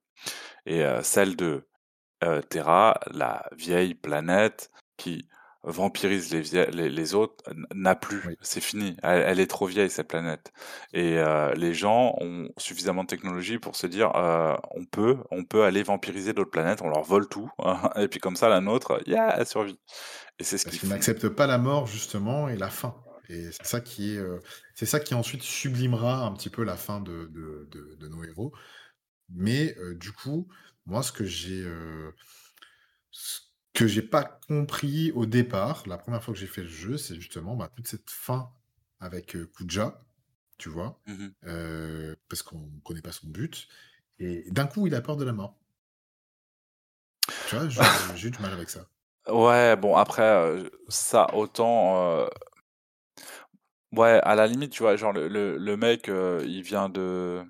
Et euh, celle de euh, Terra, la vieille planète qui vampirise les, vie- les, les autres, n'a plus. oui. C'est fini. Elle, elle est trop vieille, cette planète. Et euh, les gens ont suffisamment de technologie pour se dire, euh, on peut, on peut aller vampiriser d'autres planètes, on leur vole tout, et puis comme ça, la nôtre, yeah, elle survit. Et c'est ce Parce qu'ils n'acceptent pas la mort, justement, et la fin. Et c'est ça qui est, euh, c'est ça qui ensuite sublimera un petit peu la fin de, de, de- de nos héros. Mais du coup, moi, ce que j'ai, ce que j'ai pas compris au départ, la première fois que j'ai fait le jeu, c'est justement bah, toute cette fin avec euh, Kuja, tu vois, Mhm. euh, parce qu'on connaît pas son but. Et d'un coup, il a peur de la mort. Tu vois, *laughs* j'ai eu du mal avec ça. Ouais, bon, après, euh, ça, autant... euh, Ouais, à la limite, tu vois, genre, le, le, le mec, il vient de...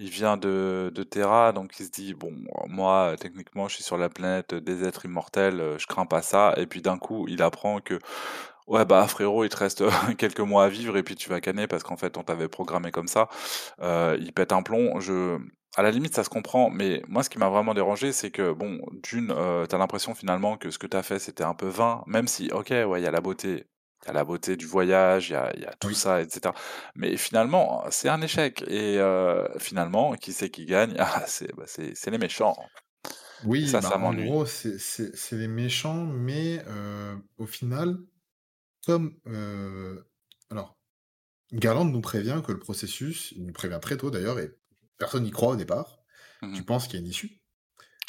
Il vient de, de Terra, donc il se dit, bon, moi, techniquement, je suis sur la planète des êtres immortels, euh, je crains pas ça. Et puis d'un coup, il apprend que, ouais, bah frérot, il te reste *laughs* quelques mois à vivre et puis tu vas canner parce qu'en fait, on t'avait programmé comme ça. Euh, il pète un plomb. Je... À la limite, ça se comprend, mais moi, ce qui m'a vraiment dérangé, c'est que, bon, d'une, euh, t'as l'impression finalement que ce que t'as fait, c'était un peu vain, même si, ok, ouais, il y a la beauté. Il y a la beauté du voyage, il y a, il y a tout Oui. ça, etc. Mais finalement, c'est un échec. Et euh, finalement, qui c'est qui gagne? Ah, c'est bah, les méchants. Et Oui, ça, bah, ça en gros, c'est les méchants, mais euh, au final, comme... euh, alors, Garland nous prévient que le processus, il nous prévient très tôt d'ailleurs, et personne n'y croit au départ, tu Mhm. penses qu'il y a une issue?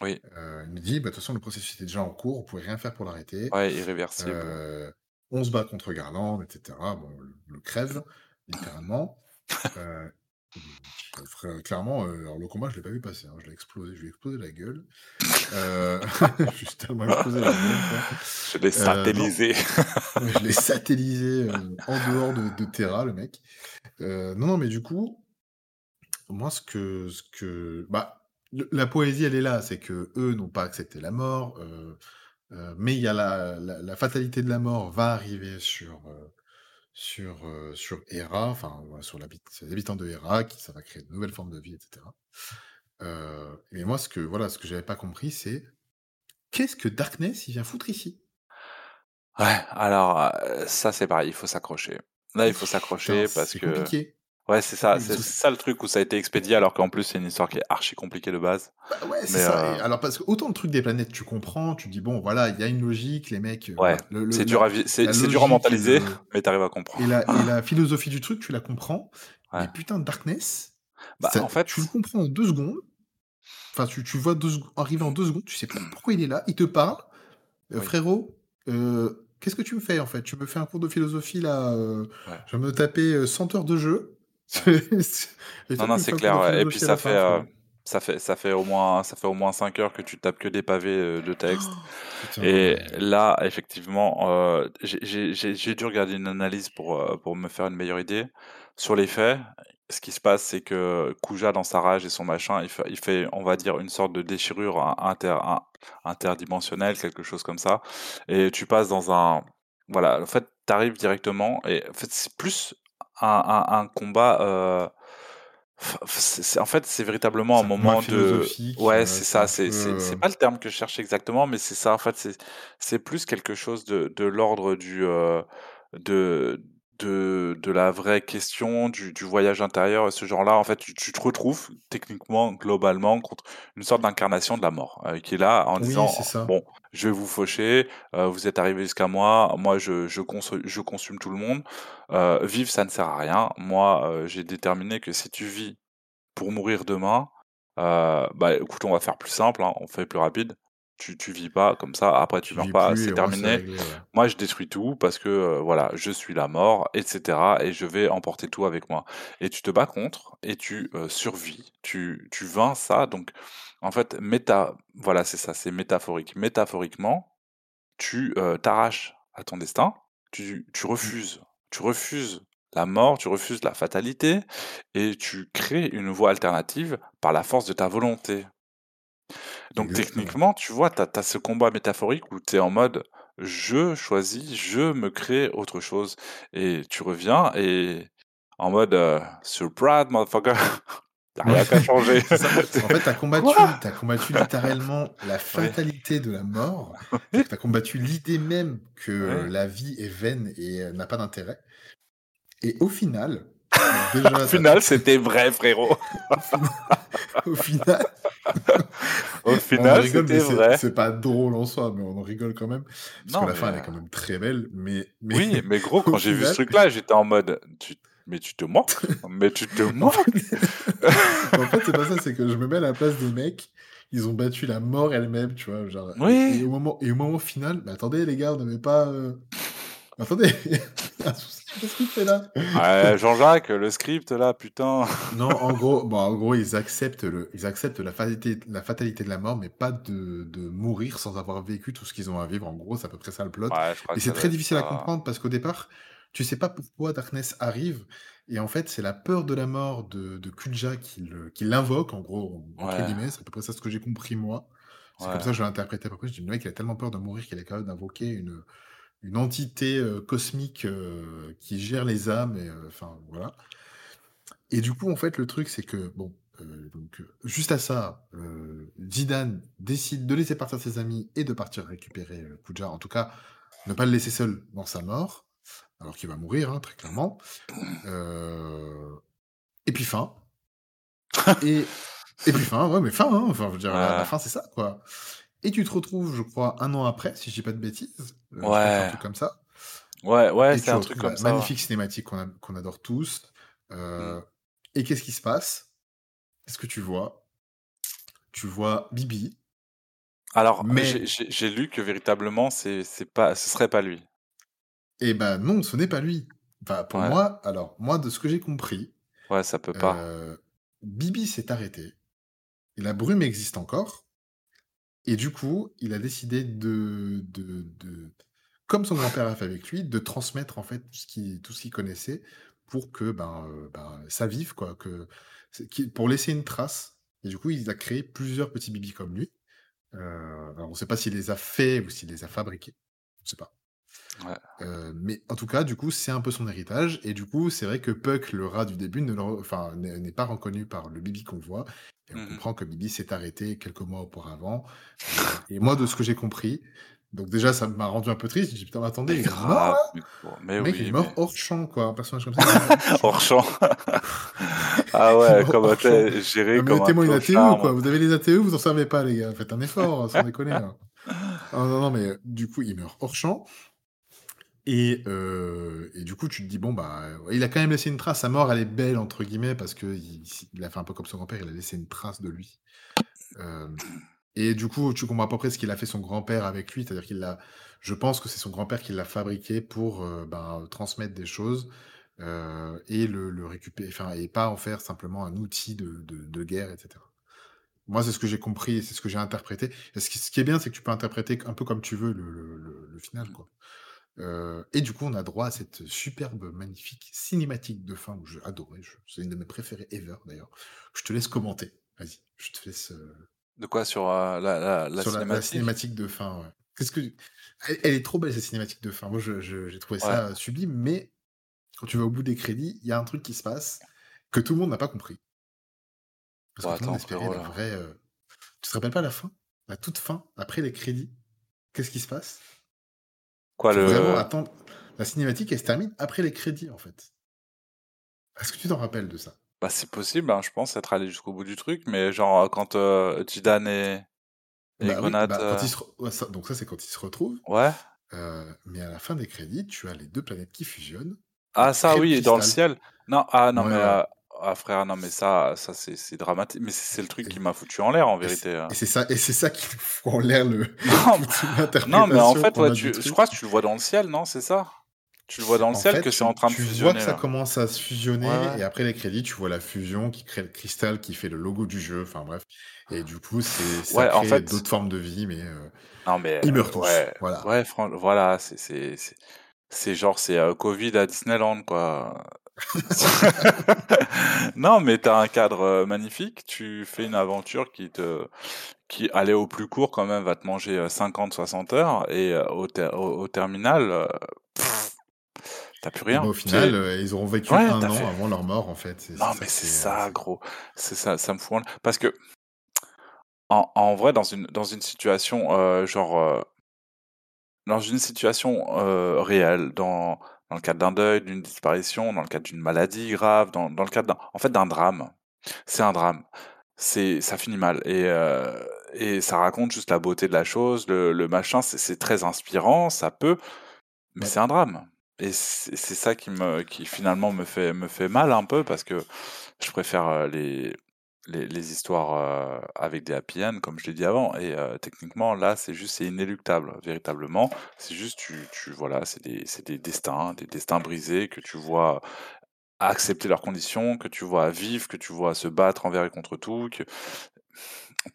Oui, il nous dit, bah, de toute façon, le processus était déjà en cours, on pouvait rien faire pour l'arrêter. ouais, irréversible. Euh, on se bat contre Garland, etc. Bon, on le, le crève, littéralement. Euh, Mmh, frère, clairement, alors le combat, je l'ai pas vu passer, hein. Je l'ai explosé, je lui ai explosé la gueule. *laughs* Juste tellement explosé la gueule, quoi. Je l'ai satellisé. *laughs* je l'ai satellisé, en dehors de de Terra, le mec. Non, non, mais du coup, moi, ce que ce que bah, le la poésie, elle est là, c'est qu'eux n'ont pas accepté la mort, heu, mais il y a la la la fatalité de la mort va arriver sur, heu, sur, heu, sur Hera, enfin, voilà, sur l'habit les habitants de Hera, qui ça va créer de nouvelles formes de vie et cetera. Heu, et moi, ce que voilà, ce que j'avais pas compris, c'est qu'est-ce que Darkness, il vient foutre ici? Ouais, alors, ça, c'est pareil, il faut s'accrocher. Là, il faut Putain, s'accrocher parce c'est que compliqué. Ouais, c'est ça, c'est ça le truc où ça a été expédié alors qu'en plus, c'est une histoire qui est archi compliquée de base. Bah, ouais, c'est Mais, ça heu alors parce que autant le truc des planètes, tu comprends, tu dis: «Bon, voilà, il y a une logique, les mecs, heu, ouais, voilà». Le le c'est dur à c'est dur à mentaliser, le *laughs* mais tu arrives à et comprendre. la et la *laughs* philosophie du truc, tu la comprends, mais Ouais. putain, Darkness, Bah, ça en tu le fait comprends en 2 secondes. Enfin, tu tu vois 2 sec arriver en 2 secondes, tu sais pas pourquoi il est là, il te parle: «Heu, oui, frérot, qu'est-ce que tu me fais, en fait? Tu me fais un cours de philosophie là, ouais, je viens me taper, heu, 100 heures de jeu, Non, non, c'est clair, ouais et puis ça fait, fin, frérot». ça fait ça fait au moins ça fait au moins 5 heures que tu tapes que des pavés, heu, de texte Putain, et là, effectivement, heu, j'ai dû regarder une analyse pour, pour me faire une meilleure idée. Sur les faits, ce qui se passe, c'est que Kuja, dans sa rage et son machin, il fait il fait, on va dire, une sorte de déchirure in inter in interdimensionnelle, quelque chose comme ça et tu passes dans un voilà, en fait, tu arrives directement et en fait, c'est plus un un un combat, c'est en fait, c'est véritablement un moment de ouais, heu, c'est ça, c'est peu, heu pas le terme que je cherche exactement, mais c'est ça, en fait, c'est c'est plus quelque chose de de l'ordre du, heu, de de de la vraie question, du du voyage intérieur, ce genre-là. En fait, tu tu te retrouves techniquement, globalement, contre une sorte d'incarnation de la mort, heu, qui est là en oui, disant: ça. «Bon, je vais vous faucher, heu, vous êtes arrivés jusqu'à moi, moi je je conso je consume tout le monde, heu, vivre ça ne sert à rien. Moi, heu, j'ai déterminé que si tu vis pour mourir demain, bah, écoute, on va faire plus simple, hein, on fait plus rapide. Tu tu vis pas comme ça, après tu Tu meurs pas, c'est terminé. réglé, ouais. Moi, je détruis tout parce que, heu, voilà, je suis la mort et cetera et je vais emporter tout avec moi et tu te bats contre et tu, heu, survis, tu tu vaincs ça donc en fait, méta voilà, c'est ça, c'est métaphorique. Métaphoriquement, tu, heu, t'arraches à ton destin, tu tu Mmh, refuses tu refuses la mort, tu refuses la fatalité et tu crées une voie alternative par la force de ta volonté. Donc exactement. techniquement, tu vois, tu as ce combat métaphorique où tu es en mode: «Je choisis, je me crée autre chose» et tu reviens et en mode, heu: «Surprise motherfucker!» *laughs* Ouais, rien qu'à changer. *laughs* ça. En fait, tu as *laughs* «Quoi?» combattu tu as combattu littéralement la fatalité de la mort. C'est-à-dire que tu as combattu l'idée même que oui. la vie est vaine et heu, n'a pas d'intérêt et au final, Au final, c'était vrai frérot. au final au final c'était c'est vrai. c'est pas drôle en soi, mais on en rigole quand même, parce que Non la mais, fin, elle est quand même très belle, mais mais oui, mais gros, *laughs* quand j'ai vu ce truc-là, j'étais en mode: «Tu mais tu te moques? Mais tu te *laughs* moques?» en fait, c'est pas ça, c'est que je me mets à la place des mecs, ils ont battu la mort elle-même, tu vois? Genre et et Oui! au moment et au moment final, mais attendez les gars, on n'avait pas, heu, attendez, *laughs* qu'est-ce qu'il fait là? Ouais, Jean-Jacques, le script là, putain. Non, en gros, bon, en gros, ils acceptent le ils acceptent la fatalité la fatalité de la mort, mais pas de de mourir sans avoir vécu tout ce qu'ils ont à vivre. En gros, c'est à peu près ça le plot. Ouais, que c'est très difficile à comprendre parce qu'au départ, tu sais pas pourquoi Darkness arrive et en fait, c'est la peur de la mort de de Kuja qui l'invoque, en gros, entre Ouais, guillemets. C'est à peu près ça ce que j'ai compris moi. C'est comme ça que je l'ai interprété à peu près. Je dis: «Le mec, il a tellement peur de mourir qu'il est capable d'invoquer une, une entité, cosmique, qui gère les âmes» et enfin, voilà. Et du coup, en fait, le truc, c'est que, bon, donc, juste à ça, Zidane décide de laisser partir ses amis et de partir récupérer, Koudia. En tout cas, ne pas le laisser seul dans sa mort, alors qu'il va mourir, hein, très clairement. Et puis fin. *laughs* Et et puis fin, ouais, mais fin, hein, enfin, je veux dire, la fin, c'est ça, quoi. Et tu te retrouves, je crois, un an après, si je dis pas de bêtises, que c'est un ouais, truc comme ça. ouais, ouais, c'est un truc comme ça, ouais. magnifique cinématique qu'on a qu'on adore tous. Mmh. Heu, et qu'est-ce qui se passe? Qu'est-ce que tu vois? Tu vois Bibi, Alors, mais j'ai lu que véritablement c'est c'est pas ce serait pas lui. eh ben, non, ce n'est pas lui. Enfin, pour Ouais, moi alors, moi, de ce que j'ai compris, Ouais, ça peut pas. Heu, Bibi s'est arrêté et la brume existe encore et du coup, il a décidé de comme son grand-père a fait avec lui, de transmettre en fait tout ce qu'il connaissait pour que, ben, heu, ben, ça vive quoi, que pour laisser une trace et du coup, il a créé plusieurs petits Bibi comme lui. Alors on ne sait pas s'il les a faits ou s'il les a fabriqués, je sais pas. Ouais. Heu, mais en tout cas, du coup, c'est un peu son héritage et du coup, c'est vrai que Puck, le rat du début, ne le re enfin, n'est n'est pas reconnu par le Bibi qu'on voit et on Mmh mh. comprend que Bibi s'est arrêté quelques mois auparavant, heu et moi, de ce que j'ai compris donc déjà, ça m'a rendu un peu triste. J'ai dit: «Putain, mais attendez, Mais il est mort grave, là?» mais mec, il est mort mais hors champ, quoi, un personnage comme ça, *laughs* hors champ. *laughs* Ah ouais, mort comme géré comme mettez-moi une ATE quoi, vous avez les ATE, vous en servez pas les gars, faites un effort, sans déconner là. *laughs* Ah non, non, mais du coup, il meurt hors champ et heu et du coup, tu te dis: «Bon, bah, il a quand même laissé une trace. Sa mort, elle est "belle" entre guillemets parce qu'il il a fait un peu comme son grand-père, il a laissé une trace de lui». Hem et du coup, tu comprends à peu près ce qu'il a fait son grand-père avec lui, c'est-à-dire qu'il l'a je pense que c'est son grand-père qui l'a fabriqué pour, heu, ben, transmettre des choses, et le le récupé enfin et pas en faire simplement un outil de guerre et cetera. Moi, c'est ce que j'ai compris c'est ce que j'ai interprété ce qui est bien, c'est que tu peux interpréter un peu comme tu veux le le final, quoi. Heu et du coup, on a droit à cette superbe, magnifique cinématique de fin que j'ai adorée, je c'est une de mes préférées ever d'ailleurs. Je te laisse commenter. Vas-y, je te laisse, heu De quoi? Sur, heu, la la la sur la la cinématique? de fin, ouais. Qu'est-ce que elle elle est trop belle cette cinématique de fin. Moi, j'ai trouvé Ouais. ça, sublime, mais quand tu vas au bout des crédits, il y a un truc qui se passe que tout le monde n'a pas compris. Parce Bah, que tout le monde espérait frérot, la vraie, tu te rappelles pas la fin? La toute fin, après les crédits? Qu'est-ce qui se passe? Quoi Faut vraiment attendre la cinématique, elle se termine après les crédits, en fait. Est-ce que tu t'en rappelles de ça? Bah, c'est possible, hein, je pense être allé jusqu'au bout du truc, mais genre, heu, quand, heu, Zidane et et Bah oui, Grenade, bah, quand se ça donc ça, c'est quand ils se retrouvent, Ouais. heu, mais à la fin des crédits, tu as les 2 planètes qui fusionnent Ah ça oui et dans le ciel? Non, ah non Ouais, mais, ah frère, non mais ça ça c'est dramatique, mais c'est le truc qui m'a foutu en l'air en vérité, heu. et c'est ça et c'est ça qui fout en l'air le *laughs* Non, non mais en fait, ouais, tu je crois que tu le vois dans le ciel, non, c'est ça? Tu le vois dans le En ciel fait, que c'est en train de tu vois que fusionner ça commence à se fusionner ouais. et après les crédits, tu vois la fusion qui crée le cristal qui fait le logo du jeu, enfin bref et du coup, c'est ça Ouais, en crée fait d'autres formes de vie mais heu, Non mais, ils meurent heu, tous, ouais, voilà. ouais, fran voilà, c'est c'est genre, c'est, heu, Covid à Disneyland quoi. *laughs* Non, mais tu as un cadre, heu, magnifique, tu fais une aventure qui te qui, aller au plus court quand même, va te manger, heu, 50-60 heures et heu, au ter au au terminal, heu, tu as plus bah, rien. au Tu sais final, ils auront vécu ouais, tu 1 as an fait. avant leur mort en fait, non mais c'est ça gros, c'est ça, ça me fout parce que en en vrai dans une dans une situation, genre, dans une situation, réelle, dans dans le cadre d'un deuil, d'une disparition, dans le cadre d'une maladie grave, dans dans le cadre d'un en fait d'un drame. C'est un drame. C'est ça finit mal et heu et ça raconte juste la beauté de la chose, le le machin, c'est c'est très inspirant, ça peut, mais ouais. c'est un drame et c'est ça qui me qui finalement me fait me fait mal un peu parce que je préfère, heu, les les histoires, heu, avec des happy comme je l'ai dit avant et heu, techniquement là, c'est juste c'est inéluctable, véritablement. C'est juste tu tu voilà, c'est des des destins des destins brisés que tu vois accepter leurs conditions, que tu vois vivre, que tu vois se battre envers et contre tout, que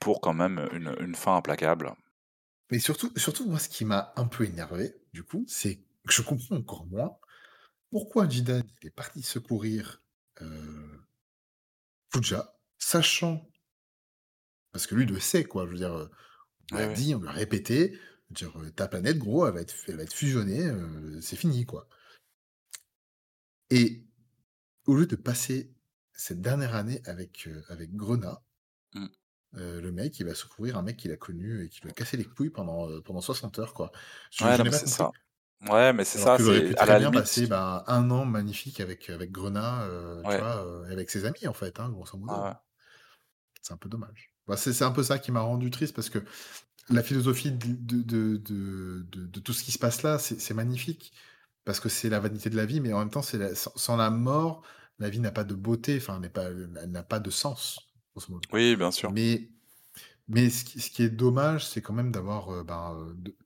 pour quand même une fin implacable. Mais surtout surtout moi ce qui m'a un peu énervé, du coup, c'est que je comprends encore moins pourquoi Zidane il est parti secourir, heu Fouja, sachant parce que lui le sait quoi, je veux dire, on lui Oui, a oui. dit, on lui a répété, dire, «Ta planète gros, elle va être elle va être fusionnée, c'est fini quoi» et au lieu de passer cette dernière année avec, avec Grenat Mmh. le mec, il va secourir un mec qu'il a connu et qui lui a cassé les couilles pendant, pendant 60 heures quoi. Je Ouais, je non, n'ai mais c'est ça. Ouais, mais c'est ça, c'est pu à la bien limite passer, bah, 1 an magnifique avec, avec Grenat, tu vois, avec ses amis en fait, hein, grosso modo, ouais. C'est un peu dommage. Bah, c'est un peu ça qui m'a rendu triste parce que la philosophie de de de de de de tout ce qui se passe là, c'est magnifique parce que c'est la vanité de la vie, mais en même temps, la sans sans la mort, la vie n'a pas de beauté, enfin, elle n'a pas de sens. Oui, bien sûr. Mais mais ce qui ce qui est dommage, c'est quand même d'avoir, heu, ben, de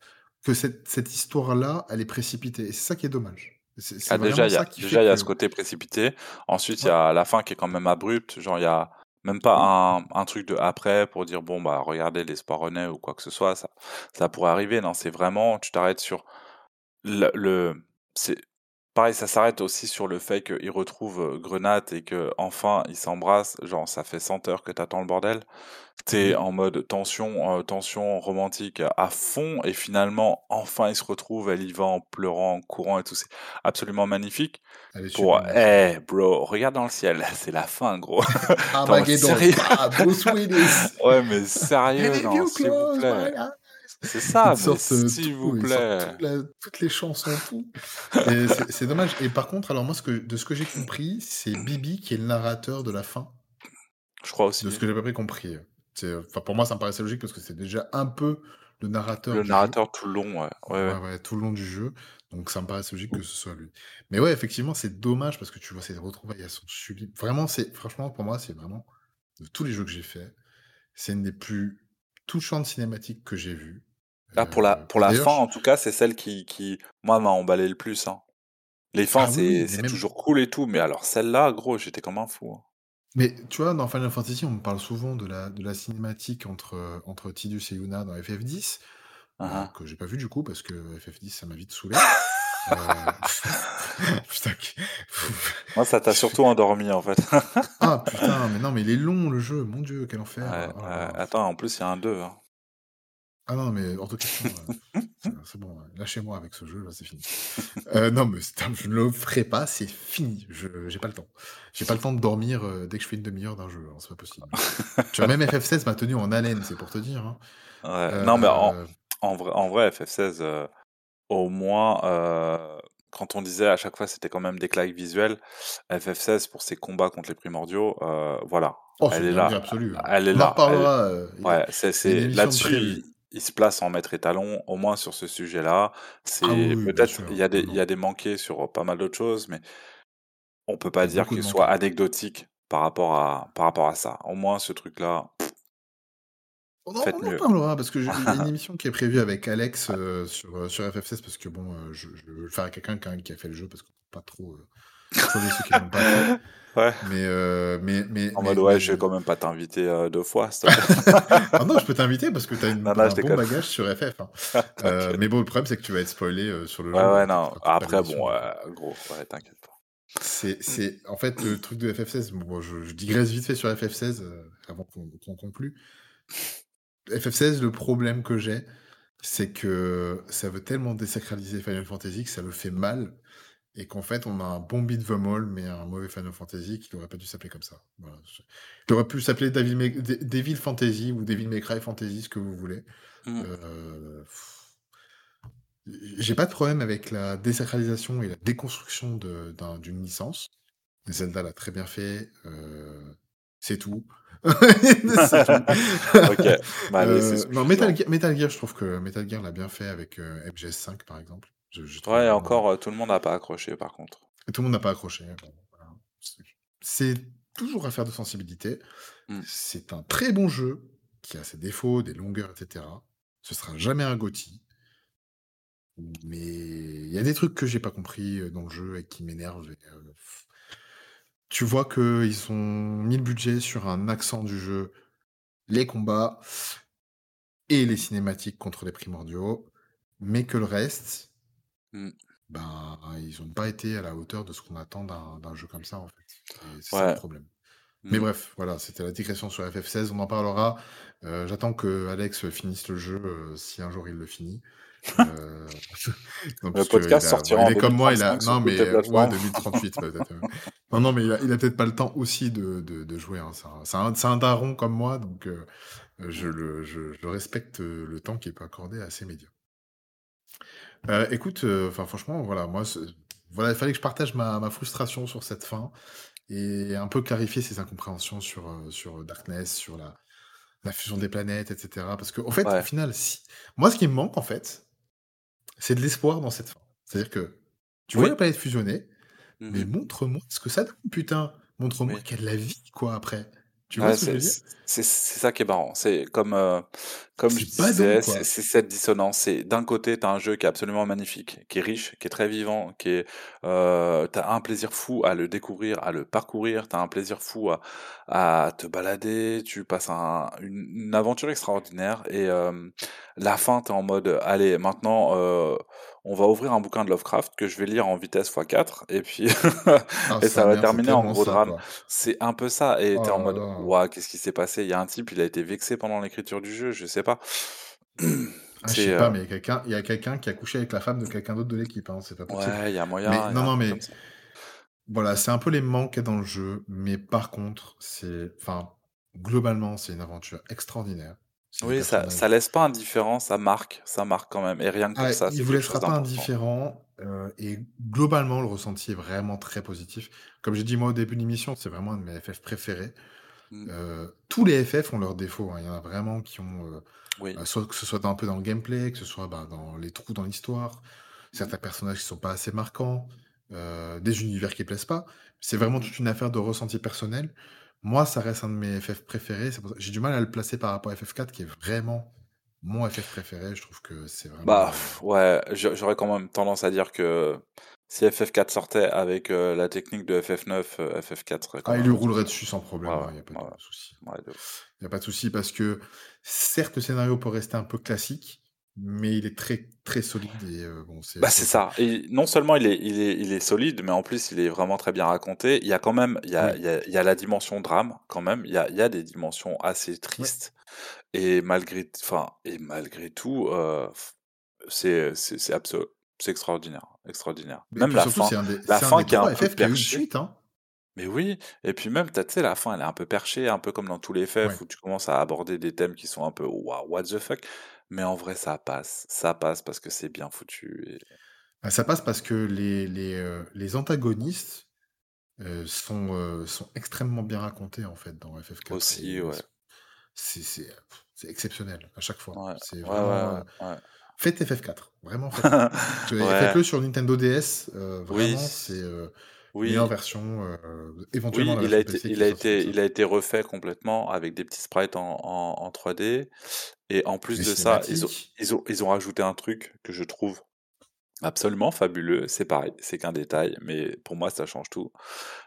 que cette cette histoire-là, elle est précipitée et c'est ça qui est dommage C'est c'est Ah déjà, il y a déjà, y ce côté précipité. Ensuite, il y a la fin qui est quand même abrupte. Genre, il y a même pas oui, un, un truc de après pour dire, bon, bah, regardez, l'espoir renaît ou quoi que ce soit. Ça, ça pourrait arriver. Non, c'est vraiment, tu t'arrêtes sur le, le- c'est pareil, ça s'arrête aussi sur le fait qu'il retrouve euh, Grenade et que enfin ils s'embrassent. Genre, ça fait 100 heures que t'attends le bordel. T'es en mode tension, euh, tension romantique à fond et finalement, enfin ils se retrouvent. Elle y va en pleurant, en courant et tout. C'est absolument magnifique. Pour, eh, scène. bro, regarde dans le ciel, *laughs* c'est la fin, gros. Sérieux? Bruce Willis. Ouais, mais sérieux, s'il vous plaît. C'est ça, s'il vous tout, plaît. toute la- toutes les chansons, tout. C'est dommage. Et par contre, alors moi, ce que, de ce que j'ai compris, c'est Bibi qui est le narrateur de la fin, Je crois de aussi. ce que j'ai pas pris compris. Pour moi, ça me paraissait logique parce que c'est déjà un peu le narrateur Le jeu. narrateur tout le long, ouais. Ouais, Ouais, ouais. ouais, tout le long du jeu. Donc ça me paraît logique que ce soit lui. Mais ouais, effectivement, c'est dommage parce que tu vois, ces retrouvailles, elles sont sublimes. Vraiment, c'est, franchement, pour moi, c'est vraiment, de tous les jeux que j'ai faits, c'est une des plus touchantes cinématiques que j'ai vues. Ah, pour la, Euh, pour la fin, en tout cas, c'est celle qui, qui, moi, m'a emballé le plus. Hein. Les fins, ah oui, c'est, même, toujours cool et tout, mais alors celle-là, gros, j'étais comme un fou. hein. mais tu vois, dans Final Fantasy, on me parle souvent de la, de la cinématique entre, euh, entre Tidus et Yuna dans FF10, euh, Uhum. que j'ai pas vu du coup parce que FF10, ça m'a vite saoulé. *laughs* Euh, *laughs* Putain, *laughs* Moi, ça t'a surtout endormi, en fait. Ah putain, mais non, mais il est long le jeu, mon dieu, quel enfer. Ouais, Oh euh, attends, en plus, il y a un 2. Hein. Ah non, mais hors de question. euh, *laughs* c'est bon, lâchez-moi avec ce jeu, là, c'est fini. Euh, non, mais je ne le ferai pas, c'est fini. Je j'ai pas le temps. J'ai pas le temps de dormir euh, dès que je fais une demi-heure d'un jeu, hein, c'est pas possible. tu vois, même FF16 m'a tenu en haleine, c'est pour te dire. hein. Ouais. Non, mais en, Euh, en vrai, en vrai, FF16, euh, au moins, euh, quand on disait à chaque fois c'était quand même des claques visuelles, FF16 pour ses combats contre les primordiaux, euh, voilà, Oh, c'est elle est là, absolue. hein. elle est On en là, elle, euh, a, ouais, c'est, là-dessus. Il, se place en maître étalon, au moins sur ce sujet-là. Ah oui, C'est peut-être, il y a des, Non, il y a non. des manqués sur pas mal d'autres choses, mais on peut pas dire qu'il soit anecdotique par rapport à, par rapport à ça. Au moins ce truc-là, On en, on en parce que a une *laughs* émission qui est prévue avec Alex euh, sur, euh, sur FF16 parce que bon, euh, je, je veux le faire à quelqu'un qui a fait le jeu parce qu'on pas trop euh, ceux qui pas fait. *laughs* Ouais. Mais, euh, mais, mais, En mais, mode, ouais, mais- je vais quand même pas t'inviter euh, deux fois, *laughs* ah non, je peux t'inviter parce que tu as Non, non, un bon bagage sur FF. hein. *laughs* Euh, mais bon, le problème, c'est que tu vas être spoilé sur le jeu. ouais, quand non. Après, bon, gros, ouais, t'inquiète pas. C'est, c'est, en fait, le truc de FF16, bon, je, je digresse vite fait sur FF16 euh, avant qu'on, conclue. FF16, le problème que j'ai, c'est que ça veut tellement désacraliser Final Fantasy que ça le fait mal. Et qu'en fait, on a un bon beat the mall, mais un mauvais Final Fantasy qui n'aurait pas dû s'appeler comme ça. Voilà. Il aurait pu s'appeler Devil, May- De- Devil Fantasy ou Devil May Cry Fantasy, ce que vous voulez. Mm. Euh, J'ai pas de problème avec la désacralisation et la déconstruction d'une licence. Zelda l'a très bien fait. euh, c'est tout. *laughs* c'est tout. *laughs* Ok, bah allez, c'est Euh, non, Metal. Gear, Metal Gear, je trouve que Metal Gear l'a bien fait avec euh, MGS5 par exemple. Je, je Ouais, encore, euh, tout le monde n'a pas accroché, par contre. Et tout le monde n'a pas accroché. Bon, voilà. C'est- toujours affaire de sensibilité. Mm. C'est un très bon jeu qui a ses défauts, des longueurs, etc. Ce sera jamais un GOTY. Mais il y a des trucs que j'ai pas compris euh, dans le jeu et qui m'énervent. euh, Tu vois qu'ils ont mis le budget sur un accent du jeu, les combats et les cinématiques contre les primordiaux, mais que le reste, Mm. ben, ils n'ont pas été à la hauteur de ce qu'on attend d'un jeu comme ça, en fait. C'est ça le problème. Mais Mm. bref, voilà, c'était la digression sur FF16, on en parlera. Euh, J'attends que Alex finisse le jeu, euh, si un jour il le finit. Euh, *laughs* non, Le podcast a- sortira il en est comme moi, il a... 2035 sur Non, mais ouais, plateformes. *laughs* 2038 peut-être. euh. Non, non, mais il a, peut-être pas le temps aussi de, de, de jouer. hein. C'est un, daron comme moi, donc euh, je, le, je, je respecte le temps qu'il peut accorder à ses médias. Euh, écoute, euh, enfin franchement, voilà, moi, voilà, il fallait que je partage ma, ma frustration sur cette fin et un peu clarifier ces incompréhensions sur, euh, sur Darkness, sur la, la fusion des planètes, etc. Parce qu'en en fait, Ouais. au final, si... moi, ce qui me manque, en fait, c'est de l'espoir dans cette fin. C'est-à-dire que tu vois Oui. la planète fusionner, mais Mhm. montre-moi ce que ça donne, putain. Montre-moi Oui. qu'il y a de la vie, quoi, après. Tu Ouais, vois ce veux c'est c'est ça qui est marrant. C'est comme, euh, Comme je disais, c'est cette dissonance. C'est d'un côté, tu as un jeu qui est absolument magnifique, qui est riche, qui est très vivant, qui est, heu, tu as un plaisir fou à le découvrir, à le parcourir, tu as un plaisir fou à à te balader, tu passes un une une aventure extraordinaire. Et hem, la fin, tu es en mode: «Allez, maintenant, heu, on va ouvrir un bouquin de Lovecraft que je vais lire en vitesse fois 4 et puis Ah *laughs* et ça va terminer en gros ça, drame». C'est un peu ça et Oh es en là mode. «Waouh, qu'est-ce qui s'est passé?» Il y a un type, il a été vexé pendant l'écriture du jeu, je sais pas. Ah, je sais heu pas, mais il y a quelqu'un il y a quelqu'un qui a couché avec la femme de quelqu'un d'autre de l'équipe, hein, c'est pas possible. Ouais, il y a Mais moyen, y non, non, mais voilà, c'est un peu les manques dans le jeu, mais par contre, c'est enfin, globalement, c'est une aventure extraordinaire. Oui, ça ça laisse pas indifférent, ça marque ça marque quand même et rien que ah, ça, il vous laissera pas indifférent, heu et globalement, le ressenti est vraiment très positif. Comme j'ai dit, moi, au début de l'émission, c'est vraiment un de mes FF préférés. Mmh. Heu, tous les FF ont leurs défauts, hein. Il y en a vraiment qui ont, heu, Oui. bah, soit que ce soit un peu dans le gameplay, que ce soit, bah, dans les trous dans l'histoire, Mmh. certains personnages qui sont pas assez marquants, des univers qui plaisent pas. C'est vraiment Mmh. toute une affaire de ressenti personnel. Moi, ça reste un de mes FF préférés, j'ai du mal à le placer par rapport à FF4 qui est vraiment mon FF préféré. Je trouve que c'est Bah, vraiment, heu ouais, je j'aurais quand même tendance à dire que si FF4 sortait avec, heu, la technique de FF9, heu, FF4 serait quand ah, il lui roulerait dessus sans Ouais, problème, ouais, hein, il y a pas ouais, de ouais. souci. Ouais. Il y a pas de souci parce que certes, le scénario peut rester un peu classique, mais il est très, très solide et bon, c'est Bah, c'est ça et non seulement il est il est il est solide, mais en plus il est vraiment très bien raconté. Il y a quand même il y a il y a il y a la dimension drame quand même, il y a il y a des dimensions assez tristes et malgré enfin et malgré tout, heu, f c'est c'est c'est abso c'est extraordinaire, extraordinaire. Même la surtout, fin des la fin qui est un 3 peu suite, hein? mais oui et puis même tu sais la fin elle est un peu perchée, un peu comme dans tous les Ouais. FF où tu commences à aborder des thèmes qui sont un peu: «Waouh, what the fuck?» Mais en vrai ça passe, ça passe parce que c'est bien foutu et Bah, ça passe parce que les les, heu, les antagonistes, heu, sont, heu, sont extrêmement bien racontés, en fait, dans FF4 aussi, ouais. c'est c'est, c'est exceptionnel à chaque fois. Ouais, C'est vraiment, ouais, ouais, faites FF4, vraiment *laughs* faites-le. Sur Nintendo DS, heu, oui, vraiment, c'est, heu, meilleure oui, version, heu, éventuellement oui, la il a été PC il qui a sort comme été ça. il a été refait complètement avec des petits sprites en en en 3D et en plus Les de ça, ils ont ils ont ils ont rajouté un truc que je trouve absolument fabuleux. C'est pareil, c'est qu'un détail, mais pour moi ça change tout.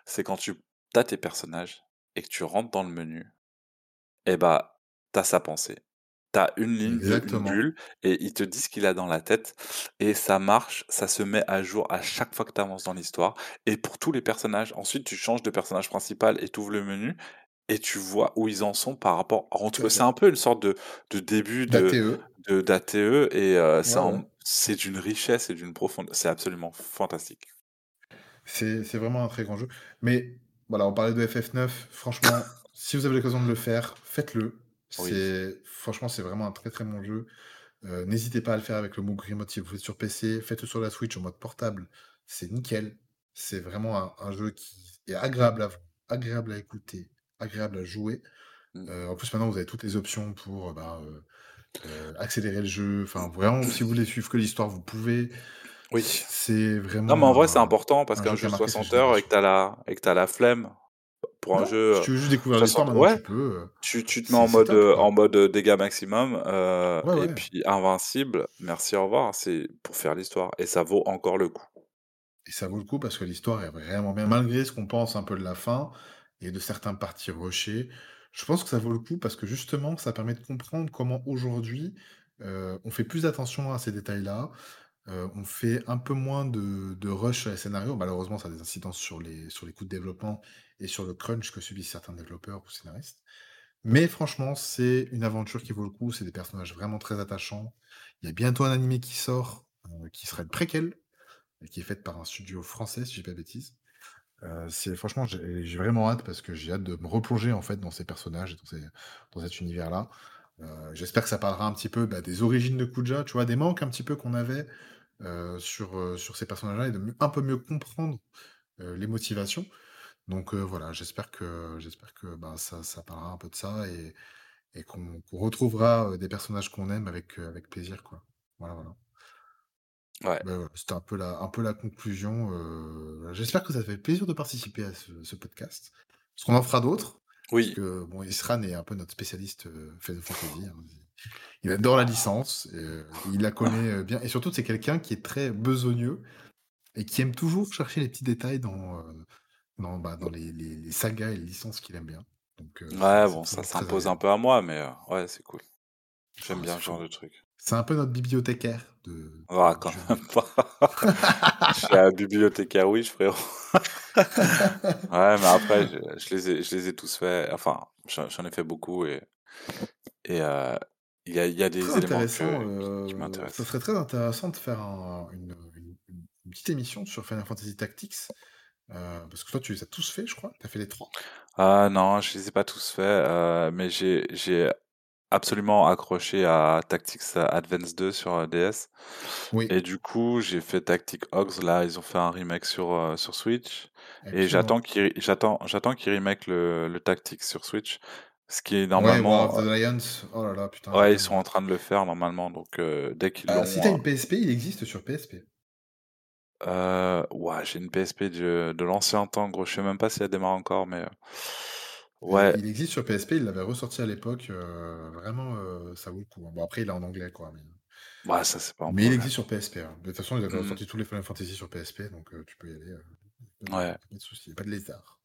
C'est quand tu as tes personnages et que tu rentres dans le menu et bah, tu as sa pensée. T'as une ligne de une exactement. bulle et il te dit ce qu'il a dans la tête et ça marche, ça se met à jour à chaque fois que tu avances dans l'histoire et pour tous les personnages. Ensuite, tu changes de personnage principal et tu ouvres le menu et tu vois où ils en sont par rapport c'est un peu une sorte de de début de D'ATE, d'ATE et heu, c'est ouais, d'une richesse et d'une profondeur c'est absolument fantastique. C'est vraiment un très grand jeu. Mais voilà, on parlait de FF9. Franchement, si vous avez l'occasion de le faire, faites-le. Oui. Franchement, c'est vraiment un très, très bon jeu. Heu, n'hésitez pas à le faire avec le Move Remote si vous faites sur PC. Faites-le sur la Switch en mode portable. C'est nickel. C'est vraiment un un jeu qui est agréable à v agréable à écouter, agréable à jouer. Mmh. Heu, en plus, maintenant, vous avez toutes les options pour, heu, bah, accélérer le jeu. Enfin, vraiment, si vous voulez suivre que l'histoire, vous pouvez. Oui. C'est Non, mais vraiment en vrai, c'est important parce un qu'un jeu de marqué cette 60 heures et que tu as la et que tu la flemme pour un jeu, si heu, tu veux juste découvrir l'histoire, 60 maintenant ouais, tu peux, tu tu te mets en mode, top, heu, en mode, dégâts maximum, Ouais, et puis invincible, merci, au revoir, c'est pour faire l'histoire. Et ça vaut encore le coup. et ça vaut le coup parce que l'histoire est vraiment bien. Malgré ce qu'on pense un peu de la fin et de certains parties rushées, je pense que ça vaut le coup parce que justement, ça permet de comprendre comment aujourd'hui, on fait plus attention à ces détails-là, heu, on fait un peu moins de rush sur les scénarios. Malheureusement, ça a des incidences sur les sur les coûts de développement et sur le crunch que subissent certains développeurs ou scénaristes. Mais franchement, c'est une aventure qui vaut le coup, c'est des personnages vraiment très attachants. Il y a bientôt un animé qui sort, heu, qui sera une préquelle, et qui est faite par un studio français, si je dis pas de bêtises. C'est franchement, j'ai vraiment hâte parce que j'ai hâte de me replonger, en fait, dans ces personnages et dans cet univers-là. J'espère que ça parlera un petit peu, bah, des origines de Kuja, tu vois? Des manques un petit peu qu'on avait, heu, sur, heu, sur ces personnages-là et de mieux un peu mieux comprendre, heu, les motivations. Donc, voilà, j'espère que j'espère que, bah, ça ça parlera un peu de ça et et qu'on qu'on retrouvera, des personnages qu'on aime avec, avec plaisir, quoi. Voilà, voilà. Ouais. Bah, voilà, c'était un peu la un peu la conclusion, j'espère que ça te fait plaisir de participer à ce ce podcast. Parce qu'on en fera d'autres, parce Oui, que bon, Isran est un peu notre spécialiste, heu, Final Fantasy, hein. Il adore la licence, heu, il la connaît, heu, bien et surtout c'est quelqu'un qui est très besogneux et qui aime toujours chercher les petits détails dans, heu, dans, bah, dans les les les sagas et les licences qu'il aime bien. Donc Ouais, bon, ça s'impose un peu à moi, mais ouais, c'est cool. J'aime Ah, bien ce genre de truc. C'est un peu notre bibliothécaire de Ah, quand même pas. *laughs* Je suis un bibliothécaire Wish, frérot. *laughs* Ouais, mais après, je je les ai je les ai tous faits, enfin, j'en ai fait beaucoup et il y a il y a Très des éléments que qui qui heu, ça m'intéressent. serait très intéressant de faire un une, une une une petite émission sur Final Fantasy Tactics, heu, parce que toi tu les as tous faits, je crois? Tu as fait les 3? Ah non, je les ai pas tous faits, heu, mais j'ai absolument accroché à Tactics Advance 2 sur, DS Oui, et du coup, j'ai fait Tactics Ogre, là, ils ont fait un remake sur, sur Switch et j'attends qu'ils j'attends j'attends qu'ils remake le le Tactics sur Switch, ce qui est Ouais, War of normalement, the Lions, oh là là, putain, Ouais, ils sont en train de le faire normalement, donc heu, dès qu'ils Bah, si l'ont, tu as heu une PSP, il existe sur PSP. heu, ouah, j'ai une PSP de de l'ancien temps, gros, je sais même pas si elle démarre encore, mais heu, Et ouais, il existe sur PSP, il l'avait ressorti à l'époque, vraiment, ça vaut le coup, hein. Bon après il est en anglais quoi, mais bah, ça, c'est pas un mais il existe sur PSP, hein. De toute façon, ils avaient Mmh ressorti tous les Final Fantasy sur PSP, donc tu peux y aller, Ouais, pas de souci, pas de lézard.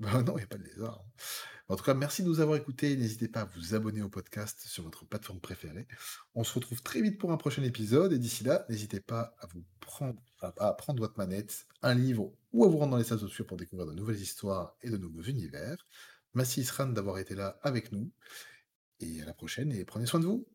Bah, *laughs* non, il y a pas de lézard, hein. En tout cas, merci de nous avoir écoutés. N'hésitez pas à vous abonner au podcast sur votre plateforme préférée. On se retrouve très vite pour un prochain épisode et d'ici là, n'hésitez pas à vous prendre votre manette, un livre ou à vous rendre dans les salles obscures pour découvrir de nouvelles histoires et de nouveaux univers. Merci Isran d'avoir été là avec nous et à la prochaine et prenez soin de vous.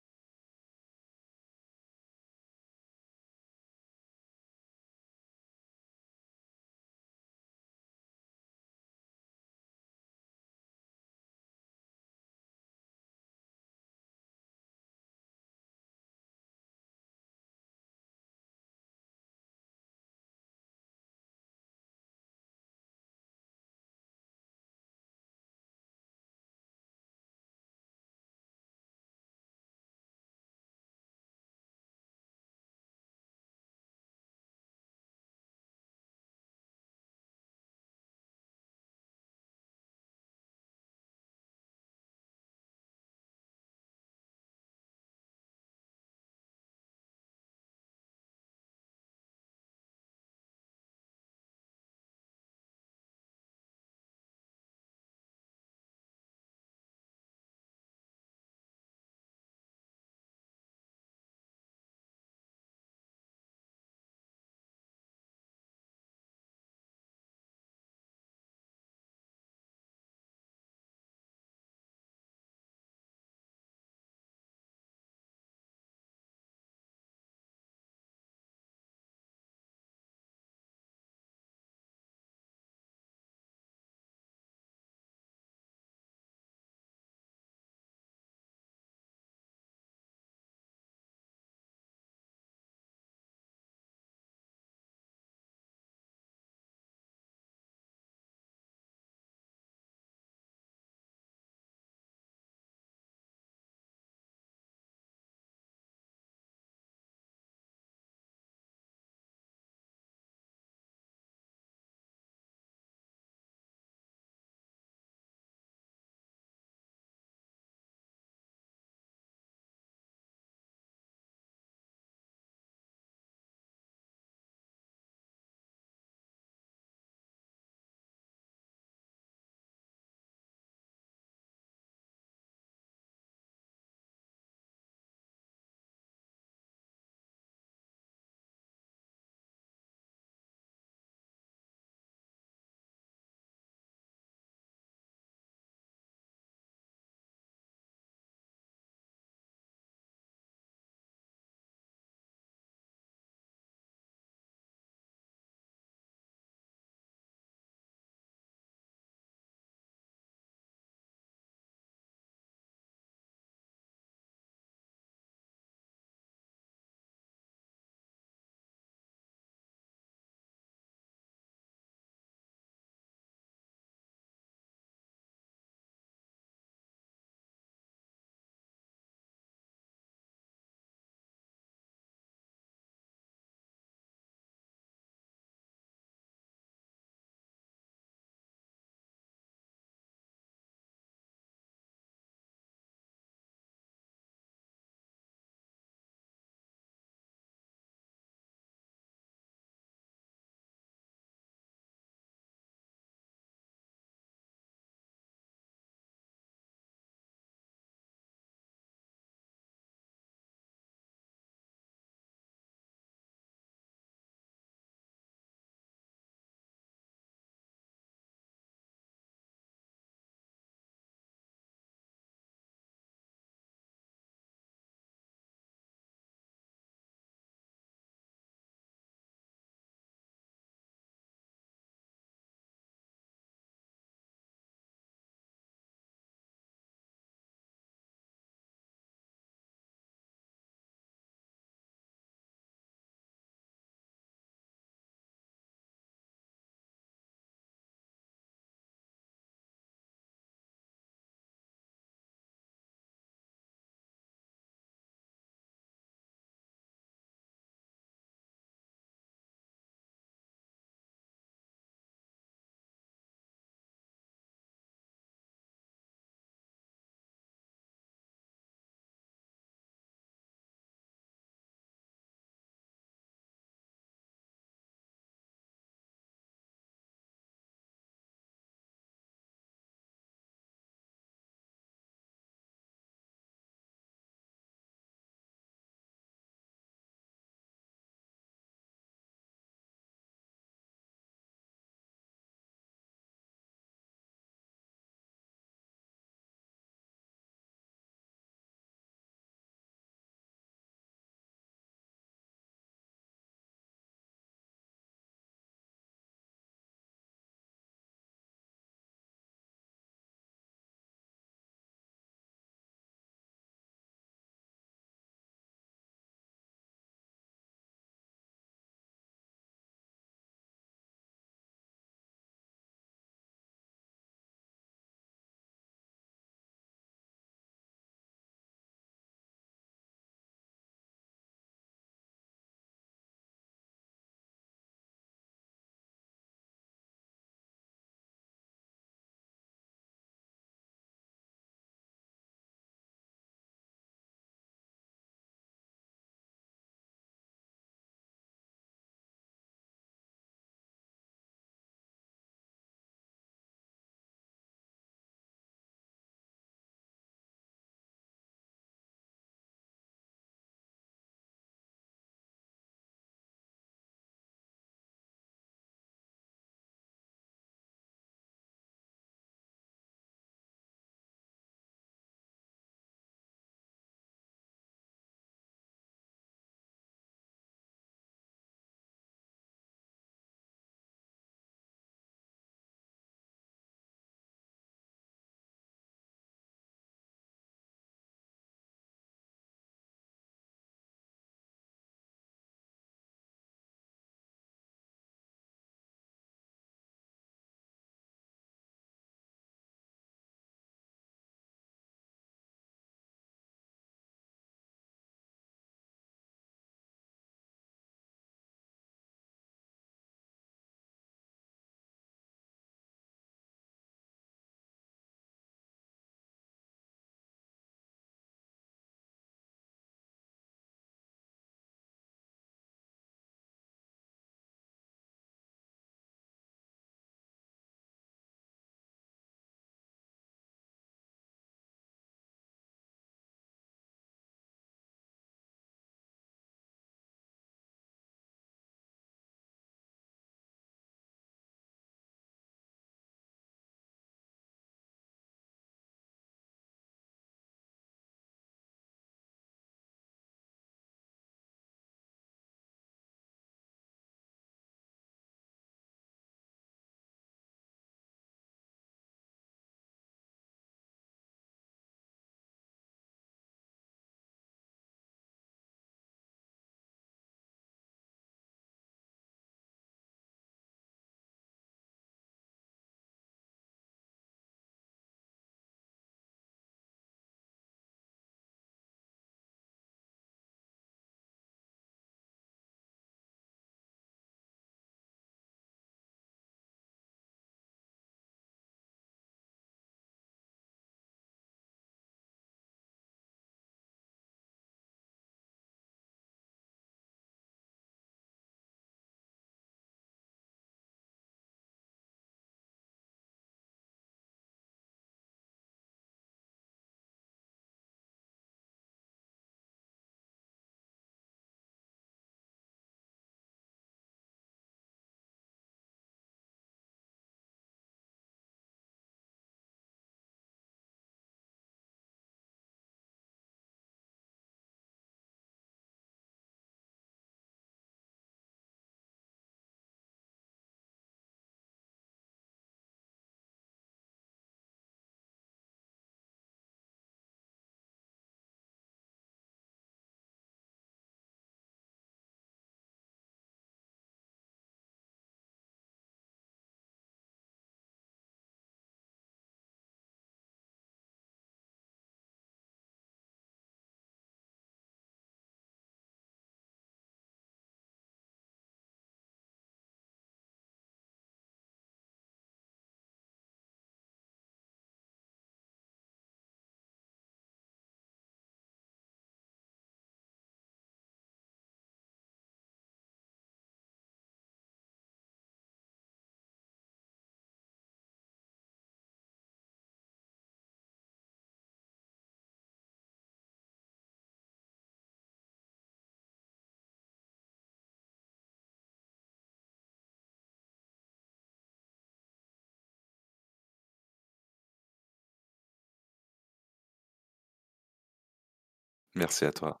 Merci à toi.